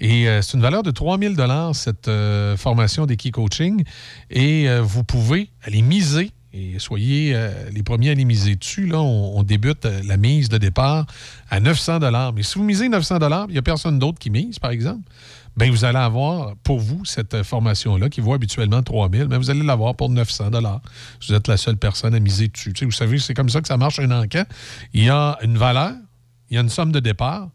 Et c'est une valeur de 3000 dollars cette formation d'équi coaching. Et vous pouvez aller miser et soyez euh, les premiers à les miser dessus. Là, on, débute euh, la mise de départ à 900 Mais si vous misez 900 il n'y a personne d'autre qui mise, par exemple. Ben, vous allez avoir pour vous cette euh, formation-là qui vaut habituellement 3000 mais vous allez l'avoir pour 900 Vous êtes la seule personne à miser dessus. Vous savez, c'est comme ça que ça marche un encan. Il y a une valeur, il y a une somme de départ,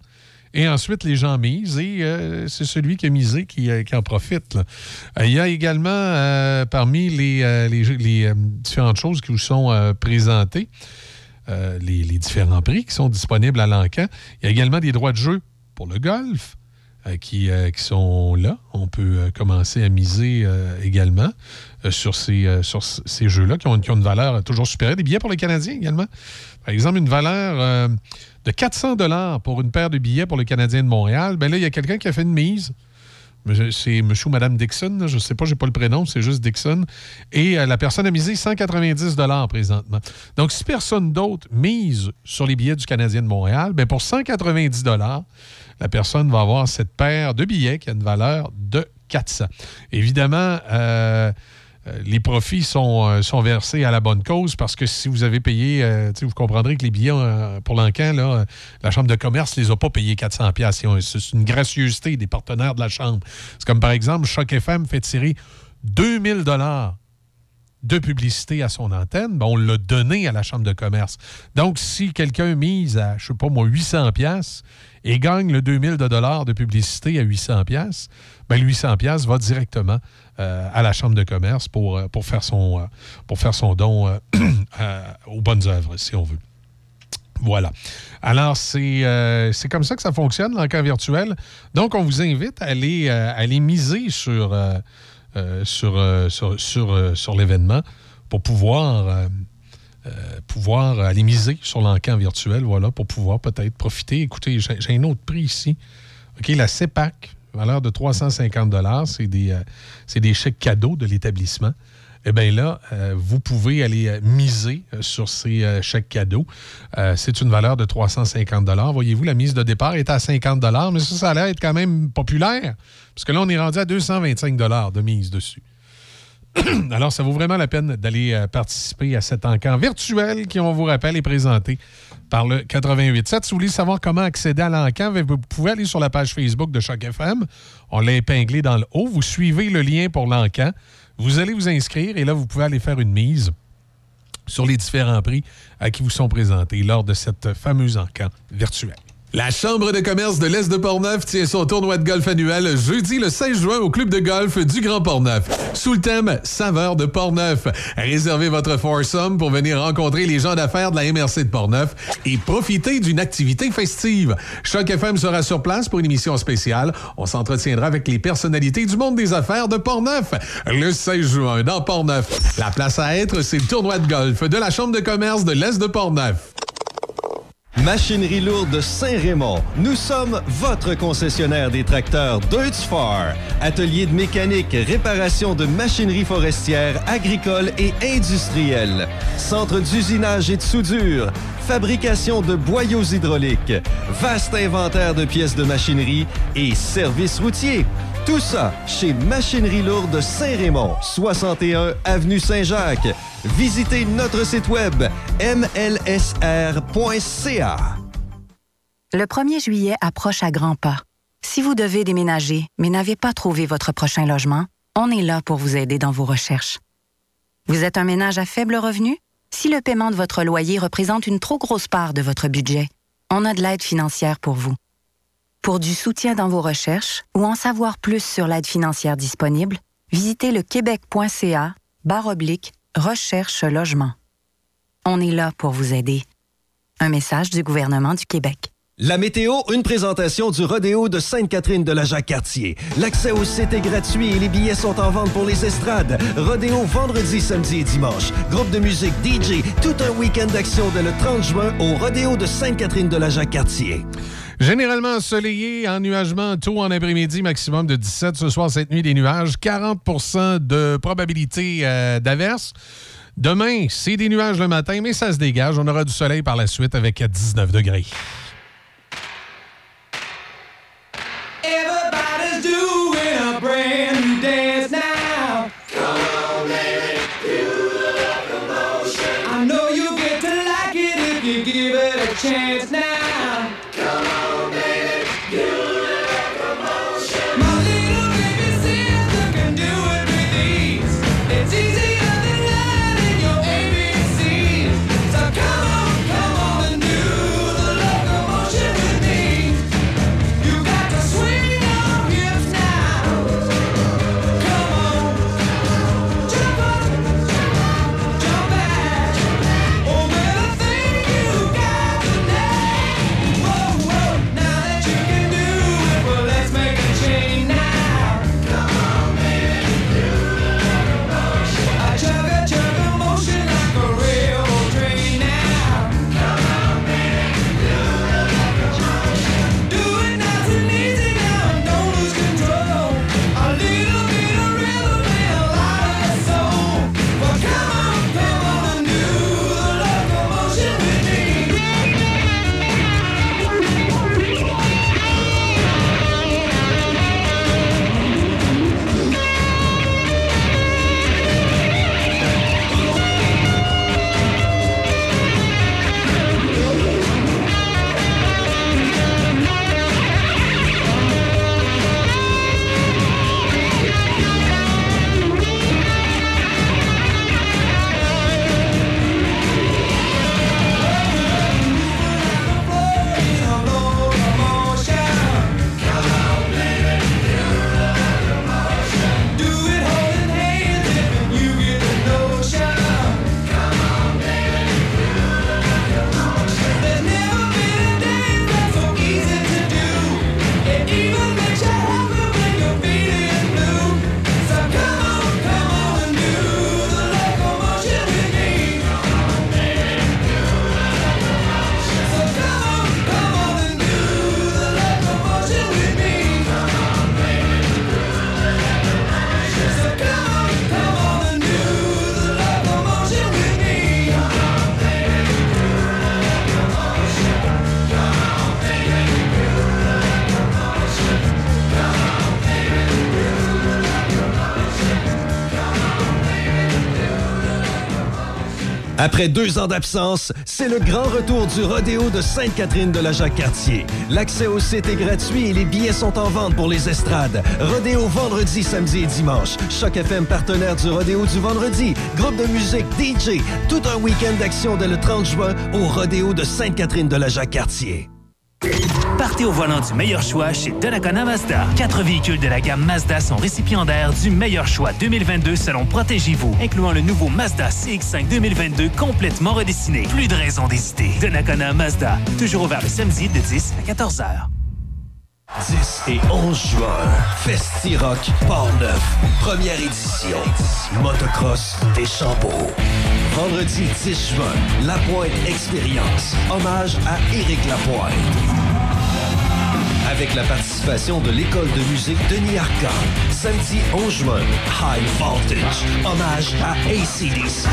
et ensuite, les gens misent et euh, c'est celui qui a misé qui, euh, qui en profite. Euh, il y a également, parmi les, les, différentes choses qui vous sont présentées, les, différents prix qui sont disponibles à l'encan, il y a également des droits de jeu pour le golf qui, qui sont là. On peut commencer à miser également sur ces, sur ces jeux-là qui ont, qui ont une valeur toujours supérieure. Des billets pour les Canadiens également. Par exemple, une valeur de 400 dollars pour une paire de billets pour le Canadien de Montréal. Ben là, il y a quelqu'un qui a fait une mise. C'est monsieur ou madame Dixon, je ne sais pas, je n'ai pas le prénom, c'est juste Dixon. Et euh, la personne a misé 190 dollars présentement. Donc, si personne d'autre mise sur les billets du Canadien de Montréal, ben pour 190 dollars, la personne va avoir cette paire de billets qui a une valeur de 400. Évidemment, euh, les profits sont, euh, sont versés à la bonne cause parce que si vous avez payé, euh, vous comprendrez que les billets euh, pour l'encan, la Chambre de commerce ne les a pas payés 400 pièces. C'est une gracieuseté des partenaires de la Chambre. C'est comme par exemple, Choc FM fait tirer 2000 dollars de publicité à son antenne, on l'a donné à la Chambre de commerce. Donc, si quelqu'un mise à, je sais pas moi, 800 pièces et gagne le 2000 de dollars de publicité à 800 pièces, ben, le 800 pièces va directement à la Chambre de commerce pour, euh, pour, faire, son, euh, pour faire son don euh, euh, aux bonnes œuvres, si on veut. Voilà. Alors, c'est euh, comme ça que ça fonctionne, l'encan virtuel. Donc, on vous invite à aller, euh, miser sur, euh, euh, euh, euh, l'événement pour pouvoir, euh, euh, pouvoir aller miser sur l'encan virtuel, voilà, pour pouvoir peut-être profiter. Écoutez, j'ai j'ai un autre prix ici. OK, la CEPAC, valeur de 350 c'est des, euh, des chèques cadeaux de l'établissement. Eh bien là, euh, vous pouvez aller euh, miser sur ces chèques cadeaux. C'est une valeur de 350 Voyez-vous, la mise de départ est à 50 mais ça, ça a l'air être quand même populaire, parce que là, on est rendu à 225 de mise dessus. Alors, ça vaut vraiment la peine d'aller euh, participer à cet encan virtuel qui, on vous rappelle, est présenté par le 88.7. Si vous voulez savoir comment accéder à l'encan, vous pouvez aller sur la page Facebook de Choc FM. On l'a épinglé dans le haut. Vous suivez le lien pour l'encan. Vous allez vous inscrire et là, vous pouvez aller faire une mise sur les différents prix à qui vous sont présentés lors de cette fameuse encan virtuelle. La Chambre de commerce de l'Est de Portneuf tient son tournoi de golf annuel jeudi le 16 juin au club de golf du Grand Portneuf. Sous le thème Saveur de Portneuf. Réservez votre foursome pour venir rencontrer les gens d'affaires de la MRC de Portneuf et profiter d'une activité festive. Choc FM sera sur place pour une émission spéciale. On s'entretiendra avec les personnalités du monde des affaires de Portneuf. Le 16 juin dans Portneuf. La place à être, c'est le tournoi de golf de la Chambre de commerce de l'Est de Portneuf. Machinerie lourde Saint-Raymond. Nous sommes votre concessionnaire des tracteurs Deutz-Fahr. Atelier de mécanique, réparation de machinerie forestière, agricole et industrielle. Centre d'usinage et de soudure. Fabrication de boyaux hydrauliques. Vaste inventaire de pièces de machinerie et services routiers. Tout ça chez Machinerie lourde Saint-Raymond, 61 avenue Saint-Jacques. Visitez notre site web mlsr.ca. Le 1er juillet approche à grands pas. Si vous devez déménager, mais n'avez pas trouvé votre prochain logement, on est là pour vous aider dans vos recherches. Vous êtes un ménage à faible revenu? Si le paiement de votre loyer représente une trop grosse part de votre budget, on a de l'aide financière pour vous. Pour du soutien dans vos recherches ou en savoir plus sur l'aide financière disponible, visitez le québec.ca barre oblique recherche logement. On est là pour vous aider. Un message du gouvernement du Québec. La météo, une présentation du rodéo de Sainte-Catherine de la Jacques-Cartier. L'accès au site est gratuit et les billets sont en vente pour les estrades. Rodéo vendredi, samedi et dimanche. Groupe de musique, DJ, tout un week-end d'action dès le 30 juin au rodéo de Sainte-Catherine de la Jacques-Cartier. Généralement ensoleillé, ennuagement tôt en après-midi, maximum de 17. Ce soir, cette nuit, des nuages. 40% de probabilité euh, d'averse. Demain, c'est des nuages le matin, mais ça se dégage. On aura du soleil par la suite avec 19 degrés. Après deux ans d'absence, c'est le grand retour du rodéo de Sainte-Catherine de la Jacques-Cartier. L'accès au site est gratuit et les billets sont en vente pour les estrades. Rodéo vendredi, samedi et dimanche. Choc FM partenaire du rodéo du vendredi. Groupe de musique, DJ. Tout un week-end d'action dès le 30 juin au rodéo de Sainte-Catherine de la Jacques-Cartier. Partez au volant du meilleur choix chez Donnacona Mazda. Quatre véhicules de la gamme Mazda sont récipiendaires du meilleur choix 2022 selon Protégez-vous, incluant le nouveau Mazda CX-5 2022 complètement redessiné. Plus de raison d'hésiter. Donnacona Mazda, toujours ouvert le samedi de 10 à 14 heures. 10 et 11 juin, Festi-Rock Port-Neuf, première édition. Motocross des Chambeaux. Vendredi 10 juin, La Pointe Expérience, hommage à Éric Lapointe. Avec la participation de l'école de musique Denis Arcand. Samedi 11 juin, High Voltage, hommage à ACDC.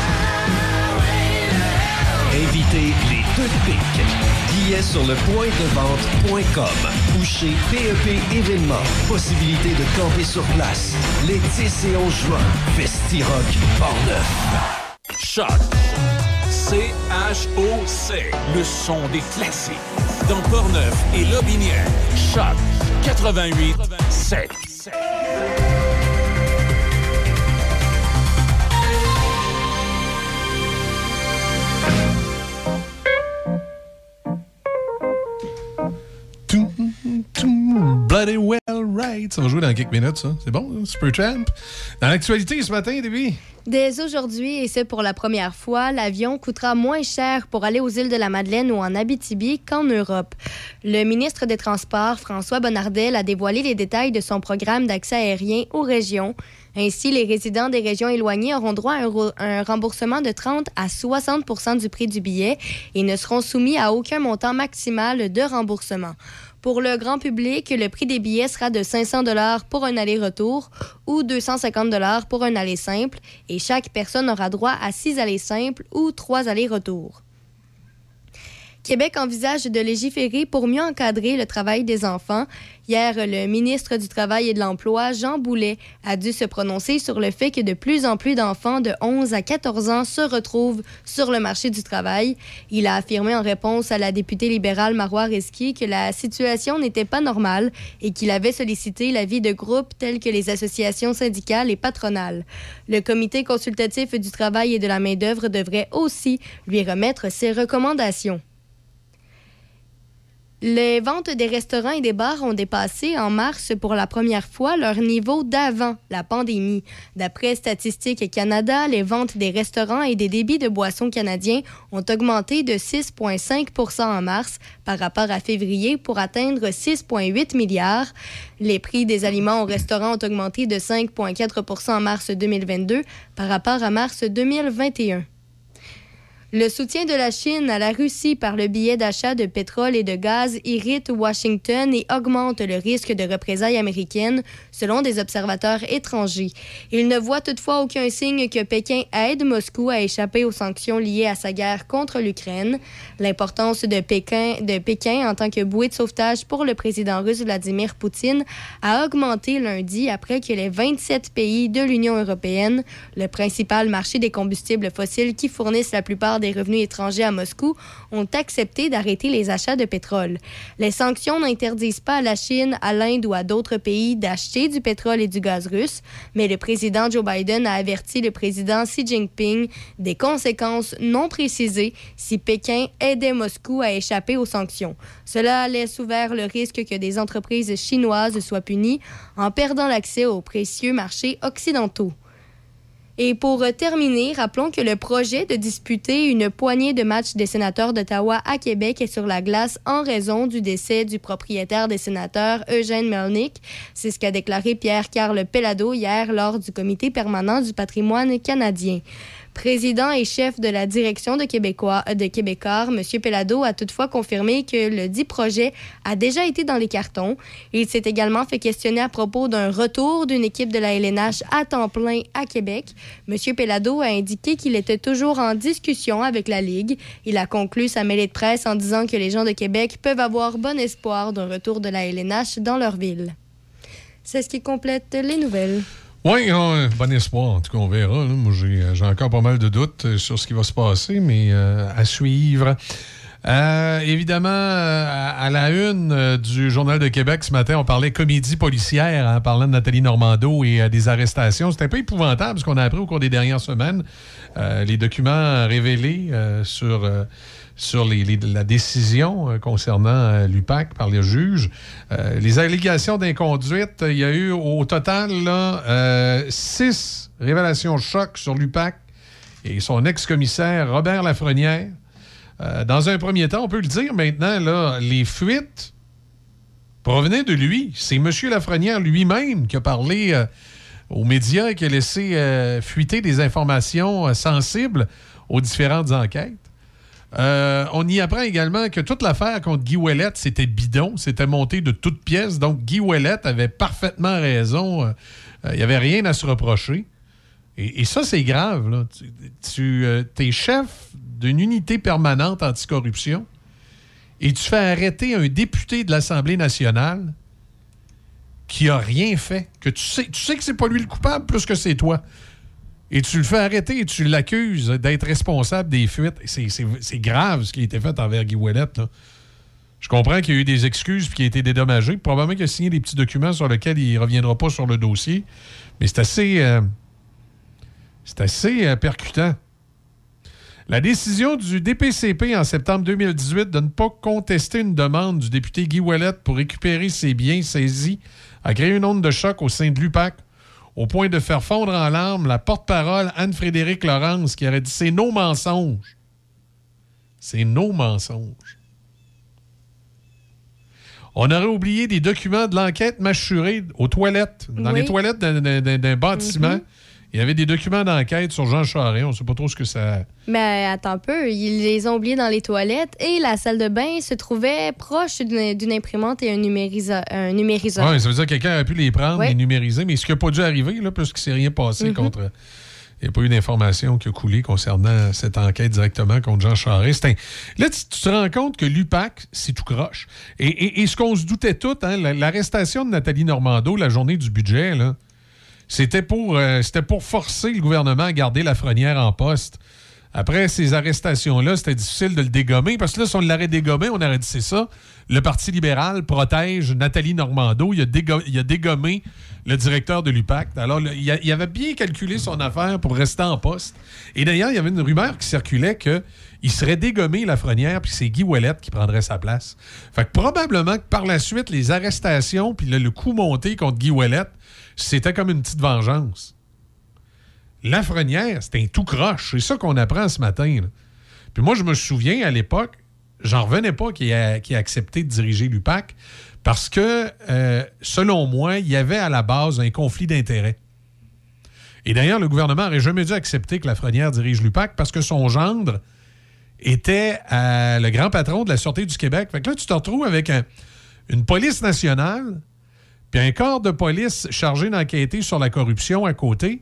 Invitez les deux pics. Billets sur le point de vente.com ou chez PEP Événements. Possibilité de camper sur place. Les 10 et 11 juin, Festi-Rock Port-Neuf. Choc. C-H-O-C. Le son des classiques. Dans Portneuf et Lobinière. Choc 88 7. Ça va jouer dans quelques minutes, ça. C'est bon, Supertramp. Dans l'actualité ce matin, Debbie? Dès aujourd'hui, et ce pour la première fois, l'avion coûtera moins cher pour aller aux îles de la Madeleine ou en Abitibi qu'en Europe. Le ministre des Transports, François Bonnardel, a dévoilé les détails de son programme d'accès aérien aux régions. Ainsi, les résidents des régions éloignées auront droit à un, un remboursement de 30 à 60 du prix du billet et ne seront soumis à aucun montant maximal de remboursement. Pour le grand public, le prix des billets sera de 500 dollars pour un aller-retour ou 250 dollars pour un aller simple et chaque personne aura droit à 6 allers simples ou 3 allers-retours. Québec envisage de légiférer pour mieux encadrer le travail des enfants. Hier, le ministre du Travail et de l'Emploi, Jean Boulet, a dû se prononcer sur le fait que de plus en plus d'enfants de 11 à 14 ans se retrouvent sur le marché du travail. Il a affirmé en réponse à la députée libérale Marois Risky que la situation n'était pas normale et qu'il avait sollicité l'avis de groupes tels que les associations syndicales et patronales. Le comité consultatif du travail et de la main-d'œuvre devrait aussi lui remettre ses recommandations. Les ventes des restaurants et des bars ont dépassé en mars pour la première fois leur niveau d'avant la pandémie. D'après Statistique Canada, les ventes des restaurants et des débits de boissons canadiens ont augmenté de 6,5% en mars par rapport à février pour atteindre 6,8 milliards. Les prix des aliments au restaurant ont augmenté de 5,4% en mars 2022 par rapport à mars 2021. Le soutien de la Chine à la Russie par le billet d'achat de pétrole et de gaz irrite Washington et augmente le risque de représailles américaines, selon des observateurs étrangers. Il ne voit toutefois aucun signe que Pékin aide Moscou à échapper aux sanctions liées à sa guerre contre l'Ukraine. L'importance de Pékin, de Pékin en tant que bouée de sauvetage pour le président russe Vladimir Poutine a augmenté lundi après que les 27 pays de l'Union européenne, le principal marché des combustibles fossiles qui fournissent la plupart des revenus étrangers à Moscou, ont accepté d'arrêter les achats de pétrole. Les sanctions n'interdisent pas à la Chine, à l'Inde ou à d'autres pays d'acheter du pétrole et du gaz russe, mais le président Joe Biden a averti le président Xi Jinping des conséquences non précisées si Pékin aidait Moscou à échapper aux sanctions. Cela laisse ouvert le risque que des entreprises chinoises soient punies en perdant l'accès aux précieux marchés occidentaux. Et pour euh, terminer, rappelons que le projet de disputer une poignée de matchs des sénateurs d'Ottawa à Québec est sur la glace en raison du décès du propriétaire des sénateurs, Eugène Melnick. C'est ce qu'a déclaré Pierre-Carl Pellado hier lors du comité permanent du patrimoine canadien. Président et chef de la direction de Québécois de Québécois, M. Pellado a toutefois confirmé que le dit projet a déjà été dans les cartons. Il s'est également fait questionner à propos d'un retour d'une équipe de la LNH à temps plein à Québec. M. Pellado a indiqué qu'il était toujours en discussion avec la Ligue. Il a conclu sa mêlée de presse en disant que les gens de Québec peuvent avoir bon espoir d'un retour de la LNH dans leur ville. C'est ce qui complète les nouvelles. Oui, bon espoir. En tout cas, on verra. Moi, j'ai j'ai encore pas mal de doutes euh, sur ce qui va se passer, mais euh, à suivre. Euh, évidemment, euh, à, la une euh, du Journal de Québec ce matin, on parlait comédie policière en parlant de Nathalie Normando et euh, des arrestations. C'était un peu épouvantable ce qu'on a appris au cours des dernières semaines. Euh, les documents révélés euh, sur, euh, sur les- la décision euh, concernant euh, l'UPAC par les juges. Euh, les allégations d'inconduite, il y a eu au total six révélations choc sur l'UPAC et son ex-commissaire Robert Lafrenière. Dans un premier temps, on peut le dire maintenant, les fuites provenaient de lui. C'est M. Lafrenière lui-même qui a parlé aux médias et qui a laissé fuiter des informations sensibles aux différentes enquêtes. Euh, on y apprend également que toute l'affaire contre Guy Ouellette, c'était bidon, c'était monté de toutes pièces. Donc, Guy Ouellette avait parfaitement raison. Euh, Il n'y avait rien à se reprocher. Et, ça, c'est grave. Tu, euh, es chef d'une unité permanente anticorruption et tu fais arrêter un député de l'Assemblée nationale qui a rien fait, que tu sais, tu sais que c'est pas lui le coupable plus que c'est toi. Et tu le fais arrêter et tu l'accuses d'être responsable des fuites. C'est- grave ce qui a été fait envers Guy Ouellette. là. Je comprends qu'il y a eu des excuses et qu'il a été dédommagé. Probablement qu'il a signé des petits documents sur lesquels il ne reviendra pas sur le dossier. Mais c'est assez, euh, c'est assez euh, percutant. La décision du DPCP en septembre 2018 de ne pas contester une demande du député Guy Ouellette pour récupérer ses biens saisis a créé une onde de choc au sein de l'UPAC, au point de faire fondre en larmes la porte-parole Anne-Frédéric Laurence qui aurait dit C'est nos mensonges. C'est nos mensonges. On aurait oublié des documents de l'enquête mâchurée aux toilettes, dans Oui. les toilettes d'un- bâtiment. Il y avait des documents d'enquête sur Jean Charest. On ne sait pas trop ce que ça. Mais attends un peu, ils les ont oubliés dans les toilettes et la salle de bain se trouvait proche d'une imprimante et un, numérisa- un numériseur. Oui, ça veut dire que quelqu'un aurait pu les prendre, Ouais. les numériser, mais ce qui n'a pas dû arriver, là, puisqu'il ne s'est rien passé Mhm. contre. Il n'y a pas eu d'information qui a coulé concernant cette enquête directement contre Jean Charest. Un- Là, tu, tu te rends compte que l'UPAC, c'est tout croche. Et, et- et ce qu'on se doutait tout, hein, la- l'arrestation de Nathalie Normando, la journée du budget, là, c'était pour, euh, pour forcer le gouvernement à garder Lafrenière en poste. Après ces arrestations-là, c'était difficile de le dégommer parce que là, si on l'aurait dégommé, on aurait dit c'est ça. Le Parti libéral protège Nathalie Normando. Il a, a dégommé le directeur de l'UPAC. Alors, il, avait bien calculé son affaire pour rester en poste. Et d'ailleurs, il y avait une rumeur qui circulait que il serait dégommé Lafrenière, puis c'est Guy Ouellette qui prendrait sa place. Fait que probablement que par la suite, les arrestations, puis le, le coup monté contre Guy Ouellette, c'était comme une petite vengeance. Lafrenière, c'était un tout croche. C'est ça qu'on apprend ce matin. Puis moi, je me souviens, à l'époque, j'en revenais pas qu'il ait, accepté de diriger l'UPAC parce que, euh, selon moi, il y avait à la base un conflit d'intérêts. Et d'ailleurs, le gouvernement n'aurait jamais dû accepter que Lafrenière dirige l'UPAC parce que son gendre était euh, le grand patron de la Sûreté du Québec. Fait que là, tu te retrouves avec un- une police nationale puis un corps de police chargé d'enquêter sur la corruption à côté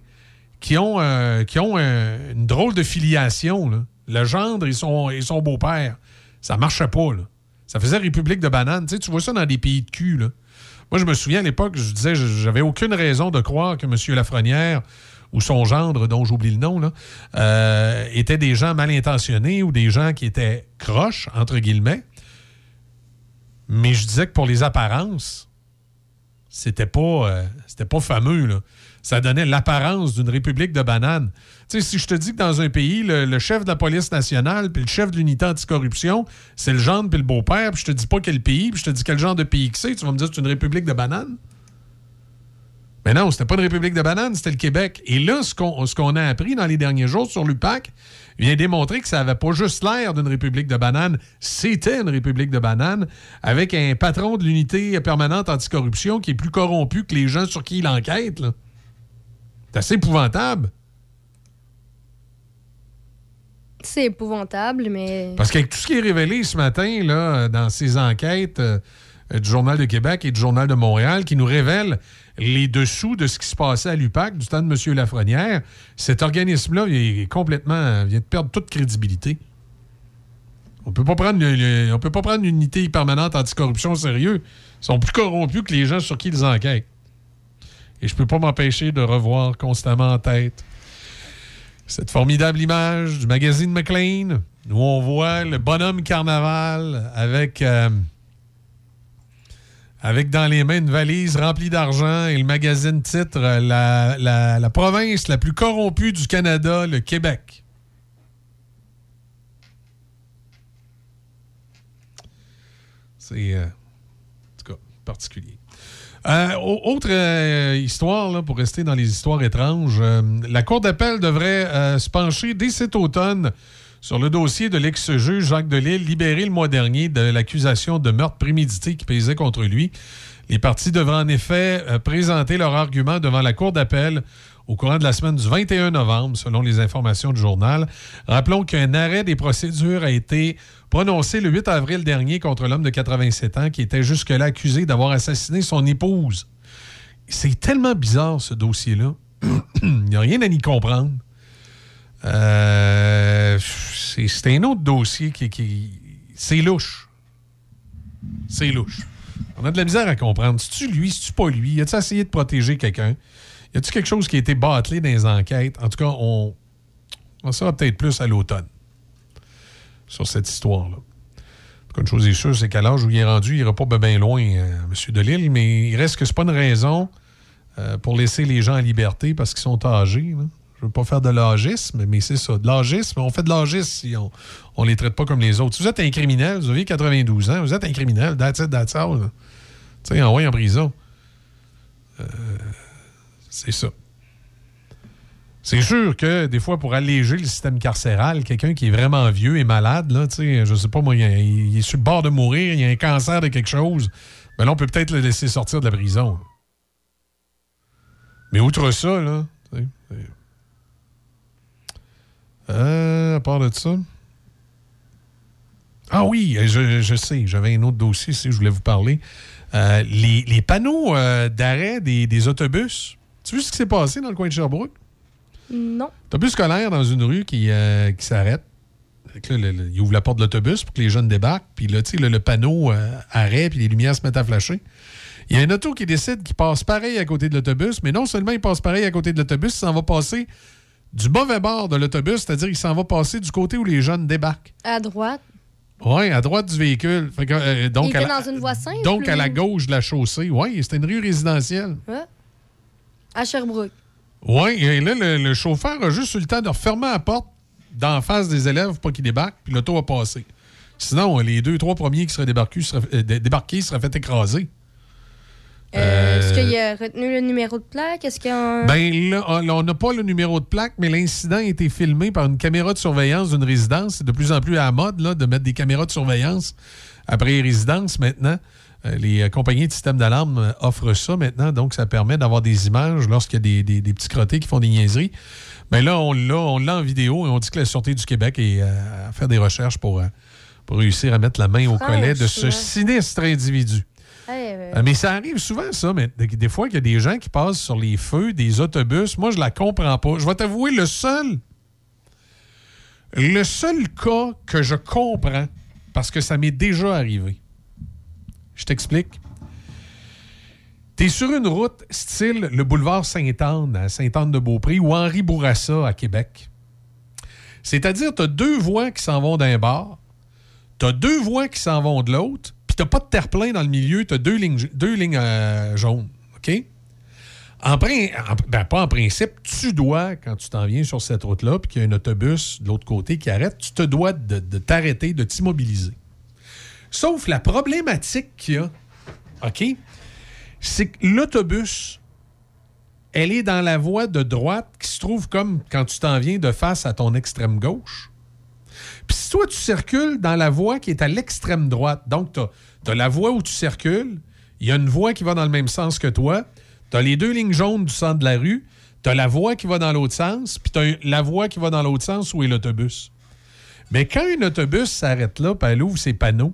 qui ont, euh, un- une drôle de filiation. Le gendre et son, beau-père. Ça marchait pas. Là. Ça faisait République de banane. Tu, vois ça dans des pays de cul. Là. Moi, je me souviens à l'époque, je disais, j'avais aucune raison de croire que M. Lafrenière ou son gendre, dont j'oublie le nom, euh, étaient des gens mal intentionnés ou des gens qui étaient croches, entre guillemets. Mais je disais que pour les apparences, c'était pas, euh, c'était pas fameux. Là. Ça donnait l'apparence d'une république de bananes. Tu sais, si je te dis que dans un pays, le, le chef de la police nationale puis le chef de l'unité anticorruption, c'est le gendre puis le beau-père, puis je te dis pas quel pays, puis je te dis quel genre de pays que c'est, tu vas me dire que c'est une république de bananes? Mais non, c'était pas une république de bananes, c'était le Québec. Et là, ce qu'on ce qu'on a appris dans les derniers jours sur l'UPAC vient démontrer que ça avait pas juste l'air d'une république de bananes, c'était une république de bananes avec un patron de l'unité permanente anticorruption qui est plus corrompu que les gens sur qui il enquête. C'est assez épouvantable. C'est épouvantable, mais. Parce qu'avec tout ce qui est révélé ce matin là, dans ces enquêtes euh, du Journal de Québec et du Journal de Montréal qui nous révèlent les dessous de ce qui se passait à l'UPAC du temps de M. Lafrenière, cet organisme-là est complètement vient de perdre toute crédibilité. On peut peut pas prendre une unité permanente anticorruption au sérieux. Ils sont plus corrompus que les gens sur qui ils enquêtent. Et je peux pas m'empêcher de revoir constamment en tête cette formidable image du magazine McLean où on voit le bonhomme carnaval avec, euh, avec dans les mains une valise remplie d'argent et le magazine titre euh, la, la- province la plus corrompue du Canada, le Québec. C'est, euh, en tout cas, particulier. Euh, au- autre histoire, là, pour rester dans les histoires étranges, la Cour d'appel devrait se pencher dès cet automne sur le dossier de l'ex-juge Jacques Delisle, libéré le mois dernier de l'accusation de meurtre prémédité qui pesait contre lui. Les parties devraient en effet euh, présenter leur argument devant la Cour d'appel au courant de la semaine du 21 novembre, selon les informations du journal. Rappelons qu'un arrêt des procédures a été prononcé le 8 avril dernier contre l'homme de 87 ans qui était jusque-là accusé d'avoir assassiné son épouse. C'est tellement bizarre, ce dossier-là. Il n'y a rien à y comprendre. Euh, c'est un autre dossier qui... qui- c'est louche. C'est louche. On a de la misère à comprendre. C'est-tu lui, c'est-tu pas lui? A-tu essayé de protéger quelqu'un? Y a-tu quelque chose qui a été bâclé dans les enquêtes? En tout cas, on, on saura peut-être plus à l'automne sur cette histoire-là. Une chose est sûre, c'est qu'à l'âge où il est rendu, il n'ira pas bien loin, euh, M. Delille, mais il reste que c'est pas une raison euh, pour laisser les gens en liberté parce qu'ils sont âgés. Je veux pas faire de l'âgisme, mais c'est ça. De l'âgisme, on fait de l'âgisme si on, on les traite pas comme les autres. Si vous êtes un criminel, vous avez 92 ans, vous êtes un criminel, that's it, that's all. Tu sais, envoyé en prison. Euh, c'est ça. C'est sûr que des fois, pour alléger le système carcéral, quelqu'un qui est vraiment vieux et malade, là, je sais pas moi, il, est sur le bord de mourir, il a un cancer de quelque chose, ben là, on peut peut-être le laisser sortir de la prison. Mais outre ça, là, euh, à part de ça. Ah oui, je, je sais, j'avais un autre dossier, si je voulais vous parler. Euh, les, les panneaux euh, d'arrêt des, des autobus. Tu as vu ce qui s'est passé dans le coin de Sherbrooke? Non. Autobus scolaire dans une rue qui, euh, qui s'arrête. Il ouvre la porte de l'autobus pour que les jeunes débarquent. Puis là, tu sais, le, le panneau euh, arrêt, puis les lumières se mettent à flasher. Il y a un auto qui décide qu'il passe pareil à côté de l'autobus, mais non seulement il passe pareil à côté de l'autobus, il s'en va passer du mauvais bord de l'autobus, c'est-à-dire qu'il s'en va passer du côté où les jeunes débarquent. À droite. Oui, à droite du véhicule. Fait que, euh, donc, il à était la, dans une voie simple. donc à la gauche de la chaussée. Oui, c'était une rue résidentielle. Ouais. À Sherbrooke. Oui, et là, le, le chauffeur a juste eu le temps de refermer la porte d'en face des élèves pour pas qu'ils débarquent, puis l'auto a passé. Sinon, les deux, trois premiers qui seraient débarqués seraient, euh, dé- débarqués seraient fait écraser. Euh, Est-ce Euh, qu'il a retenu le numéro de plaque? Est-ce un... Ben là, on n'a pas le numéro de plaque, mais l'incident a été filmé par une caméra de surveillance d'une résidence. C'est de plus en plus à la mode là, de mettre des caméras de surveillance après les résidences maintenant. Euh, les euh, compagnies de système d'alarme euh, offrent ça maintenant, donc ça permet d'avoir des images lorsqu'il y a des, des- des petits crottés qui font des niaiseries. Mais là, on l'a, on l'a en vidéo et on dit que la Sûreté du Québec est euh, à faire des recherches pour, euh, pour réussir à mettre la main au collet de ce sinistre individu. Euh, Euh, Mais ça arrive souvent, ça. Mais des, fois, qu'il y a des gens qui passent sur les feux des autobus. Moi, je la comprends pas. Je vais t'avouer, le seul. Le seul cas que je comprends, parce que ça m'est déjà arrivé. Je t'explique. T'es sur une route style le boulevard Sainte-Anne à Sainte-Anne-de-Beaupré ou Henri Bourassa à Québec. C'est-à-dire, t'as deux voies qui s'en vont d'un bord, t'as deux voies qui s'en vont de l'autre, puis t'as pas de terre-plein dans le milieu, t'as deux lignes, deux lignes euh, jaunes. OK? En, ben, pas en principe, tu dois, quand tu t'en viens sur cette route-là, puis qu'il y a un autobus de l'autre côté qui arrête, tu te dois de, de t'arrêter, de t'immobiliser. Sauf la problématique qu'il y a, OK? C'est que l'autobus, elle est dans la voie de droite qui se trouve comme quand tu t'en viens de face à ton extrême gauche. Puis si toi, tu circules dans la voie qui est à l'extrême droite, donc tu as, la voie où tu circules, il y a une voie qui va dans le même sens que toi, tu as les deux lignes jaunes du centre de la rue, tu as la voie qui va dans l'autre sens, puis tu as la voie qui va dans l'autre sens où est l'autobus. Mais quand un autobus s'arrête là, puis elle ouvre ses panneaux,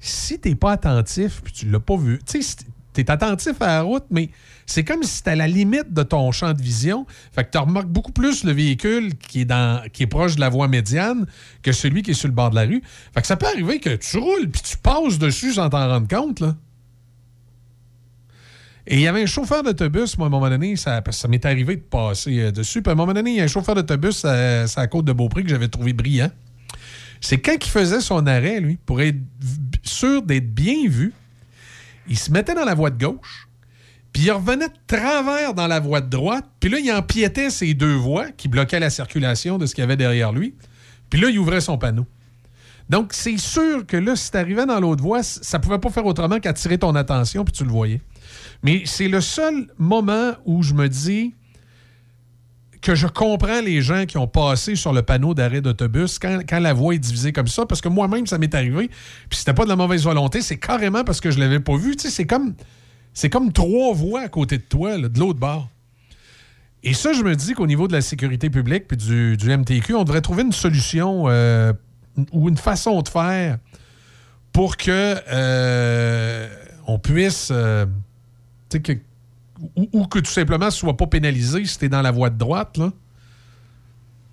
si t'es pas attentif, puis tu l'as pas vu, tu sais, tu es attentif à la route, mais c'est comme si c'était à la limite de ton champ de vision. Fait que tu remarques beaucoup plus le véhicule qui est, proche de la voie médiane que celui qui est sur le bord de la rue. Fait que ça peut arriver que tu roules puis tu passes dessus sans t'en rendre compte. Et il y avait un chauffeur d'autobus, moi, à un moment donné, ça, ça m'est arrivé de passer euh, dessus. Puis à un moment donné, il y a un chauffeur d'autobus à, à la côte de Beaupré que j'avais trouvé brillant. C'est quand il faisait son arrêt, lui, pour être sûr d'être bien vu, il se mettait dans la voie de gauche, puis il revenait de travers dans la voie de droite, puis là, il empiétait ces deux voies qui bloquaient la circulation de ce qu'il y avait derrière lui, puis là, il ouvrait son panneau. Donc, c'est sûr que là, si t'arrivais dans l'autre voie, ça pouvait pas faire autrement qu'attirer ton attention, puis tu le voyais. Mais c'est le seul moment où je me dis que je comprends les gens qui ont passé sur le panneau d'arrêt d'autobus quand, quand la voie est divisée comme ça, parce que moi-même, ça m'est arrivé, puis c'était pas de la mauvaise volonté, c'est carrément parce que je l'avais pas vu. Tu sais, c'est comme, c'est comme trois voies à côté de toi, là, de l'autre bord. Et ça, je me dis qu'au niveau de la sécurité publique puis du, MTQ, on devrait trouver une solution euh, ou une façon de faire pour que euh, on puisse, euh, que ou, que tout simplement, ce soit pas pénalisé si tu es dans la voie de droite, là.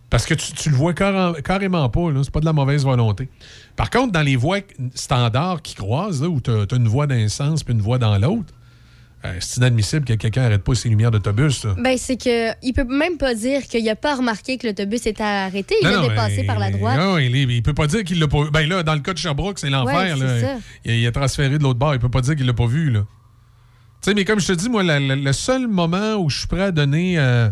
Parce que tu, tu le vois carré- carrément pas. C'est pas de la mauvaise volonté. Par contre, dans les voies standards qui croisent, là, où tu as, une voie d'un sens puis une voie dans l'autre, c'est inadmissible que quelqu'un arrête pas ses lumières d'autobus. Ben, c'est que il peut même pas dire qu'il a pas remarqué que l'autobus était arrêté. Il Non, a non, mais- par la droite. Non, il, est- il peut pas dire qu'il l'a pas vu. Ben là, dans le cas de Sherbrooke, c'est l'enfer. Ouais, il, a- il a transféré de l'autre bord. Il peut pas dire qu'il l'a pas vu. Là. Tu sais, mais comme je te dis, moi, la- la- le seul moment où je suis prêt à donner euh,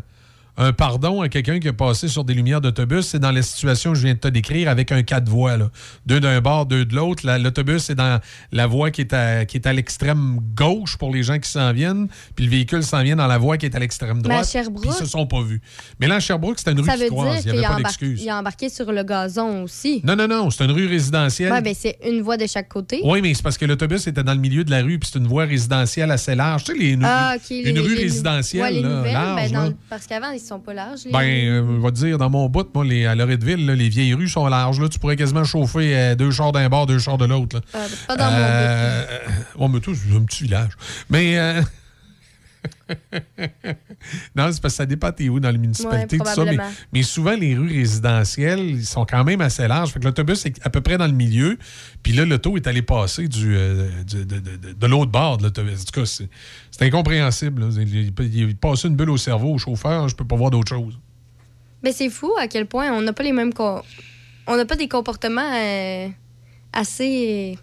un pardon à quelqu'un qui a passé sur des lumières d'autobus, c'est dans la situation que je viens de te décrire avec un quatre voies. Là. Deux d'un bord, deux de l'autre. La- L'autobus est dans la voie qui est à, qui est à l'extrême gauche pour les gens qui s'en viennent, puis le véhicule s'en vient dans la voie qui est à l'extrême Mais à droite. Sherbrooke- ils se sont pas vus. Mais là, à Sherbrooke, c'était une rue Ça qui veut se croise. dire Il n'y avait pas d'excuse. il a embarqué sur le gazon aussi. Non, non, non, c'est une rue résidentielle. Ouais, ben c'est une voie de chaque côté. Oui, mais c'est parce que l'autobus était dans le milieu de la rue, puis c'est une voie résidentielle assez large. Tu sais, les, Ah, une les- rue les- résidentielle, ouais, là, nouvelles, large. ben, dans parce qu'avant, sont pas larges. les- Ben, euh, on va te dire, dans mon bout, moi, les, à Loretteville, là, les vieilles rues sont larges. Là, tu pourrais quasiment chauffer euh, deux chars d'un bord, deux chars de l'autre. Ah, pas dans mon Euh, bon, mais toi, c'est un petit village. Mais. Non, c'est parce que ça dépend t'es où dans la municipalité. Ouais, tout ça, mais, souvent, les rues résidentielles, ils sont quand même assez larges. Fait que l'autobus est à peu près dans le milieu. Puis là, l'auto est allé passer du, euh, du- de, de- de- de l'autre bord de l'autobus. En tout cas, c'est c'est incompréhensible. là. Il, il, il passe une bulle au cerveau au chauffeur. Je peux pas voir d'autre chose. Mais c'est fou à quel point on n'a pas les mêmes. co- On n'a pas des comportements euh, assez.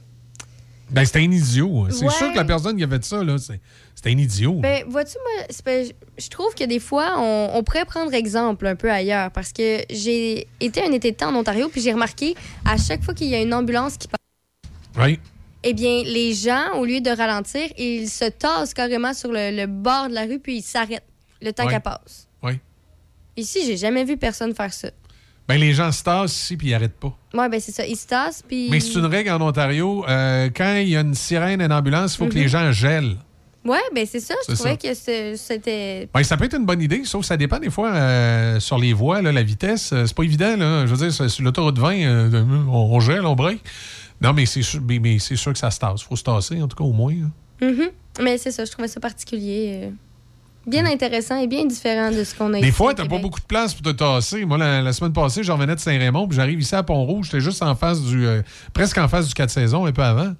Ben, c'était un idiot. C'est Ouais. sûr que la personne qui avait fait ça, là, c'est- c'était un idiot. Ben, vois-tu, moi, c'est je trouve que des fois, on, on pourrait prendre exemple un peu ailleurs parce que j'ai été un été de temps en Ontario puis j'ai remarqué à chaque fois qu'il y a une ambulance qui passe, Oui. eh bien, les gens, au lieu de ralentir, ils se tassent carrément sur le, le bord de la rue puis ils s'arrêtent le temps Ouais. qu'elle passe. Oui. Ici, j'ai jamais vu personne faire ça. Ben, les gens se tassent ici puis ils arrêtent pas. Ouais, ben c'est ça. Ils se tassent puis. Mais c'est une règle en Ontario. euh, quand il y a une sirène et une ambulance, il faut que Mhm. les gens gèlent. Ouais, ben c'est ça. Je trouvais ça. que c'était. Ben, ça peut être une bonne idée, sauf que ça dépend des fois euh, sur les voies, là, la vitesse. euh, c'est pas évident. Là. Je veux dire, sur l'autoroute 20, euh, on, on gèle, on break. Non, mais c'est sûr, mais, mais c'est sûr que ça se tasse. Il faut se tasser, en tout cas, au moins. là. Mhm. Mais c'est ça, je trouvais ça particulier. euh, bien intéressant et bien différent de ce qu'on a Des fois, t'as pas beaucoup de place pour te tasser. Moi, la, la semaine passée, j'en revenais de Saint-Raymond, puis j'arrive ici à Pont-Rouge. J'étais juste en face du. euh, presque en face du 4 saisons, un peu avant.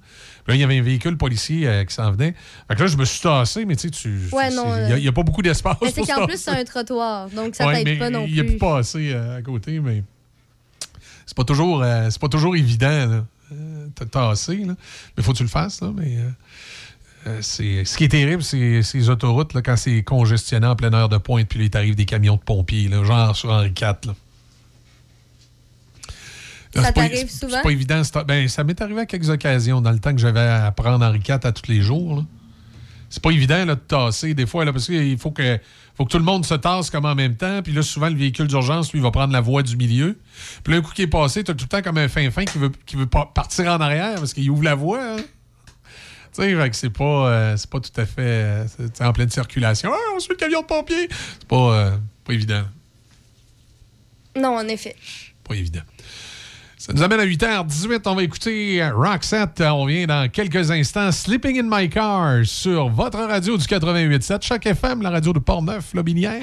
Là, il y avait un véhicule policier euh, qui s'en venait. Fait que là, je me suis tassé, mais tu sais. Ouais, Il y a- euh, a, pas beaucoup d'espace. Mais c'est qu'en plus, c'est un trottoir, donc ça Ouais, t'aide pas non Il a plus. pu passer euh, à côté, mais c'est pas toujours, euh, c'est pas toujours évident là, tasser. Là. Mais faut que tu le fasses. Là, mais c'est, ce qui est terrible, c'est ces autoroutes là, quand c'est congestionné en pleine heure de pointe, puis là, il t'arrive des camions de pompiers, là, genre sur Henri IV. Là. Là, Ça c'est pas- t'arrive souvent? C'est pas évident. Ben, ça m'est arrivé à quelques occasions dans le temps que j'avais à prendre Henri IV à tous les jours. là. C'est pas évident là, de tasser des fois, là, parce qu'il faut que, faut que tout le monde se tasse comme en même temps. Puis là, souvent, le véhicule d'urgence, lui, va prendre la voie du milieu. Puis là, un coup qui est passé, t'as tout le temps comme un fin-fin qui veut, qui veut partir en arrière parce qu'il ouvre la voie. hein. Tu sais, fait que c'est pas, euh, c'est pas tout à fait euh, en pleine circulation. Ah, on suit le camion de pompiers. C'est pas, euh, pas évident. Non, en effet. Pas évident. Ça nous amène à 8h18. On va écouter Roxette. On vient dans quelques instants. Sleeping in my car sur votre radio du 88.7. Chaque FM, la radio de Portneuf, Lobinière.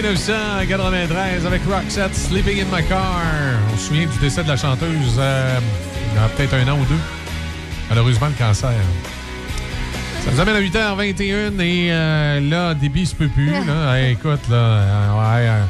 1993 avec Roxette, Sleeping in My Car. On se souvient du décès de la chanteuse euh, il y a peut-être un an ou deux. Malheureusement, le cancer. Ça nous amène à 8h21 et euh, là, débit se peut plus. Là. Hey, écoute, là, euh, ouais,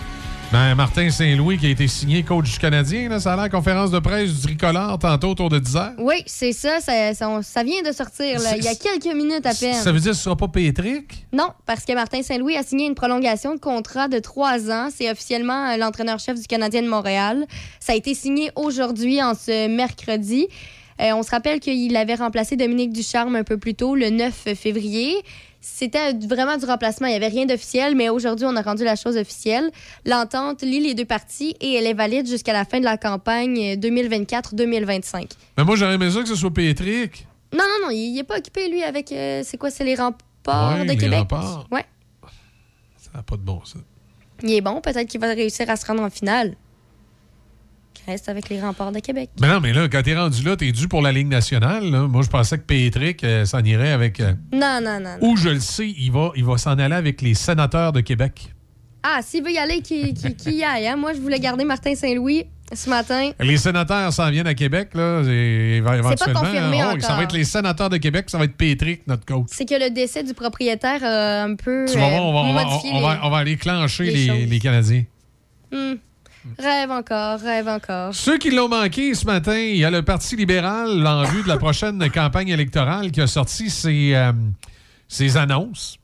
ben, Martin Saint-Louis qui a été signé coach du Canadien, là, ça a l'air conférence de presse du tricolore tantôt autour de 10h. Oui, c'est ça, ça, ça- ça vient de sortir, là, il y a quelques minutes à peine. Ça veut dire que ce sera pas Pétric? Non, parce que Martin Saint-Louis a signé une prolongation de contrat de trois ans. C'est officiellement euh, l'entraîneur-chef du Canadien de Montréal. Ça a été signé aujourd'hui, en ce mercredi. Euh, on se rappelle qu'il avait remplacé Dominique Ducharme un peu plus tôt, le 9 février. C'était vraiment du remplacement. Il n'y avait rien d'officiel, mais aujourd'hui, on a rendu la chose officielle. L'entente lie les deux parties et elle est valide jusqu'à la fin de la campagne euh, 2024-2025. Mais moi, j'aurais aimé ça que ce soit Pétric. Non, non, non, il n'est pas occupé, lui, avec. euh, c'est quoi, c'est les remparts Ouais, de les Québec? remparts. Ouais. Ça n'a pas de bon, ça. Il est bon, peut-être qu'il va réussir à se rendre en finale. Reste avec les remparts de Québec? Mais non, mais là, quand t'es rendu là, t'es dû pour la Ligue nationale. là. Moi, je pensais que Pétric euh, s'en irait avec. euh, Non, non, non. non. Ou je le sais, il va, il va s'en aller avec les sénateurs de Québec. Ah, s'il veut y aller, qu'il qu'il- qu'il y aille. hein. Moi, je voulais garder Martin Saint-Louis ce matin. Les sénateurs s'en viennent à Québec, là, éventuellement. confirmé oh, Ça va être les sénateurs de Québec, ça va être Pétric, notre coach. C'est que le décès du propriétaire a un peu Tu vas voir, on va, euh, on va- modifié on va- les- on va aller clencher les les, choses. les Canadiens. Hmm. Rêve encore, rêve encore. Ceux qui l'ont manqué ce matin, il y a le Parti libéral en vue de la prochaine campagne électorale qui a sorti ses, euh, ses annonces.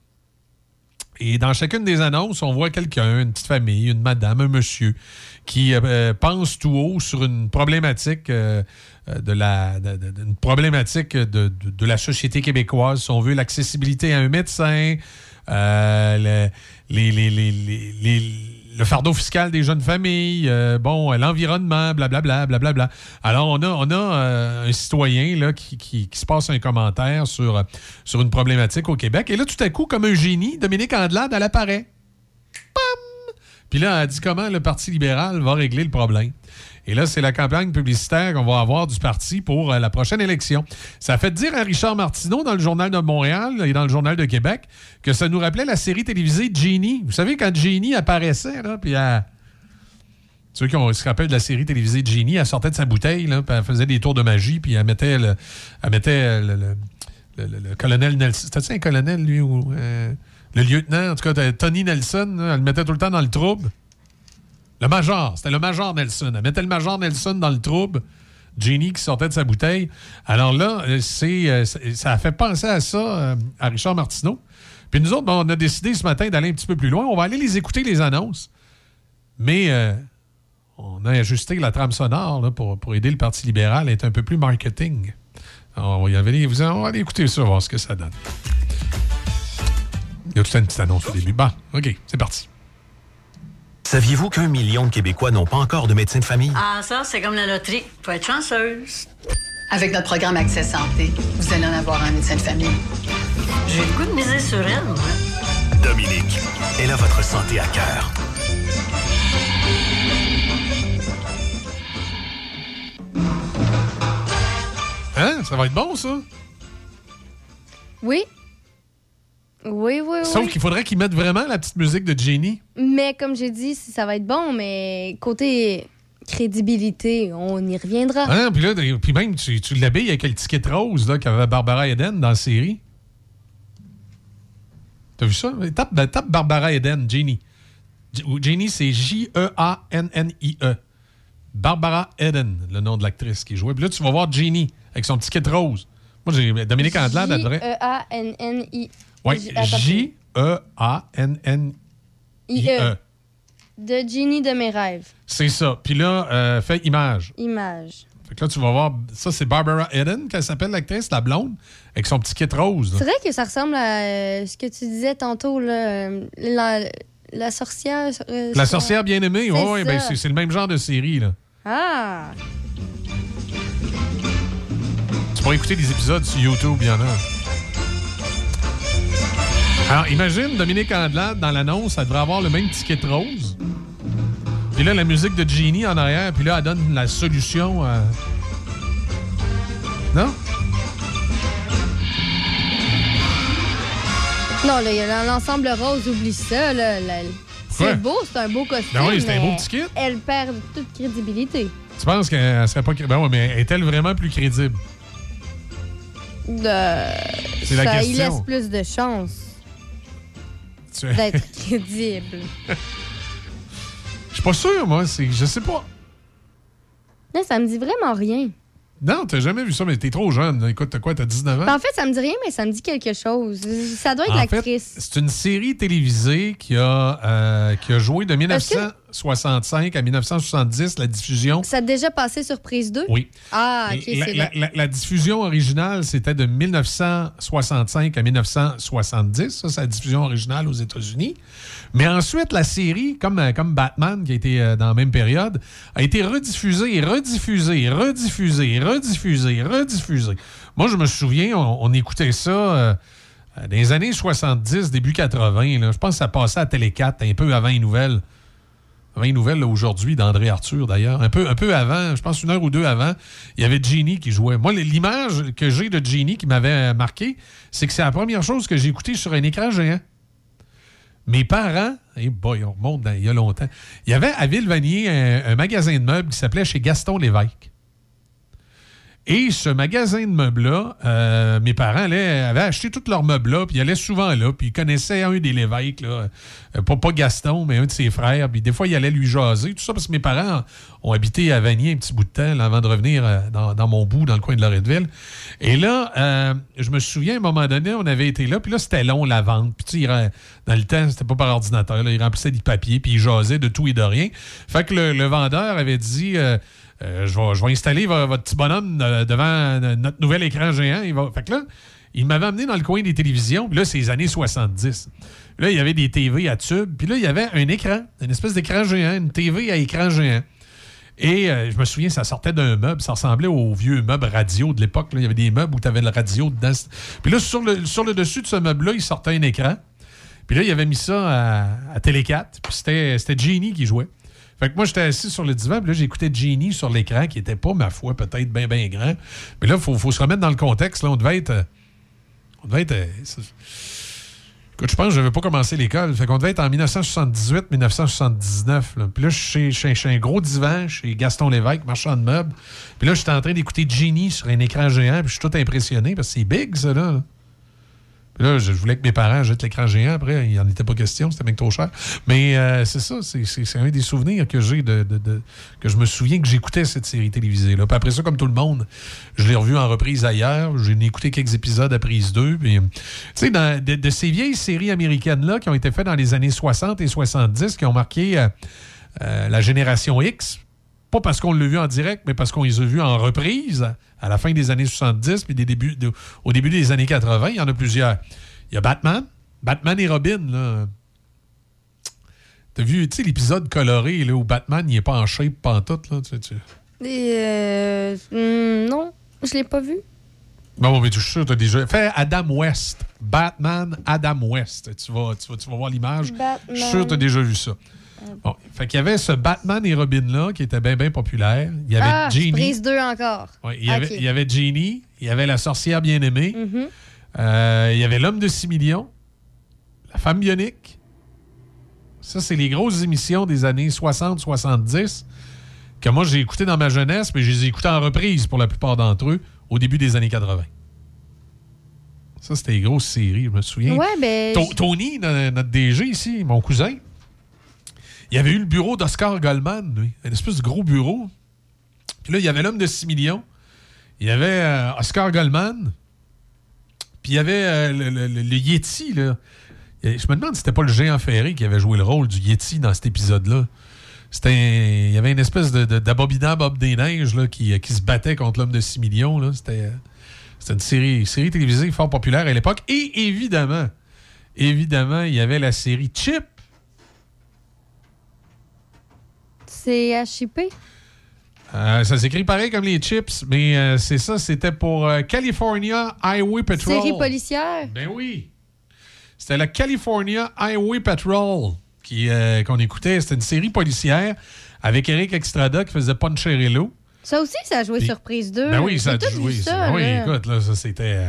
Et dans chacune des annonces, on voit quelqu'un, une petite famille, une madame, un monsieur, qui euh, pense tout haut sur une problématique euh, euh, de la de- de- de- une problématique de, de- la société québécoise. Si on veut l'accessibilité à un médecin, euh, le, les- les- les- les- les- le fardeau fiscal des jeunes familles, euh, bon, l'environnement, blablabla, blablabla. Alors, on a, on a euh, un citoyen là, qui, qui- qui se passe un commentaire sur, sur une problématique au Québec. Et là, tout à coup, comme un génie, Dominique Andelade, elle apparaît. Pam! Puis là, elle dit comment le Parti libéral va régler le problème? Et là, c'est la campagne publicitaire qu'on va avoir du parti pour euh, la prochaine élection. Ça fait dire à Richard Martineau dans le Journal de Montréal et dans le Journal de Québec que ça nous rappelait la série télévisée Genie. Vous savez, quand Genie apparaissait, là, puis elle- ceux qui se rappellent de la série télévisée Genie, elle sortait de sa bouteille, puis elle faisait des tours de magie, puis elle mettait le, elle mettait le, colonel Nelson. C'était-tu un colonel, lui, ou euh, le lieutenant, en tout cas, Tony Nelson, elle le mettait tout le temps dans le trouble. Le major, c'était le major Nelson. Elle mettait le major Nelson dans le trouble. Genie qui sortait de sa bouteille. Alors là, euh, euh, c'est- ça a fait penser à ça, euh, à Richard Martineau. Puis nous autres, on a décidé ce matin d'aller un petit peu plus loin. On va aller les écouter, les annonces. Mais on a ajusté la trame sonore pour, aider le Parti libéral à être un peu plus marketing. On va y aller, vous- on va aller écouter ça, voir ce que ça donne. Il y a toute une petite annonce au début. Bon, OK, c'est parti. Saviez-vous qu'un million de Québécois n'ont pas encore de médecin de famille? Ah, ça, c'est comme la loterie. Faut être chanceuse. Avec notre programme Accès Santé, vous allez en avoir un médecin de famille. J'ai le goût de miser sur elle, moi. Dominique, elle a votre santé à cœur. Hein? Ça va être bon, ça? Oui. Oui, oui, oui. Sauf qu'il faudrait qu'ils mettent vraiment la petite musique de Jenny. Mais comme j'ai dit, ça va être bon, mais côté crédibilité, on y reviendra. Hein? Puis là, puis même, tu, tu l'habilles avec le ticket rose là, qu'avait Barbara Eden dans la série. T'as vu ça? Tape, ben, tape Barbara Eden, Jenny. Jenny, c'est J-E-A-N-N-I-E. Barbara Eden, le nom de l'actrice qui jouait. Puis là, tu vas voir Jenny avec son petit kit rose. Moi, j'ai Dominique Andelade, elle devrait. J-E-A-N-N-I. Oui. J-E-A-N-N-I-E. I-E. De Ginny de mes rêves. C'est ça. Puis là, euh, fait image. Image. Fait que là, tu vas voir, ça, c'est Barbara Eden, qu'elle s'appelle l'actrice, la blonde, avec son petit kit rose. C'est vrai que ça ressemble à euh, ce que tu disais tantôt, là, euh, la, la sorcière. euh, La sorcière bien-aimée, C'est ouais, ben, c'est c'est le même genre de série. Là. Ah! Tu pourrais écouter des épisodes sur YouTube, il y en a. Alors, imagine Dominique Andelade dans l'annonce, elle devrait avoir le même ticket rose. Puis là, la musique de Genie en arrière, puis là, elle donne la solution à. Non? Non, là, il l'ensemble rose, oublie ça, là. C'est beau, c'est un beau costume. Ben oui, c'est un beau petit kit. Elle perd toute crédibilité. Tu penses qu'elle serait pas. cré- Ben ouais, mais est-elle vraiment plus crédible? De... C'est la ça question. laisse plus de chance D'être crédible. Je suis pas sûr, moi. c'est- Je sais pas. Non, ça me dit vraiment rien. Non, t'as jamais vu ça, mais t'es trop jeune. Écoute, t'as quoi? T'as 19 ans? Ben, en fait, ça me dit rien, mais ça me dit quelque chose. Ça doit être l'actrice. c'est une série télévisée qui a, euh, qui a joué de 1965 à 1970, la diffusion. Ça a déjà passé sur prise 2? Oui. Ah, ok, la, la- là. la- la diffusion originale, c'était de 1965 à 1970. Ça, c'est la diffusion originale aux États-Unis. Mais ensuite, la série, comme, euh, comme Batman, qui a été euh, dans la même période, a été rediffusée, rediffusée, rediffusée, rediffusée, rediffusée. Moi, je me souviens, on, on écoutait ça euh, dans les années 70, début 80. là. Je pense que ça passait à Télé 4, un peu avant les nouvelles. Avant les nouvelles là, aujourd'hui d'André Arthur, d'ailleurs. Un peu, avant, je pense une heure ou deux avant, il y avait Genie qui jouait. Moi, l'image que j'ai de Genie qui m'avait euh, marqué, c'est que c'est la première chose que j'ai écoutée sur un écran géant. Mes parents, eh boy, on remonte il y a longtemps, il y avait à Villevanier un, un magasin de meubles qui s'appelait chez Gaston Lévesque. Et ce magasin de meubles-là, euh, mes parents avaient acheté tous leurs meubles-là, puis ils allaient souvent là, puis ils connaissaient un des Lévesques, là, euh, pas, Gaston, mais un de ses frères, puis des fois, ils allaient lui jaser, tout ça, parce que mes parents ont habité à Vanier un petit bout de temps, avant de revenir euh, dans, mon bout, dans le coin de Loretteville. Et là, euh, je me souviens, à un moment donné, on avait été là, puis là, c'était long, la vente, puis tu sais, dans le temps, c'était pas par ordinateur, là, il remplissait du papier, puis il jasait de tout et de rien. Fait que le, vendeur avait dit... euh, je, vais, installer vo- votre petit bonhomme euh, devant euh, notre nouvel écran géant. Il. Fait que là, il m'avait amené dans le coin des télévisions. Puis là, c'est les années 70. Là, il y avait des TV à tube. Puis là, il y avait un écran, une espèce d'écran géant, une TV à écran géant. Et je me souviens, ça sortait d'un meuble. Ça ressemblait aux vieux meubles radio de l'époque. Il y avait des meubles où tu avais le radio dedans. Puis là, sur le, dessus de ce meuble-là, il sortait un écran. Puis là, il avait mis ça à, à Télé 4. Puis c'était Genie qui jouait. Fait que moi, j'étais assis sur le divan, puis là, j'écoutais Genie sur l'écran, qui était pas, ma foi, peut-être bien, bien grand. Mais là, il faut, faut se remettre dans le contexte. Là, on devait être. euh, on devait être. euh, Écoute, je pense que je n'avais pas commencé l'école. Fait qu'on devait être en 1978-1979. là. Puis là, je suis chez un gros divan, chez Gaston Lévesque, marchand de meubles. Puis là, j'étais en train d'écouter Genie sur un écran géant, puis je suis tout impressionné parce que c'est big, ça, là. Là, je voulais que mes parents jettent l'écran géant. Après, il n'y en était pas question, c'était bien trop cher. Mais euh, c'est ça, c'est- un des souvenirs que j'ai de, que je me souviens que j'écoutais cette série télévisée-là. Puis après ça, comme tout le monde, je l'ai revu en reprise ailleurs. J'ai écouté quelques épisodes à prise 2. Puis, euh, tu sais, de, ces vieilles séries américaines-là qui ont été faites dans les années 60 et 70, qui ont marqué euh, la génération X, pas parce qu'on l'a vu en direct, mais parce qu'on les a vus en reprise à la fin des années 70 puis des débuts, de- au début des années 80. Il y en a plusieurs. Il y a Batman, Batman et Robin. là. T'as vu, l'épisode coloré là, où Batman il est pas en shape pantoute. Là, tu, euh, hmm, non, je l'ai pas vu. Bon, mais tu suis sûr, t'as déjà. Fais Adam West. Batman, Adam West. Tu vas, tu vas, tu vas voir l'image. Je suis sûr que tu as déjà vu ça. Bon, fait qu'il y avait ce Batman et Robin-là qui était bien, bien populaire. Il y avait ah, Genie. prise 2 encore. Ouais, il, y avait, il y avait Genie, il y avait la sorcière bien-aimée, Mhm. euh, il y avait l'homme de 6 millions, la femme bionique. Ça, c'est les grosses émissions des années 60-70 que moi, j'ai écoutées dans ma jeunesse, mais je les ai écoutées en reprise pour la plupart d'entre eux au début des années 80. Ça, c'était les grosses séries, je me souviens. Ouais, ben, Tony, no- notre DG ici, mon cousin, il avait eu le bureau d'Oscar Goldman, lui. Un espèce de gros bureau. Puis là, il y avait l'homme de 6 millions. Il y avait euh, Oscar Goldman. Puis il y avait euh, le, Yeti, Je me demande si c'était pas le géant ferré qui avait joué le rôle du Yeti dans cet épisode-là. C'était Il y avait une espèce de, de, d'abominable Bob des Neiges là, qui, se battait contre l'homme de 6 millions. Euh, c'était une série, série télévisée fort populaire à l'époque. Et évidemment, évidemment, il y avait la série Chip. C'est HIP. Euh, ça s'écrit pareil comme les chips, mais euh, c'est ça, c'était pour euh, California Highway Patrol. Série policière? Ben oui. C'était la California Highway Patrol euh, qu'on écoutait. C'était une série policière avec Eric Extrada qui faisait Poncherello. Ça aussi, ça a joué Puis- sur prise 2. Ben oui, ça a vu ça. ça. Ben oui, là. écoute, là, ça c'était.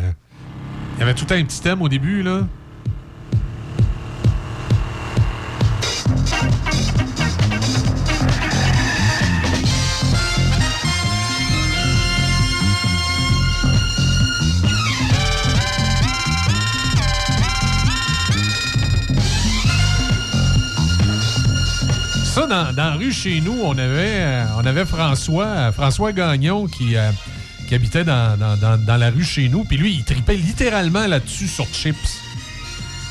Il y avait tout un petit thème au début, là. Dans, la rue chez nous, on avait, euh, François, Gagnon qui, euh, habitait dans la rue chez nous. Puis lui, il tripait littéralement là-dessus sur Chips.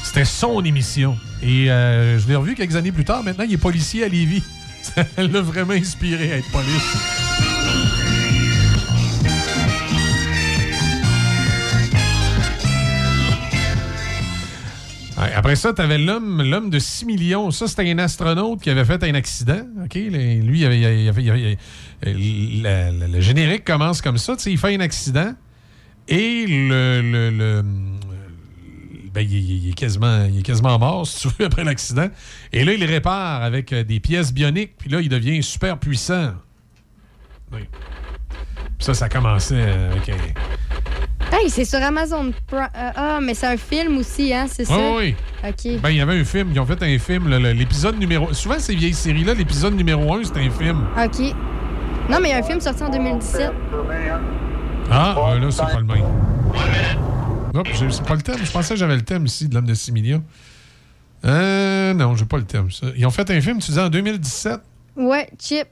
C'était son émission. Et euh, je l'ai revu quelques années plus tard. Maintenant, il est policier à Lévis. Ça l'a vraiment inspiré à être police. Après ça, tu avais l'homme, l'homme de 6 millions. Ça, c'était un astronaute qui avait fait un accident. Lui, il avait- le, générique commence comme ça. Il fait un accident et le. ben, il, est quasiment, il est quasiment mort, si tu veux, après l'accident. Et là, il répare avec euh, des pièces bioniques. Puis là, il devient super puissant. Ça, ça commençait avec un. Hey, c'est sur Amazon Prime. Euh, ah, mais c'est un film aussi, hein, c'est ça? Oui, oui. OK. Ben, il y avait un film. Ils ont fait un film. L'épisode numéro. Souvent, ces vieilles séries-là, l'épisode numéro 1, c'est un film. OK. Non, mais il y a un film sorti en 2017. Ah, euh, là, c'est pas le même. Hop, c'est pas le thème. Je pensais que j'avais le thème ici de l'homme de 6 millions. Euh, non, j'ai pas le thème. ça. Ils ont fait un film, tu disais, en 2017. Ouais, Chips.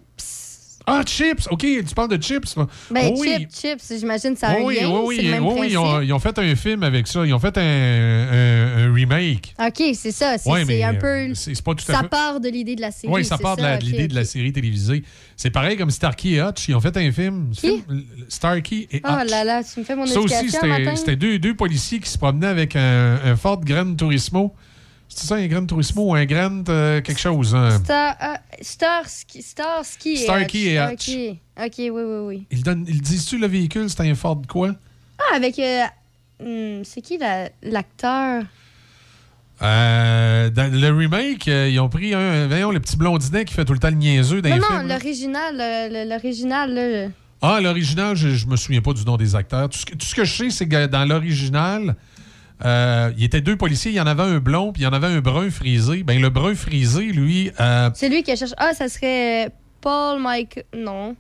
Ah, Chips! OK, tu parles de Chips. là. Ben, Oh oui. Chips, Chips, j'imagine ça a Oui, lien, oui, oui, c'est le même oui, oui, ils, ont, principe. ils ont fait un film avec ça. Ils ont fait un, un- un remake. OK, c'est ça. C'est Ouais, un euh, peu... pas tout à ça fait- part de l'idée de la série. Oui, ça part de l'idée de la série télévisée. C'est pareil comme Starkey et Hutch. Ils ont fait un film. l- Starkey et Hutch. Oh là là, tu me fais mon Ça aussi, c'était matin. c'était deux, deux policiers qui se promenaient avec un, un Ford Gran Turismo. C'est ça, un Gran Turismo ou un Grand euh, quelque chose? hein? Star, euh, Starsky, Starsky et Starkey et Hutch. OK, OK, oui, oui, oui. Ils, donnent- ils disent-tu le véhicule, c'était un Ford quoi? Ah, avec... euh, hmm, c'est qui la- l'acteur? Euh, dans le remake, ils ont pris un, voyons, le petit blondinet qui fait tout le temps le niaiseux dans Non, les non, films. l'original, le- l'original, là. Ah, l'original, je, je me souviens pas du nom des acteurs. Tout ce que, tout ce que je sais, c'est que dans l'original, euh, il y était deux policiers. Il y en avait un blond, puis il y en avait un brun frisé. Ben, le brun frisé, lui, euh, C'est lui qui cherche. Ah, ça serait Paul Mike. Non.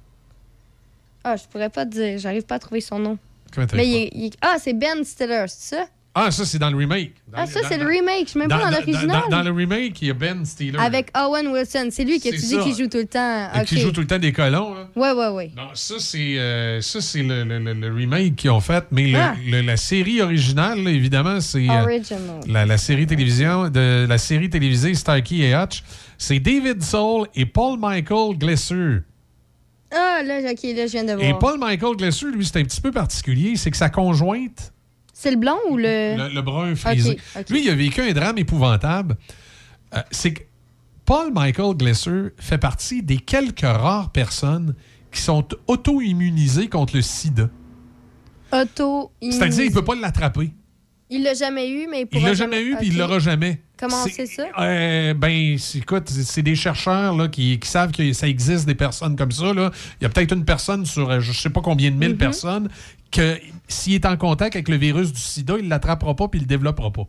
Ah, je pourrais pas te dire. J'arrive pas à trouver son nom. comment Mais il, il Ah, c'est Ben Stiller, c'est ça? Ah, ça, c'est dans le remake. Dans ah, ça, c'est le remake. Je suis même pas dans l'original. Dans, dans le remake, il y a Ben Stiller. Avec Owen Wilson. C'est lui que C'est tu dis qui joue tout le temps. Et Ok. Qui joue tout le temps des colons. là. Ouais, ouais, ouais. Non, ça, c'est euh, le, le- le- remake qu'ils ont fait. Mais le- Ah. la série originale, là, évidemment, c'est. euh, Original. la, la série télévision de la série télévisée Starkey et Hutch, c'est David Soul et Paul Michael Glesser. Ah, là, ok, là, je viens de voir. Et Paul Michael Glesser, lui, c'est un petit peu particulier, c'est que sa conjointe, C'est le blond ou le. le, le brun frisé, lui, il a vécu un drame épouvantable. Euh, c'est que Paul Michael Glesser fait partie des quelques rares personnes qui sont auto-immunisées contre le sida. Auto. C'est-à-dire, il peut pas l'attraper. Il l'a jamais eu, mais il Il pourra l'a jamais eu, puis il l'aura jamais. Comment C'est- ça? Euh, ben, écoute, c'est des chercheurs là, qui, qui savent que ça existe des personnes comme ça. Là. Il y a peut-être une personne sur euh, je sais pas combien de mille Mhm. personnes que s'il est en contact avec le virus du sida, il ne l'attrapera pas puis il le développera pas.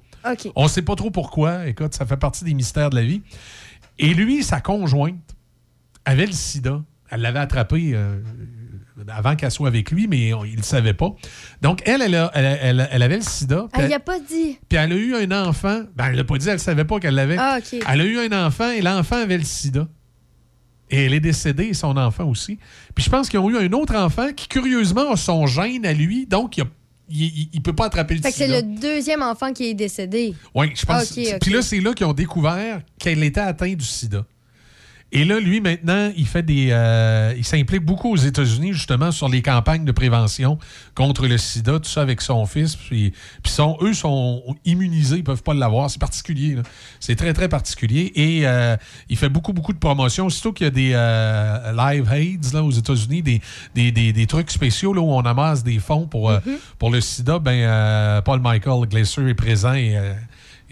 On sait pas trop pourquoi. Écoute, ça fait partie des mystères de la vie. Et lui, sa conjointe avait le sida. Elle l'avait attrapé euh, avant qu'elle soit avec lui, mais on- il ne le savait pas. Donc, elle, elle, a- elle, elle- elle avait le sida. puis Elle y elle- a pas dit. puis elle a eu un enfant. Ben, elle l'a pas dit, elle savait pas qu'elle l'avait. Ah. Elle a eu un enfant et l'enfant avait le sida. Et elle est décédée, et son enfant aussi. Puis je pense qu'ils ont eu un autre enfant qui, curieusement, a son gène à lui, donc il a- il, il- il peut pas attraper le Fait que c'est sida. le deuxième enfant qui est décédé. Oui, je pense. Ok, ok. Puis là, c'est là qu'ils ont découvert qu'elle était atteinte du sida. Et là, lui, maintenant, il fait des. euh, il s'implique beaucoup aux États-Unis, justement, sur les campagnes de prévention contre le sida, tout ça avec son fils. Puis, puis sont, eux sont immunisés, ils peuvent pas l'avoir. C'est particulier. C'est très, très particulier. Et euh, il fait beaucoup, beaucoup de promotions. Aussitôt qu'il y a des euh, live aids là, aux États-Unis, des, des, des- des trucs spéciaux là, où on amasse des fonds pour, euh, pour le sida, ben, Paul Michael Glaser est présent et.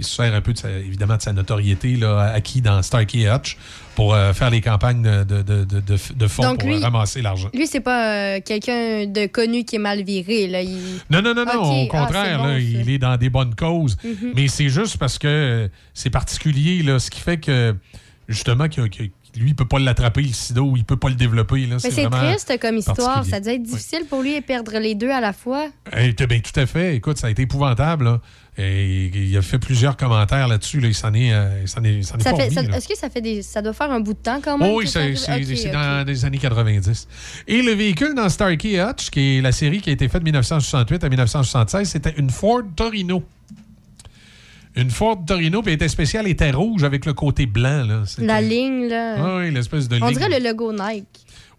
Il se sert un peu, de sa- évidemment, de sa notoriété là, acquis dans Starkey Hutch pour euh, faire les campagnes de, de, de, fonds Donc, pour lui- euh, ramasser l'argent. Lui, c'est pas euh, quelqu'un de connu qui est mal viré. Là. Il... Non, non, non, non. Au ah, contraire, bon, là, il est dans des bonnes causes. Mhm. Mais c'est juste parce que c'est particulier, là, ce qui fait que, justement, qu'il y a- qu'il y a- lui, il peut pas l'attraper, le sida, ou il peut pas le développer. Là. Mais c'est triste comme histoire. Ça doit être difficile pour lui de perdre les deux à la fois. Eh, t- ben, tout à fait. Écoute, ça a été épouvantable. là. Et il a fait plusieurs commentaires là-dessus. là. Il s'en est, euh, est, Ça pas fait, ça-. Est-ce que ça fait des. Ça doit faire un bout de temps quand même? Oh oui, c'est dans les années 90. Et le véhicule dans Starkey Hutch, qui est la série qui a été faite de 1968 à 1976, c'était une Ford Torino. Une Ford Torino, puis elle était spéciale, elle était rouge avec le côté blanc. Là. La ligne, là. Ah oui, l'espèce de On ligne. dirait le logo Nike.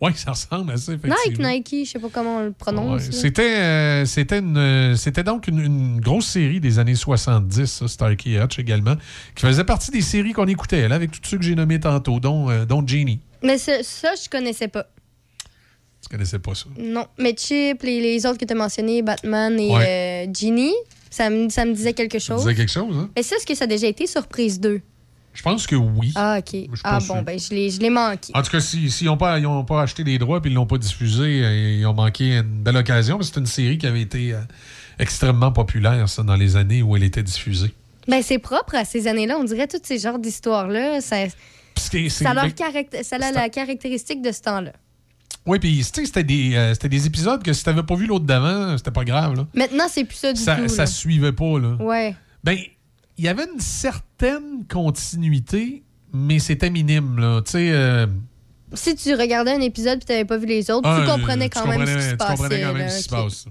Oui, ça ressemble à ça, Nike. Nike, je sais pas comment on le prononce. C'était euh, c'était une, euh, c'était donc une, une grosse série des années 70, ça, Starkey Hutch également, qui faisait partie des séries qu'on écoutait, là, avec tous ceux que j'ai nommés tantôt, dont, euh, dont Genie. Mais ça, ça, je connaissais pas. Tu connaissais pas ça? Non. Mais Chip, les, les autres que tu as mentionnés, Batman et Ouais. euh, Genie, ça me, ça me disait quelque Ça chose. disait quelque chose, hein? Mais ça, est-ce que ça a déjà été Surprise 2? Je pense que oui. Ah, OK. Ah, bon, sûr. ben, je l'ai je l'ai manqué. En tout cas, s'ils si, n'ont pas, ils ont pas acheté les droits et ils l'ont pas diffusé, euh, ils ont manqué une belle occasion. C'est une série qui avait été euh, extrêmement populaire, ça, dans les années où elle était diffusée. Ben, c'est propre à ces années-là. On dirait tous ces genres d'histoires-là. Ça, ça, a leur ben, caracté- ça a la caractéristique de ce temps-là. Oui, puis tu sais, c'était des, euh, c'était des épisodes que si t'avais pas vu l'autre d'avant, c'était pas grave. Là. Maintenant, c'est plus ça du Ça, tout. ça là. suivait pas. Là. Ouais. Ben, il y avait une certaine continuité, mais c'était minime. Là. Tu sais, euh, Si tu regardais un épisode et tu n'avais pas vu les autres, ah, tu comprenais tu quand même ce qui se tu passait. comprenais quand même là, ce qui se passe.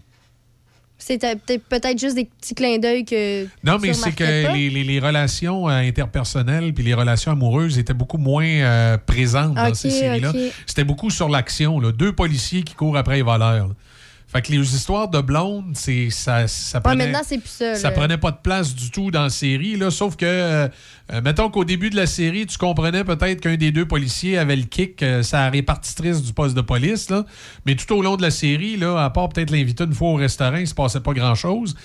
C'était peut-être juste des petits clins d'œil que. Non, mais c'est que les, les- les relations euh, interpersonnelles puis les relations amoureuses étaient beaucoup moins euh, présentes dans ces séries-là. C'était beaucoup sur l'action. Deux policiers qui courent après les voleurs. là. Fait que les histoires de blondes, c'est ça, ça Ouais, prenait... maintenant, c'est plus ça. Ça prenait pas de place du tout dans la série, là, sauf que, euh, euh, mettons qu'au début de la série, tu comprenais peut-être qu'un des deux policiers avait le kick, euh, sa répartitrice du poste de police, là, mais tout au long de la série, là, à part peut-être l'inviter une fois au restaurant, il se passait pas grand-chose.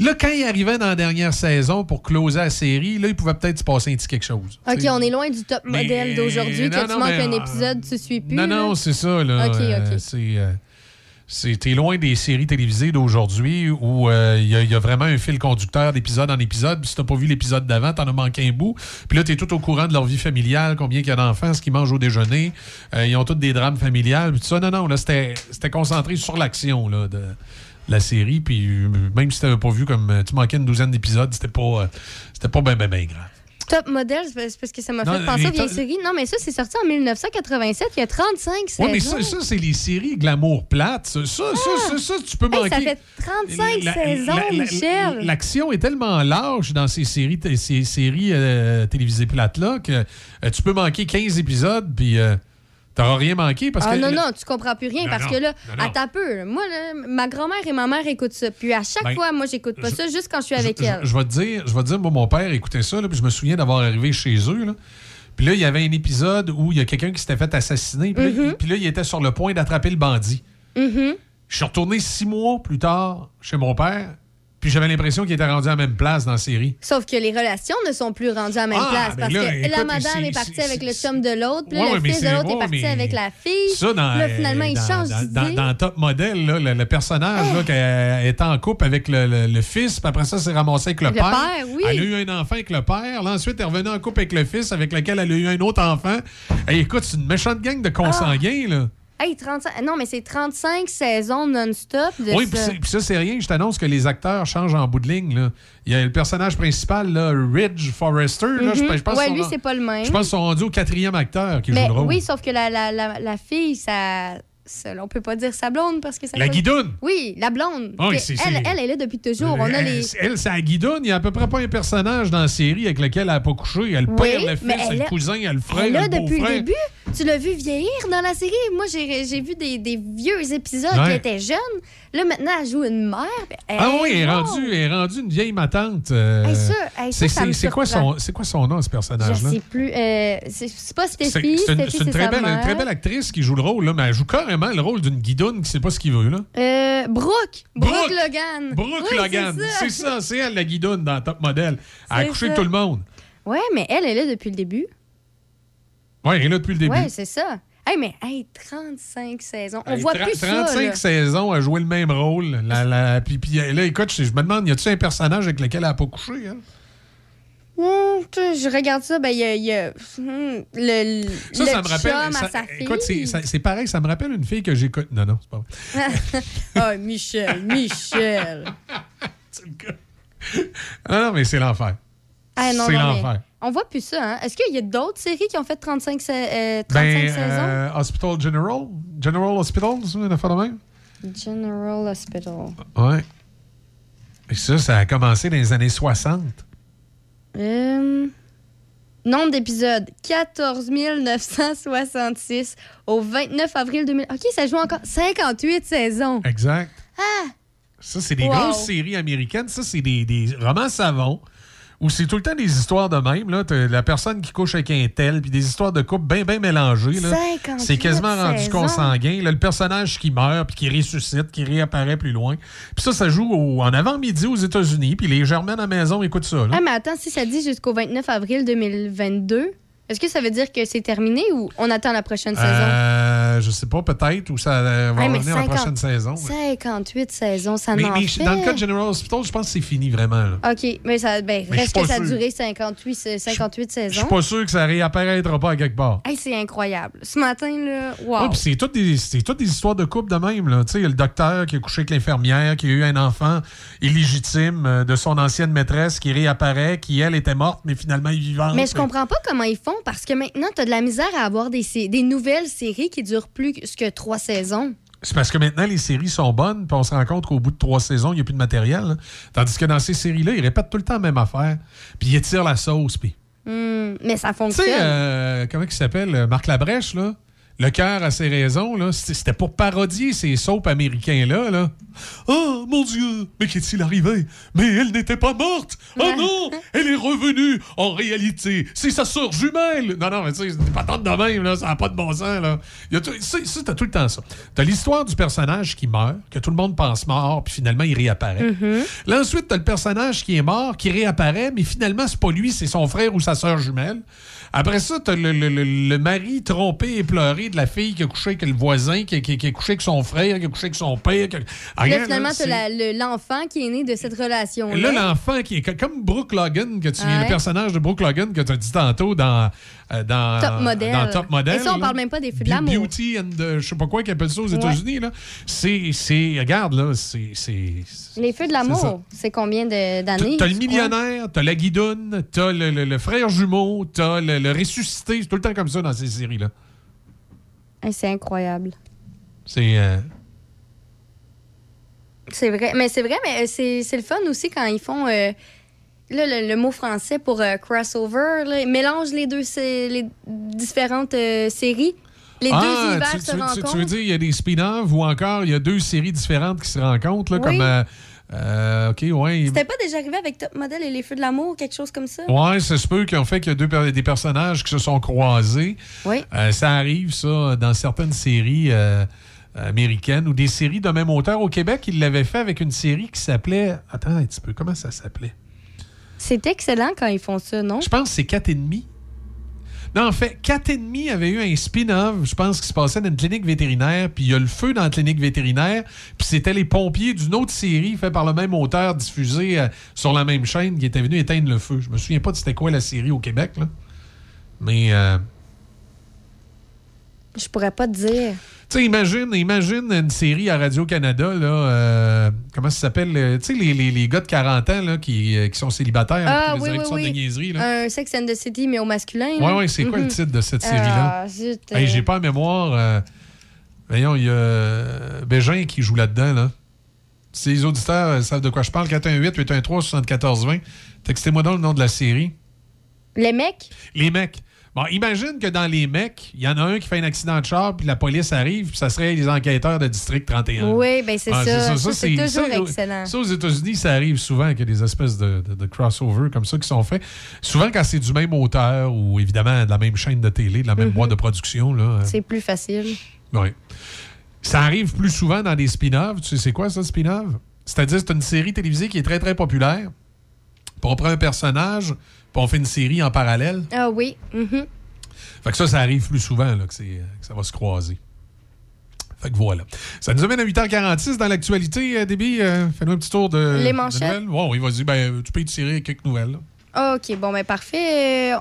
Là, quand il arrivait dans la dernière saison pour closer la série, là, il pouvait peut-être se passer un petit quelque chose. OK, T'sais. on est loin du top modèle d'aujourd'hui, que non, tu non, manques mais, un épisode, tu suis plus. Non, là. non, c'est ça. Là. OK, OK. euh, c'est- t'es loin des séries télévisées d'aujourd'hui où euh, il il y a vraiment un fil conducteur d'épisode en épisode. Si t'as pas vu l'épisode d'avant, t'en as manqué un bout. Puis là, t'es tout au courant de leur vie familiale, combien il y a d'enfants, ce qu'ils mangent au déjeuner. Euh, ils ont tous des drames familiales. Puis ça, non, non, là, c'était, c'était concentré sur l'action de la série. Puis euh, même si t'avais pas vu comme euh, tu manquais une douzaine d'épisodes, c'était pas, euh, c'était pas bien, bien, bien grave. Top modèle, c'est parce- que ça m'a fait penser à les vieille to- série. Non, mais ça, c'est sorti en 1987, il y a 35 saisons. Oui, mais ça, ça c'est les séries glamour plates. Ça, ça, ça, ça, ça, tu peux Hey, manquer. ça fait 35 La- saisons, la- la- Michel. L'action est tellement large dans ces séries, ces séries euh, télévisées plates-là que euh, tu peux manquer 15 épisodes puis euh, t'auras rien manqué parce ah que. non, non, tu comprends plus rien Non, parce non, que là, non, attends un peu. Moi, là, ma grand-mère et ma mère écoutent ça. Puis à chaque Ben, fois, moi, j'écoute pas je- ça juste quand je suis avec je, elle. je vais te dire, je vais te dire, moi, mon père écoutait ça, là, puis je me souviens d'avoir arrivé chez eux. Là. Puis là, il y avait un épisode où il y a quelqu'un qui s'était fait assassiner. Puis là, Mm-hmm. il- puis là, il était sur le point d'attraper le bandit. Mhm. Je suis retourné six mois plus tard chez mon père, puis j'avais l'impression qu'il était rendu à la même place dans la série. Sauf que les relations ne sont plus rendues à la même Ah, place ben parce là, que la madame c'est- est partie c'est- avec le chum de l'autre, puis Ouais, le fils de c'est- l'autre ouais, est parti mais- avec la fille. Ça, dans, Là, finalement, il change dans, dans- Top Model, là, le, le personnage là, qui était en couple avec le, le- le fils, puis après ça, s'est ramassé avec le, père. père, oui. Elle a eu un enfant avec le père. Là, ensuite, elle est revenue en couple avec le fils, avec lequel elle a eu un autre enfant. Hey, écoute, c'est une méchante gang de consanguins. Là. Hey, 35... Non, mais c'est 35 saisons non-stop de Oui, puis ça. c'est- puis ça, c'est rien. Je t'annonce que les acteurs changent en bout de ligne. Il y a le personnage principal, là, Ridge Forrester. je, Mhm. je pense Ouais, lui, c'est pas le même. Je pense qu'ils sont rendus au quatrième acteur qui Mais joue le rôle. oui, sauf que la, la, la, la fille, ça, on peut pas dire sa blonde parce que ça. La guidoune. Oui, la blonde. Ah elle, elle, elle est là depuis toujours. On a elle, les. elle, c'est la guidoune. Il n'y a à peu près pas un personnage dans la série avec lequel elle n'a pas couché. Elle Oui, père, le fils, elle le cousin, elle le frère, Elle là le depuis le début. Tu l'as vu vieillir dans la série? Moi, j'ai vu des, des vieux épisodes Ouais. qui étaient jeunes. Là, maintenant, elle joue une mère. Ah oui, elle est, rendue, elle est rendue une vieille matante. euh, Hey, hey, c'est quoi, son- c'est quoi son nom, ce Je personnage-là? sais plus. euh, c'est pas Stéphie. c'est une, une très, belle, une très belle actrice qui joue le rôle, là, mais elle joue carrément le rôle d'une guidoune qui sait pas ce qu'il veut. Là. Euh, Brooke. Brooke. Brooke. Logan. Brooke Oui, Logan, c'est ça, c'est elle la guidoune dans Top Model. Elle a C'est couché ça. avec tout le monde. Ouais, mais elle, elle est là depuis le début. Oui, elle est là depuis le début. Ouais, c'est ça. Hey, mais hey, 35 saisons. On Hey, voit plus ça. 35 là. saisons à jouer le même rôle. La, la- puis, puis là, écoute, je, je me demande, y a-tu un personnage avec lequel elle n'a pas couché? hein? Hum, je regarde ça, ben, il y a, il y a, hum, le, Ça, le ça me rappelle. ça- sa fille. écoute, c'est- ça- pareil, ça me rappelle une fille que j'écoute. Non, non, c'est pas vrai. Ah, Michel, Michel. Non, non, mais c'est l'enfer. Ah, c'est mais l'enfer. On voit plus ça, hein? Est-ce qu'il y a d'autres séries qui ont fait 35, sa- euh, 35 Ben, saisons? euh, Hospital General? General Hospital, c'est une affaire de même? General Hospital. Ouais. Et ça, ça a commencé dans les années 60. Euh, nombre d'épisodes 14 966 au 29 avril 2000. OK, ça joue encore 58 saisons. Exact. Ah! Ça, c'est des Wow. grosses séries américaines. Ça, c'est des, des romans savons où c'est tout le temps des histoires de même. Là. La personne qui couche avec un tel, puis des histoires de couple bien, bien mélangées. là. 58 C'est quasiment rendu consanguin. Là, le personnage qui meurt, puis qui ressuscite, qui réapparaît plus loin. Puis ça, ça joue au- en avant-midi aux États-Unis, puis les Germaines à la maison écoutent ça. là. Ah, mais attends, si ça dit jusqu'au 29 avril 2022, est-ce que ça veut dire que c'est terminé ou on attend la prochaine saison? Euh, je sais pas, peut-être, ou ça euh, va revenir la 50 prochaine saison. 58 saisons, ça Mais, n'en mais fait. dans le cas de General Hospital, je pense que c'est fini vraiment. là. OK, mais ça ben, Mais reste que ça a duré 58, c'est 58 Je saisons. suis pas sûr que ça réapparaîtra pas à quelque part. Hey, c'est incroyable. Ce matin, là, wow. Ouais, c'est toutes des, c'est toutes des histoires de couple de même. là. Tu sais, il y a le docteur qui a couché avec l'infirmière, qui a eu un enfant illégitime euh, de son ancienne maîtresse qui réapparaît, qui, elle, était morte, mais finalement est vivante. Mais je comprends pas comment ils font parce que maintenant, tu as de la misère à avoir des, nouvelles séries qui durent plus que trois saisons. C'est parce que maintenant, les séries sont bonnes, puis on se rend compte qu'au bout de trois saisons, il n'y a plus de matériel. là. Tandis que dans ces séries-là, ils répètent tout le temps la même affaire, puis ils étirent la sauce. Puis, Hmm, mais ça tu fonctionne. sais, euh, comment il s'appelle euh, Marc Labrèche, là? Le cœur a ses raisons, là. C'était pour parodier ces soaps américains-là, là. Oh, mon Dieu, mais qu'est-il arrivé? Mais elle n'était pas morte! Oh non! Elle est revenue! En réalité, c'est sa sœur jumelle! Non, non, mais tu sais, c'est pas tant de même, là. Ça n'a pas de bon sens, là. T'as tout le temps ça. T'as l'histoire du personnage qui meurt, que tout le monde pense mort, puis finalement, il réapparaît. Mm-hmm. Là, ensuite, t'as le personnage qui est mort, qui réapparaît, mais finalement, c'est pas lui, c'est son frère ou sa sœur jumelle. Après ça, t'as le, le, le- le mari trompé et pleuré de la fille qui a couché avec le voisin, qui, qui- qui a couché avec son frère, qui a couché avec son père. qui Ah, Là, finalement, c'est- l'enfant qui est né de cette relation-là. Là, l'enfant qui est co- comme Brooke Logan, que tu, Ouais. le personnage de Brooke Logan que tu as dit tantôt dans, euh, dans, Top Model. dans Top Model. Et ça, on là. parle même pas des feux de l'amour. Beauty and je sais pas quoi qu'ils appellent ça aux Ouais. États-Unis. là. C'est, c'est, regarde, là, c'est, Les feux de l'amour, c'est combien d'années? T'as le millionnaire, t'as la guidoune, t'as le, le- le frère jumeau, t'as le, le ressuscité. C'est tout le temps comme ça dans ces séries-là. C'est incroyable. C'est. euh, C'est vrai. Mais c'est vrai, mais euh, c'est c'est le fun aussi quand ils font. euh, là, le, le mot français pour euh, crossover, là, ils mélangent les deux sé- les différentes euh, séries. Les deux Ah, univers tu, se tu- tu- rencontrent. tu veux dire, il y a des spin-offs ou encore il y a deux séries différentes qui se rencontrent, là, Oui. comme. Euh, OK, ouais. C'était pas déjà arrivé avec Top Model et les Feux de l'amour, quelque chose comme ça? Ouais, ça se peut ont fait qu'il y a deux, des personnages qui se sont croisés. Oui. Euh, ça arrive, ça, dans certaines séries euh, américaines ou des séries de même auteur. Au Québec, ils l'avaient fait avec une série qui s'appelait. Attends un petit peu, comment ça s'appelait? C'est excellent quand ils font ça, non? Je pense que c'est 4 et demi. Non, en fait, 4 et demi avait eu un spin-off, je pense, qui se passait dans une clinique vétérinaire, puis il y a le feu dans la clinique vétérinaire, puis c'était les pompiers d'une autre série faite par le même auteur, diffusée euh, sur la même chaîne, qui était venu éteindre le feu. Je me souviens pas de c'était quoi la série au Québec, là. Mais, euh, Je pourrais pas te dire. tu sais, imagine, imagine une série à Radio-Canada, là, euh, comment ça s'appelle, euh, tu sais, les, les- les gars de 40 ans, là, qui, euh, qui sont célibataires, Ah, oui, oui, directions de oui. niaiserie, là. Un Sex and the City, mais au masculin. Ouais, là. ouais, c'est quoi le Mhm. titre de cette série-là? Ah, Hey, J'ai pas en mémoire. euh, voyons, il y a Bégin qui joue là-dedans. Là. Si les auditeurs savent de quoi je parle, 418-813-7420, textez-moi donc le nom de la série. Les mecs? Les mecs. Bon, imagine que dans les mecs, il y en a un qui fait un accident de char, puis la police arrive, puis ça serait les enquêteurs de District 31. Oui, c'est Ah, ça. Ça, c'est toujours ça, excellent. Ça, aux États-Unis, ça arrive souvent qu'il y a des espèces de, de, de crossover comme ça qui sont faits. Souvent quand c'est du même auteur ou évidemment de la même chaîne de télé, de la même Mhm. boîte de production. Là, euh, C'est plus facile. oui. Ça arrive plus souvent dans des spin-offs. Tu sais, c'est quoi ça, spin-off? C'est-à-dire, c'est une série télévisée qui est très, très populaire. Puis on prend un personnage, on fait une série en parallèle. Ah oui. mhm. Fait que ça, ça arrive plus souvent là, que, que ça va se croiser. Fait que voilà. Ça nous amène à 8h46 dans l'actualité. Euh, Déby, euh, fais-nous un petit tour de. Les de manchettes. nouvelles. Ouais, oui, vas-y. Ben, tu peux y tirer quelques nouvelles. là. OK, bon, ben parfait.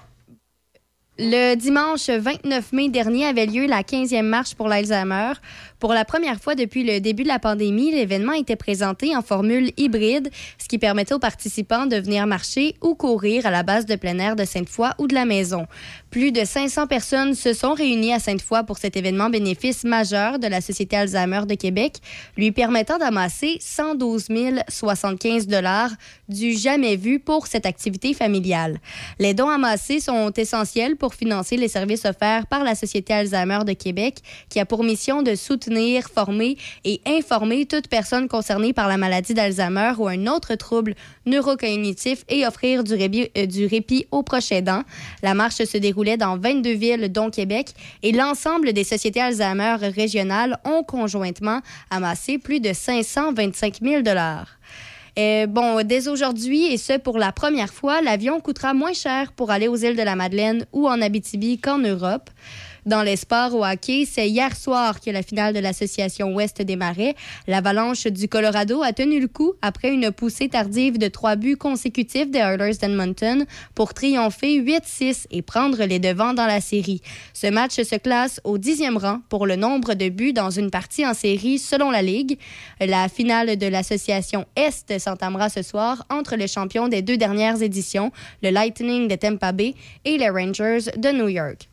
Le dimanche 29 mai dernier avait lieu la 15e marche pour l'Alzheimer. Pour la première fois depuis le début de la pandémie, l'événement était présenté en formule hybride, ce qui permettait aux participants de venir marcher ou courir à la base de plein air de Sainte-Foy ou de la maison. Plus de 500 personnes se sont réunies à Sainte-Foy pour cet événement bénéfice majeur de la Société Alzheimer de Québec, lui permettant d'amasser 112 075 dollars du jamais vu pour cette activité familiale. Les dons amassés sont essentiels pour financer les services offerts par la Société Alzheimer de Québec, qui a pour mission de soutenir, former et informer toute personne concernée par la maladie d'Alzheimer ou un autre trouble neurocognitif et offrir du répit, euh, du répit aux proches aidants. La marche se déroulait dans 22 villes, dont Québec, et l'ensemble des sociétés Alzheimer régionales ont conjointement amassé plus de 525 000 euh, bon, dès aujourd'hui, et ce pour la première fois, l'avion coûtera moins cher pour aller aux îles de la Madeleine ou en Abitibi qu'en Europe. Dans les sports au hockey, c'est hier soir que la finale de l'Association Ouest démarrait. L'Avalanche du Colorado a tenu le coup après une poussée tardive de trois buts consécutifs des Oilers d'Edmonton pour triompher 8-6 et prendre les devants dans la série. Ce match se classe au dixième rang pour le nombre de buts dans une partie en série selon la Ligue. La finale de l'Association Est s'entamera ce soir entre les champions des deux dernières éditions, le Lightning de Tampa Bay et les Rangers de New York.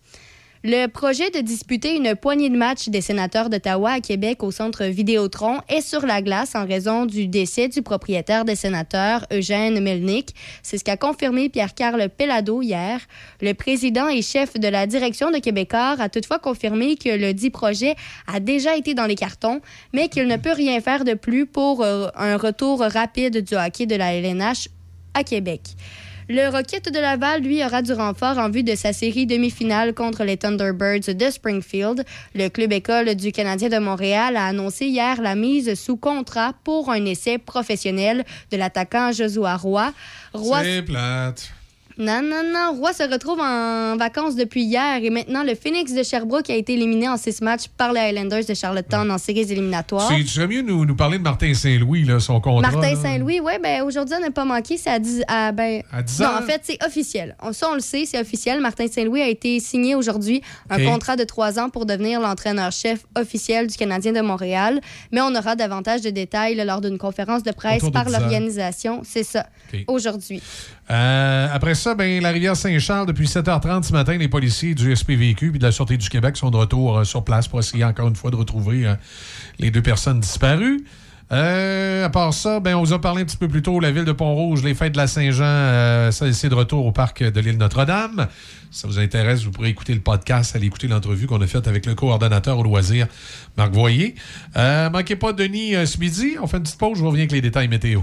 Le projet de disputer une poignée de matchs des sénateurs d'Ottawa à Québec au centre Vidéotron est sur la glace en raison du décès du propriétaire des sénateurs, Eugène Melnick. C'est ce qu'a confirmé Pierre-Carl Pellado hier. Le président et chef de la direction de Québécois a toutefois confirmé que le dit projet a déjà été dans les cartons, mais qu'il ne peut rien faire de plus pour euh, un retour rapide du hockey de la LNH à Québec. Le Rocket de Laval, lui, aura du renfort en vue de sa série demi-finale contre les Thunderbirds de Springfield. Le club école du Canadien de Montréal a annoncé hier la mise sous contrat pour un essai professionnel de l'attaquant Josua Roy. Non, non, non. Roy se retrouve en vacances depuis hier et maintenant le Phoenix de Sherbrooke a été éliminé en six matchs par les Highlanders de Charlottetown en séries éliminatoires. Tu tu serais mieux nous, nous parler de Martin Saint-Louis, là, son contrat. Martin. Saint-Louis, oui, ben aujourd'hui, on n'a pas manqué. C'est à 10, à, ben, À 10 Non, en fait, c'est officiel. On, ça, on le sait, c'est officiel. Martin Saint-Louis a été signé aujourd'hui un contrat de trois ans pour devenir l'entraîneur-chef officiel du Canadien de Montréal. Mais on aura davantage de détails là, lors d'une conférence de presse Autour par 10 heures. l'organisation. C'est ça, aujourd'hui. Euh, après ça, ben, la rivière Saint-Charles, depuis 7h30 ce matin, les policiers du SPVQ et de la Sûreté du Québec sont de retour euh, sur place pour essayer encore une fois de retrouver euh, les deux personnes disparues. À part ça, ben, on vous a parlé un petit peu plus tôt, la ville de Pont-Rouge, les fêtes de la Saint-Jean, ça, c'est de retour au parc de l'île Notre-Dame. Si ça vous intéresse, vous pourrez écouter le podcast, aller écouter l'entrevue qu'on a faite avec le coordonnateur au loisir, Marc Voyer. Manquez pas Denis ce midi. On fait une petite pause, je reviens avec les détails météo.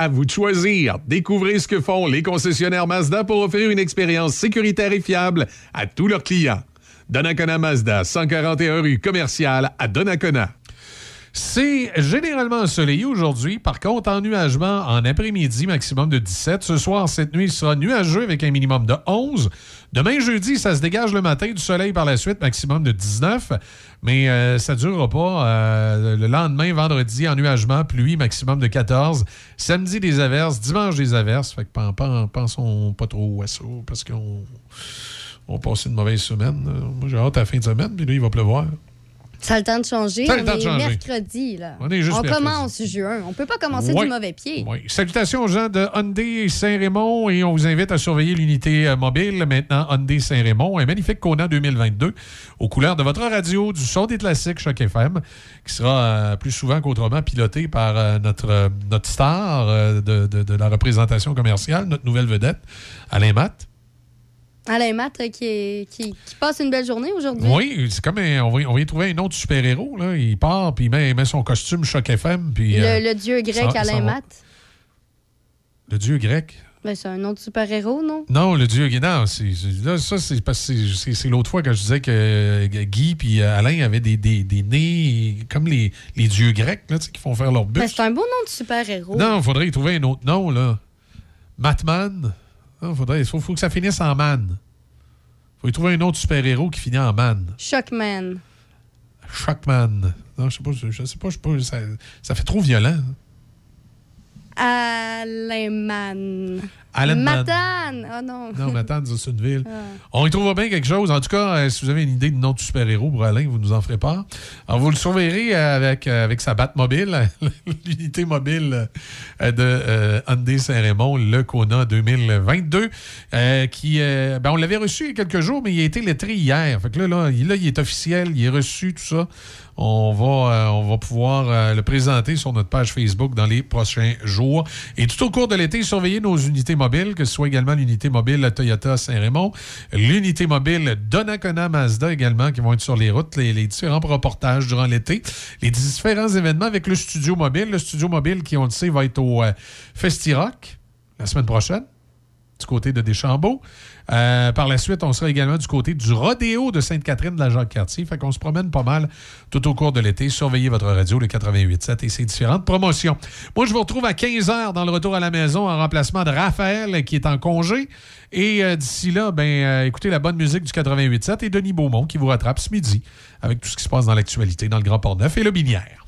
À vous de choisir. Découvrez ce que font les concessionnaires Mazda pour offrir une expérience sécuritaire et fiable à tous leurs clients. Donnacona Mazda, 141 rue commerciale à Donnacona. C'est généralement ensoleillé aujourd'hui. Par contre, ennuagement en après-midi, maximum de 17. Ce soir, cette nuit sera nuageux avec un minimum de 11. Demain, jeudi, ça se dégage le matin, du soleil par la suite, maximum de 19. Mais euh, ça ne durera pas. Euh, le lendemain, vendredi, ennuagement, pluie, maximum de 14. Samedi, des averses. Dimanche, des averses. Fait que pen- pen- pensons pas trop à ça parce qu'on on passe une mauvaise semaine. Moi, j'ai hâte à la fin de semaine, puis là, il va pleuvoir. Ça a le temps de changer. Ça a le on de est changer. mercredi, là. On est juste mercredi. commence juin. On peut pas commencer du mauvais pied. Oui. Salutations aux gens de Hyundai Saint-Raymond et on vous invite à surveiller l'unité euh, mobile maintenant Hyundai Saint-Raymond, un magnifique Kona 2022 aux couleurs de votre radio du son des classiques Choc FM qui sera euh, plus souvent qu'autrement piloté par euh, notre, euh, notre star de, de- de la représentation commerciale, notre nouvelle vedette, Alain Matt. Alain Matt euh, qui, est- qui, qui passe une belle journée aujourd'hui. Oui, c'est comme un- on, va, on va y trouver un autre super-héros. là. Il part, puis il met, il met son costume Choc FM. Puis, Le, euh, le dieu grec ça- Alain ça. Matt. Le dieu grec? Ben, c'est un autre super-héros, non? Non, le dieu non, c'est là, ça, c'est parce que c'est- l'autre fois que je disais que euh, Guy puis euh, Alain avaient des, des, des nez comme les, les dieux grecs, là, qui font faire leur Ben, buste. c'est un beau nom de super-héros. Non, il faudrait y trouver un autre nom, là. Matman. Il faudrait, faut, faut que ça finisse en man. faut y trouver un autre super-héros qui finit en man. Shockman. Shockman. Non, je sais pas, je, je sais pas, je sais pas, ça, ça fait trop violent. Aleman. Matane. Oh non. Non, Matane, c'est une ville. Ah. On y trouvera bien quelque chose. En tout cas, euh, si vous avez une idée de nom de super-héros pour Alain, vous nous en ferez part. Alors, vous le surveillerez avec, euh, avec sa Batmobile, l'unité mobile euh, de euh, Hyundai Saint-Raymond, le Kona 2022, euh, qui, ben, on l'avait reçu il y a quelques jours, mais il a été lettré hier. Fait que là, là, il, là, il est officiel, il est reçu, tout ça. On va, euh, on va pouvoir euh, le présenter sur notre page Facebook dans les prochains jours. Et tout au cours de l'été, surveillez nos unités mobiles, que ce soit également l'unité mobile Toyota Saint-Raymond, l'unité mobile Donnacona Mazda également, qui vont être sur les routes, les, différents reportages durant l'été, les différents événements avec le studio mobile. Le studio mobile qui, on le sait, va être au euh, Festi-Rock la semaine prochaine du côté de Deschambault. Euh, par la suite, on sera également du côté du rodéo de Sainte-Catherine de la Jacques-Cartier. Fait qu'on se promène pas mal tout au cours de l'été. Surveillez votre radio, le 88.7 et ses différentes promotions. Moi, je vous retrouve à 15h dans le retour à la maison en remplacement de Raphaël qui est en congé. Et euh, d'ici là, ben, euh, écoutez la bonne musique du 88.7 et Denis Beaumont qui vous rattrape ce midi avec tout ce qui se passe dans l'actualité dans le Grand Port-Neuf et le Binière.